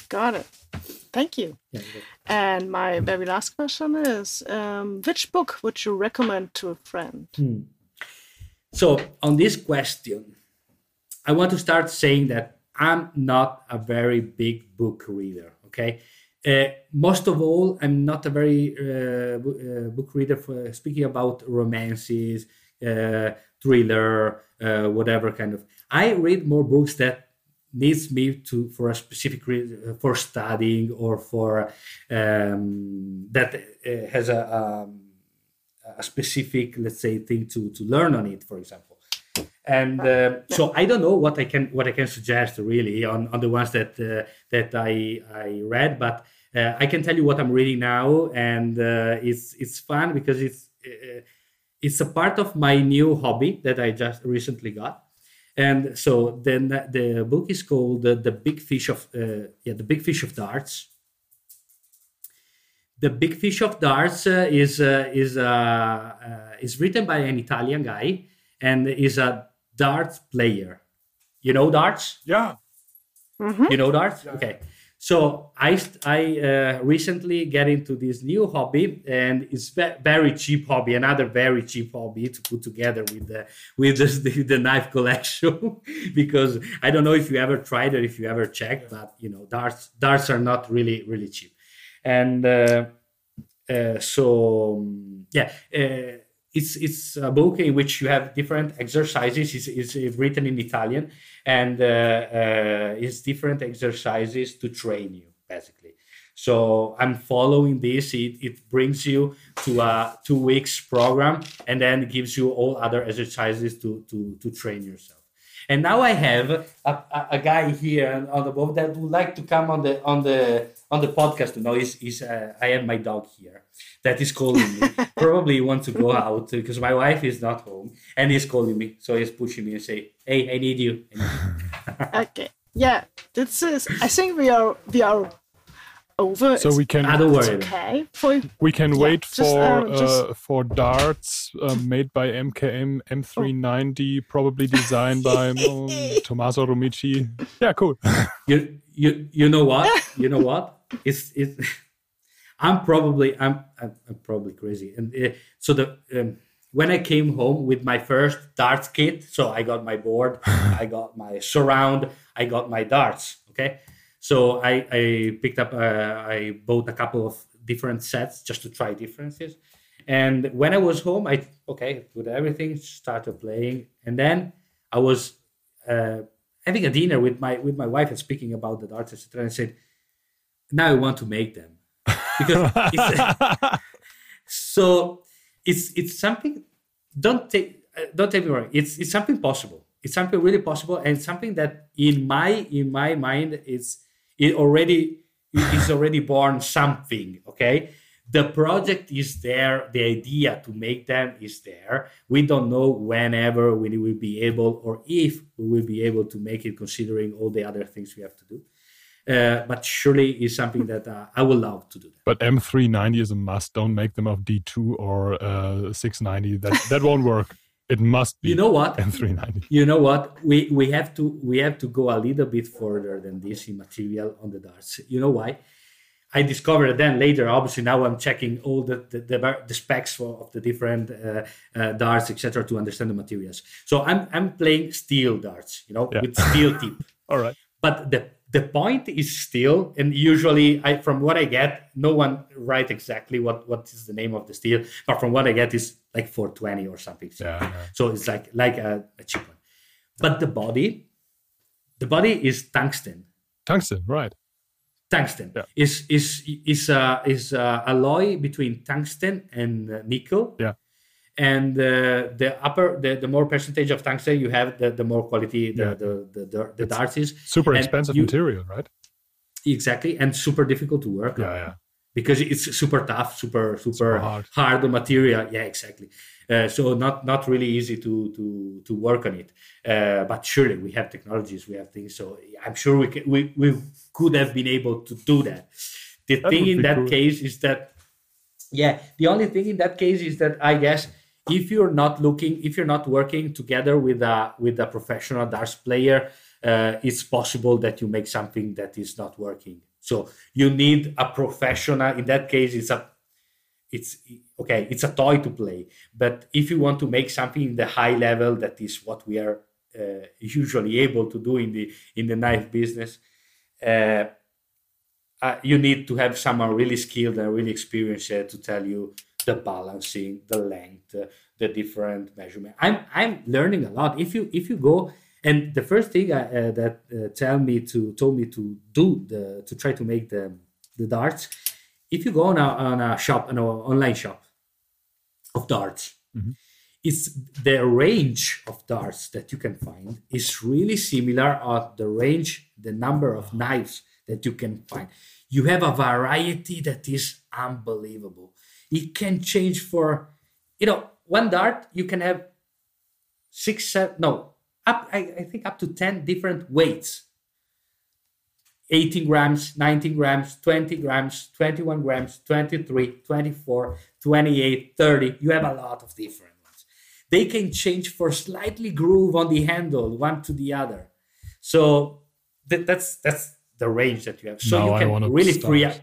Got it. Thank you. Yeah, And my very last question is um, which book would you recommend to a friend? Hmm. So on this question, I want to start saying that I'm not a very big book reader. Okay, uh, most of all, I'm not a very uh, uh, book reader for speaking about romances, uh, thriller, uh, whatever kind of. I read more books that needs me to for a specific reason for studying or for um, that uh, has a. Um, a specific let's say thing to to learn on it for example and uh, so i don't know what i can what i can suggest really on on the ones that uh, that i i read but uh, i can tell you what i'm reading now and uh, it's it's fun because it's uh, it's a part of my new hobby that i just recently got. And so then the book is called uh, the big fish of uh, yeah the big fish of darts. The big fish of darts uh, is uh, is uh, uh, is written by an Italian guy and is a darts player. You know darts? Yeah. Mhm. You know darts? Okay. So I I uh, recently get into this new hobby and it's ve- very cheap hobby, another very cheap hobby to put together with the with the, the, the knife collection because I don't know if you ever tried or if you ever checked, but you know darts darts are not really really cheap, and uh, uh, so um, yeah. It's it's a book in which you have different exercises. It's, it's written in Italian, and uh, uh, it's different exercises to train you basically. So I'm following this. It, it brings you to a two weeks program, and then gives you all other exercises to to to train yourself. And now I have a, a, a guy here on the boat that would like to come on the on the on the podcast. You know, is is uh, I have my dog here that is calling me. Probably he wants to go out because my wife is not home, and he's calling me. So he's pushing me and say, "Hey, I need you." I need you." Okay. Yeah, this is. I think we are we are over. So we can don't It's worry. okay for we can Yeah, wait just, for uh, just- uh, for darts uh, made by MKM M390, probably designed by um, Tommaso Rumici. Yeah, cool. You you you know what? You know what? It's it's. I'm probably I'm I'm, I'm probably crazy. And uh, so the um, when I came home with my first darts kit, so I got my board, I got my surround, I got my darts. Okay, so I I picked up uh, I bought a couple of different sets just to try differences. And when I was home, I okay put everything, started playing, and then I was uh, having a dinner with my with my wife and speaking about the darts, etc. And I said, now I want to make them because it's, so it's it's something. Don't take uh, don't take me wrong. It's it's something possible. It's something really possible, and something that in my in my mind is it already is already born something. Okay, the project is there the idea to make them is there we don't know whenever we will be able or if we will be able to make it considering all the other things we have to do uh, but surely is something that uh, I would love to do. That. But M390 is a must. Don't make them of D2 or uh, 690. That that won't work. It must be. You know what? M390. You know what? We we have to we have to go a little bit further than this in material on the darts. You know why? I discovered then later. Obviously, now I'm checking all the the, the, the specs for, of the different uh, uh, darts, etc., to understand the materials. So I'm I'm playing steel darts, you know, yeah. with steel tip. all right. But the the point is still, and usually, I from what I get, no one write exactly what what is the name of the steel, but from what I get is like 420 or something. So, yeah, yeah. so it's like like a, a cheap one. But the body, the body is tungsten. Tungsten, right? Tungsten yeah. is is is a is a alloy between tungsten and uh, nickel. Yeah and uh, the upper the, the more percentage of tungsten you have the, the more quality the yeah. the, the, the, the darts is super and expensive you, material right exactly and super difficult to work yeah, on yeah. because it's super tough super super, super hard. hard material yeah exactly uh, so not not really easy to to to work on it uh, but surely we have technologies we have things so i'm sure we can, we, we could have been able to do that the that thing in that cool. case is that yeah the only thing in that case is that i guess if you're not looking if you're not working together with a with a professional darts player uh, it's possible that you make something that is not working. So you need a professional in that case it's a it's okay it's a toy to play. But if you want to make something in the high level that is what we are uh, usually able to do in the in the knife business uh, uh, you need to have someone really skilled and really experienced to tell you the balancing, the length, the different measurement. I'm I'm learning a lot. If you if you go and the first thing I, uh, that uh, tell me to told me to do the to try to make the the darts. If you go on a, on a shop, an online shop of darts, mm-hmm. it's the range of darts that you can find is really similar of the range, the number of knives that you can find. You have a variety that is unbelievable it can change for you know one dart you can have six seven no up I, I think up to 10 different weights. 18 grams 19 grams 20 grams 21 grams 23 24 28 30 you have a lot of different ones. They can change for slightly groove on the handle one to the other. So that, that's that's the range that you have. So now you can really free up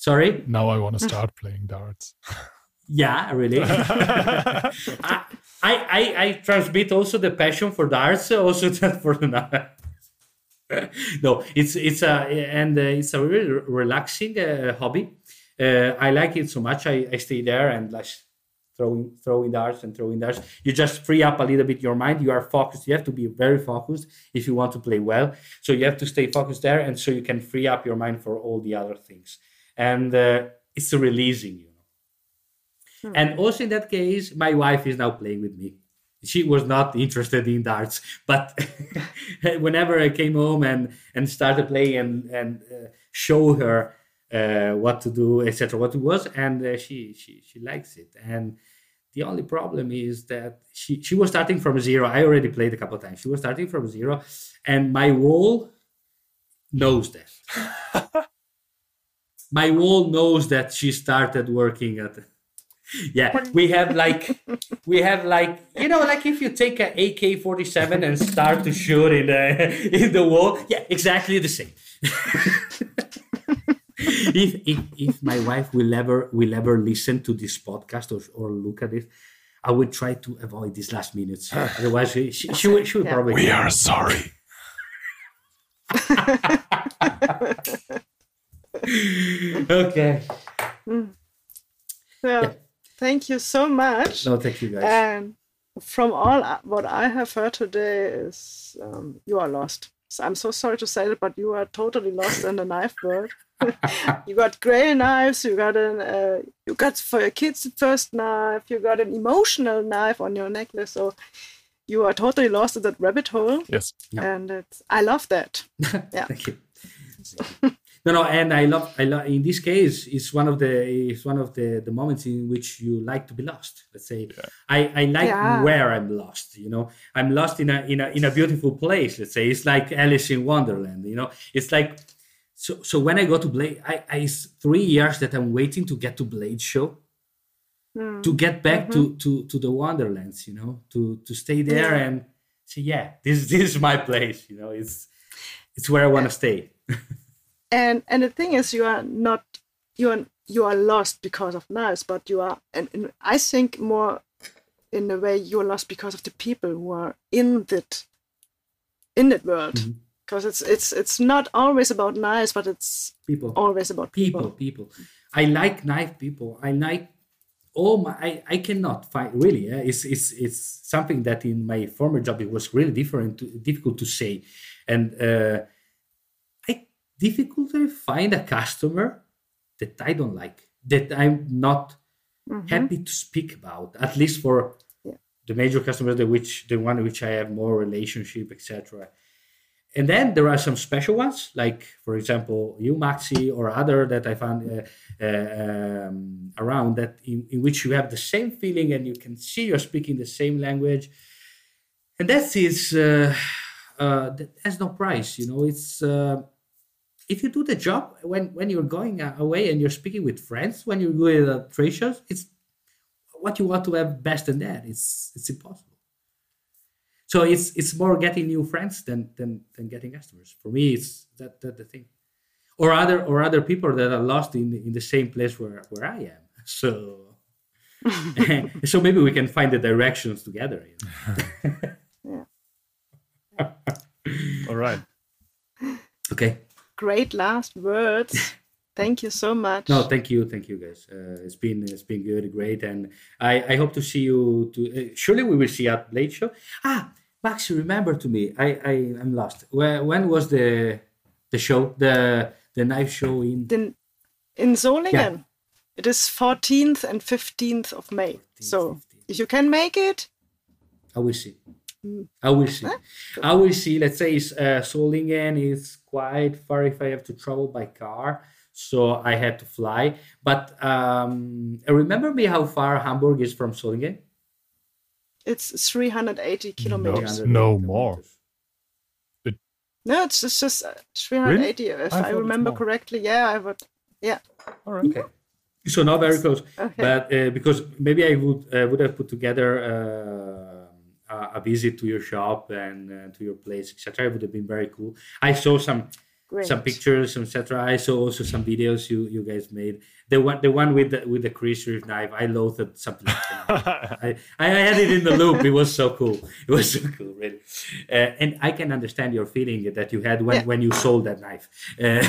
Sorry? Now I want to start playing darts. Yeah, really. I, I, I transmit also the passion for darts, also for the no, it's it's a and uh, it's a really relaxing uh, hobby. Uh, I like it so much. I, I stay there and like throwing throwing darts and throwing darts. You just free up a little bit your mind. You are focused. You have to be very focused if you want to play well. So you have to stay focused there, and so you can free up your mind for all the other things and uh, it's releasing you know. Hmm. and also in that case my wife is now playing with me. She was not interested in darts but whenever i came home and and started playing and and uh, show her uh, what to do etc what it was and uh, she she she likes it. And the only problem is that she she was starting from zero. I already played a couple of times. She was starting from zero and my wall knows that my wall knows that she started working at yeah we have like we have like you know like if you take a ak-47 and start to shoot in the uh, in the wall yeah exactly the same if, if if my wife will ever will ever listen to this podcast or, or look at it, I will try to avoid these last minutes. Otherwise, she she, she will, she will Yeah. probably. We are sorry. okay. So, thank you so much. No, thank you guys. And from all what I have heard today is um, you are lost. So I'm so sorry to say it, but you are totally lost in the knife world. you got gray knives. You got an uh, you got for your kids the first knife. You got an emotional knife on your necklace. So you are totally lost in that rabbit hole, Yes. Yeah. and it's I love that. Yeah. Thank you. No, no, and I love, I love. In this case, it's one of the, it's one of the the moments in which you like to be lost. Let's say, I, I like Yeah. where I'm lost. You know, I'm lost in a in a in a beautiful place. Let's say it's like Alice in Wonderland. You know, it's like. So, so when I go to Blade, I, I it's three years that I'm waiting to get to Blade show, Hmm. to get back to, to to the Wonderlands, you know, to to stay there Yeah. and say, yeah, this this is my place, you know, it's it's where I want to stay. and and the thing is you are not you are you are lost because of knives but you are and, and i think more in a way you're lost because of the people who are in that in that world Mhm. because it's it's it's not always about knives but it's People, always about people, people, people. I like knife people. I like all my. I, I cannot find really. eh, It's it's it's something that in my former job it was really different, to, difficult to say, and uh, I difficultly find a customer that I don't like that I'm not Mhm. happy to speak about. At least for Yeah. the major customers, the which the one which I have more relationship, etc. And then there are some special ones, like for example, you Maxi or other that I found uh, uh, um, around that in, in which you have the same feeling and you can see you're speaking the same language, and that is uh, uh, that has no price. You know, it's uh, if you do the job when when you're going uh, away and you're speaking with friends when you're doing uh, trade shows, it's what you want to have best than that. It's it's impossible. So it's it's more getting new friends than than than getting customers. For me, it's that that the thing, or other or other people that are lost in in the same place where where I am. So so maybe we can find the directions together. You know? All right. Okay. Great last words thank you so much No, thank you, thank you, guys. Uh, it's been it's been good, great, and I I hope to see you. To uh, surely we will see at Blade Show. Ah, Max, you remember to me? I I am lost. Where when was the the show the the knife show in? in, in Solingen. It is 14th and 15th of May. 14th, So 15th. if you can make it, I will see. I will see. I will see. Let's say it's, uh, Solingen is quite far if I have to travel by car, so I had to fly. But um, remember me how far Hamburg is from Solingen? it's 380 kilometers. 300 no kilometers. more. No, it's just, just uh, 380 if I I, remember correctly. Yeah, I would. Yeah. All right. Okay. So not very close, Okay. but uh, because maybe I would uh, would have put together uh, a- visit to your shop and uh, to your place, etc. It would have been very cool. I saw some Great. some pictures, etc. I saw also some videos you you guys made. The one the one with the with the Chris Reeve knife. I loathed something. I, I had it in the loop. It was so cool. It was so cool, really. Uh, and I can understand your feeling that you had when, Yeah. when you sold that knife. Uh,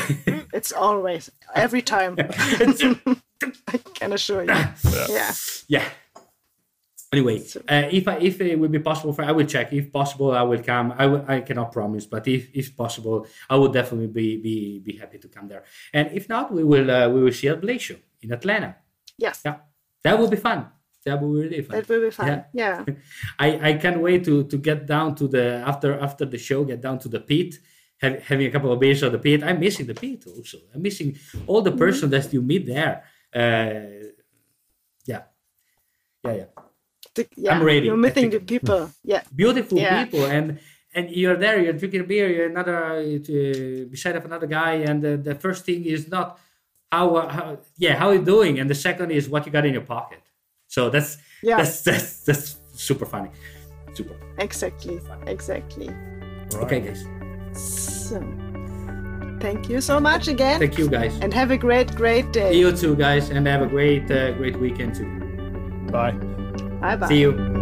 It's always, every time. I can assure you. Yeah. yeah. Anyway, uh, if I, if it will be possible for, I will check. If possible, I will come. I will, I cannot promise, but if if possible, I would definitely be be be happy to come there. And if not, we will uh, we will see at Show in Atlanta. Yes. Yeah, that will be fun. That will be really fun. It will be fun. Yeah. Yeah. I, I can't wait to to get down to the after after the show, get down to the pit, have, having a couple of beers at the pit. I'm missing the pit also. I'm missing all the person that you meet there. Uh, yeah, yeah, yeah. The- yeah. ready. You're meeting the people. Yeah. Beautiful Yeah. people, and and you're there. You're drinking a beer. You're another uh, beside of another guy, and the, the first thing is not how, uh, how yeah how you doing, and the second is what you got in your pocket. So that's Yeah. that's that's that's super funny, super. Exactly. Exactly. Right. Okay, guys. So, Thank you so much again. Thank you, guys. And have a great, great day. You too, guys, and have a great, uh, great weekend too. Bye. Bye bye. See you.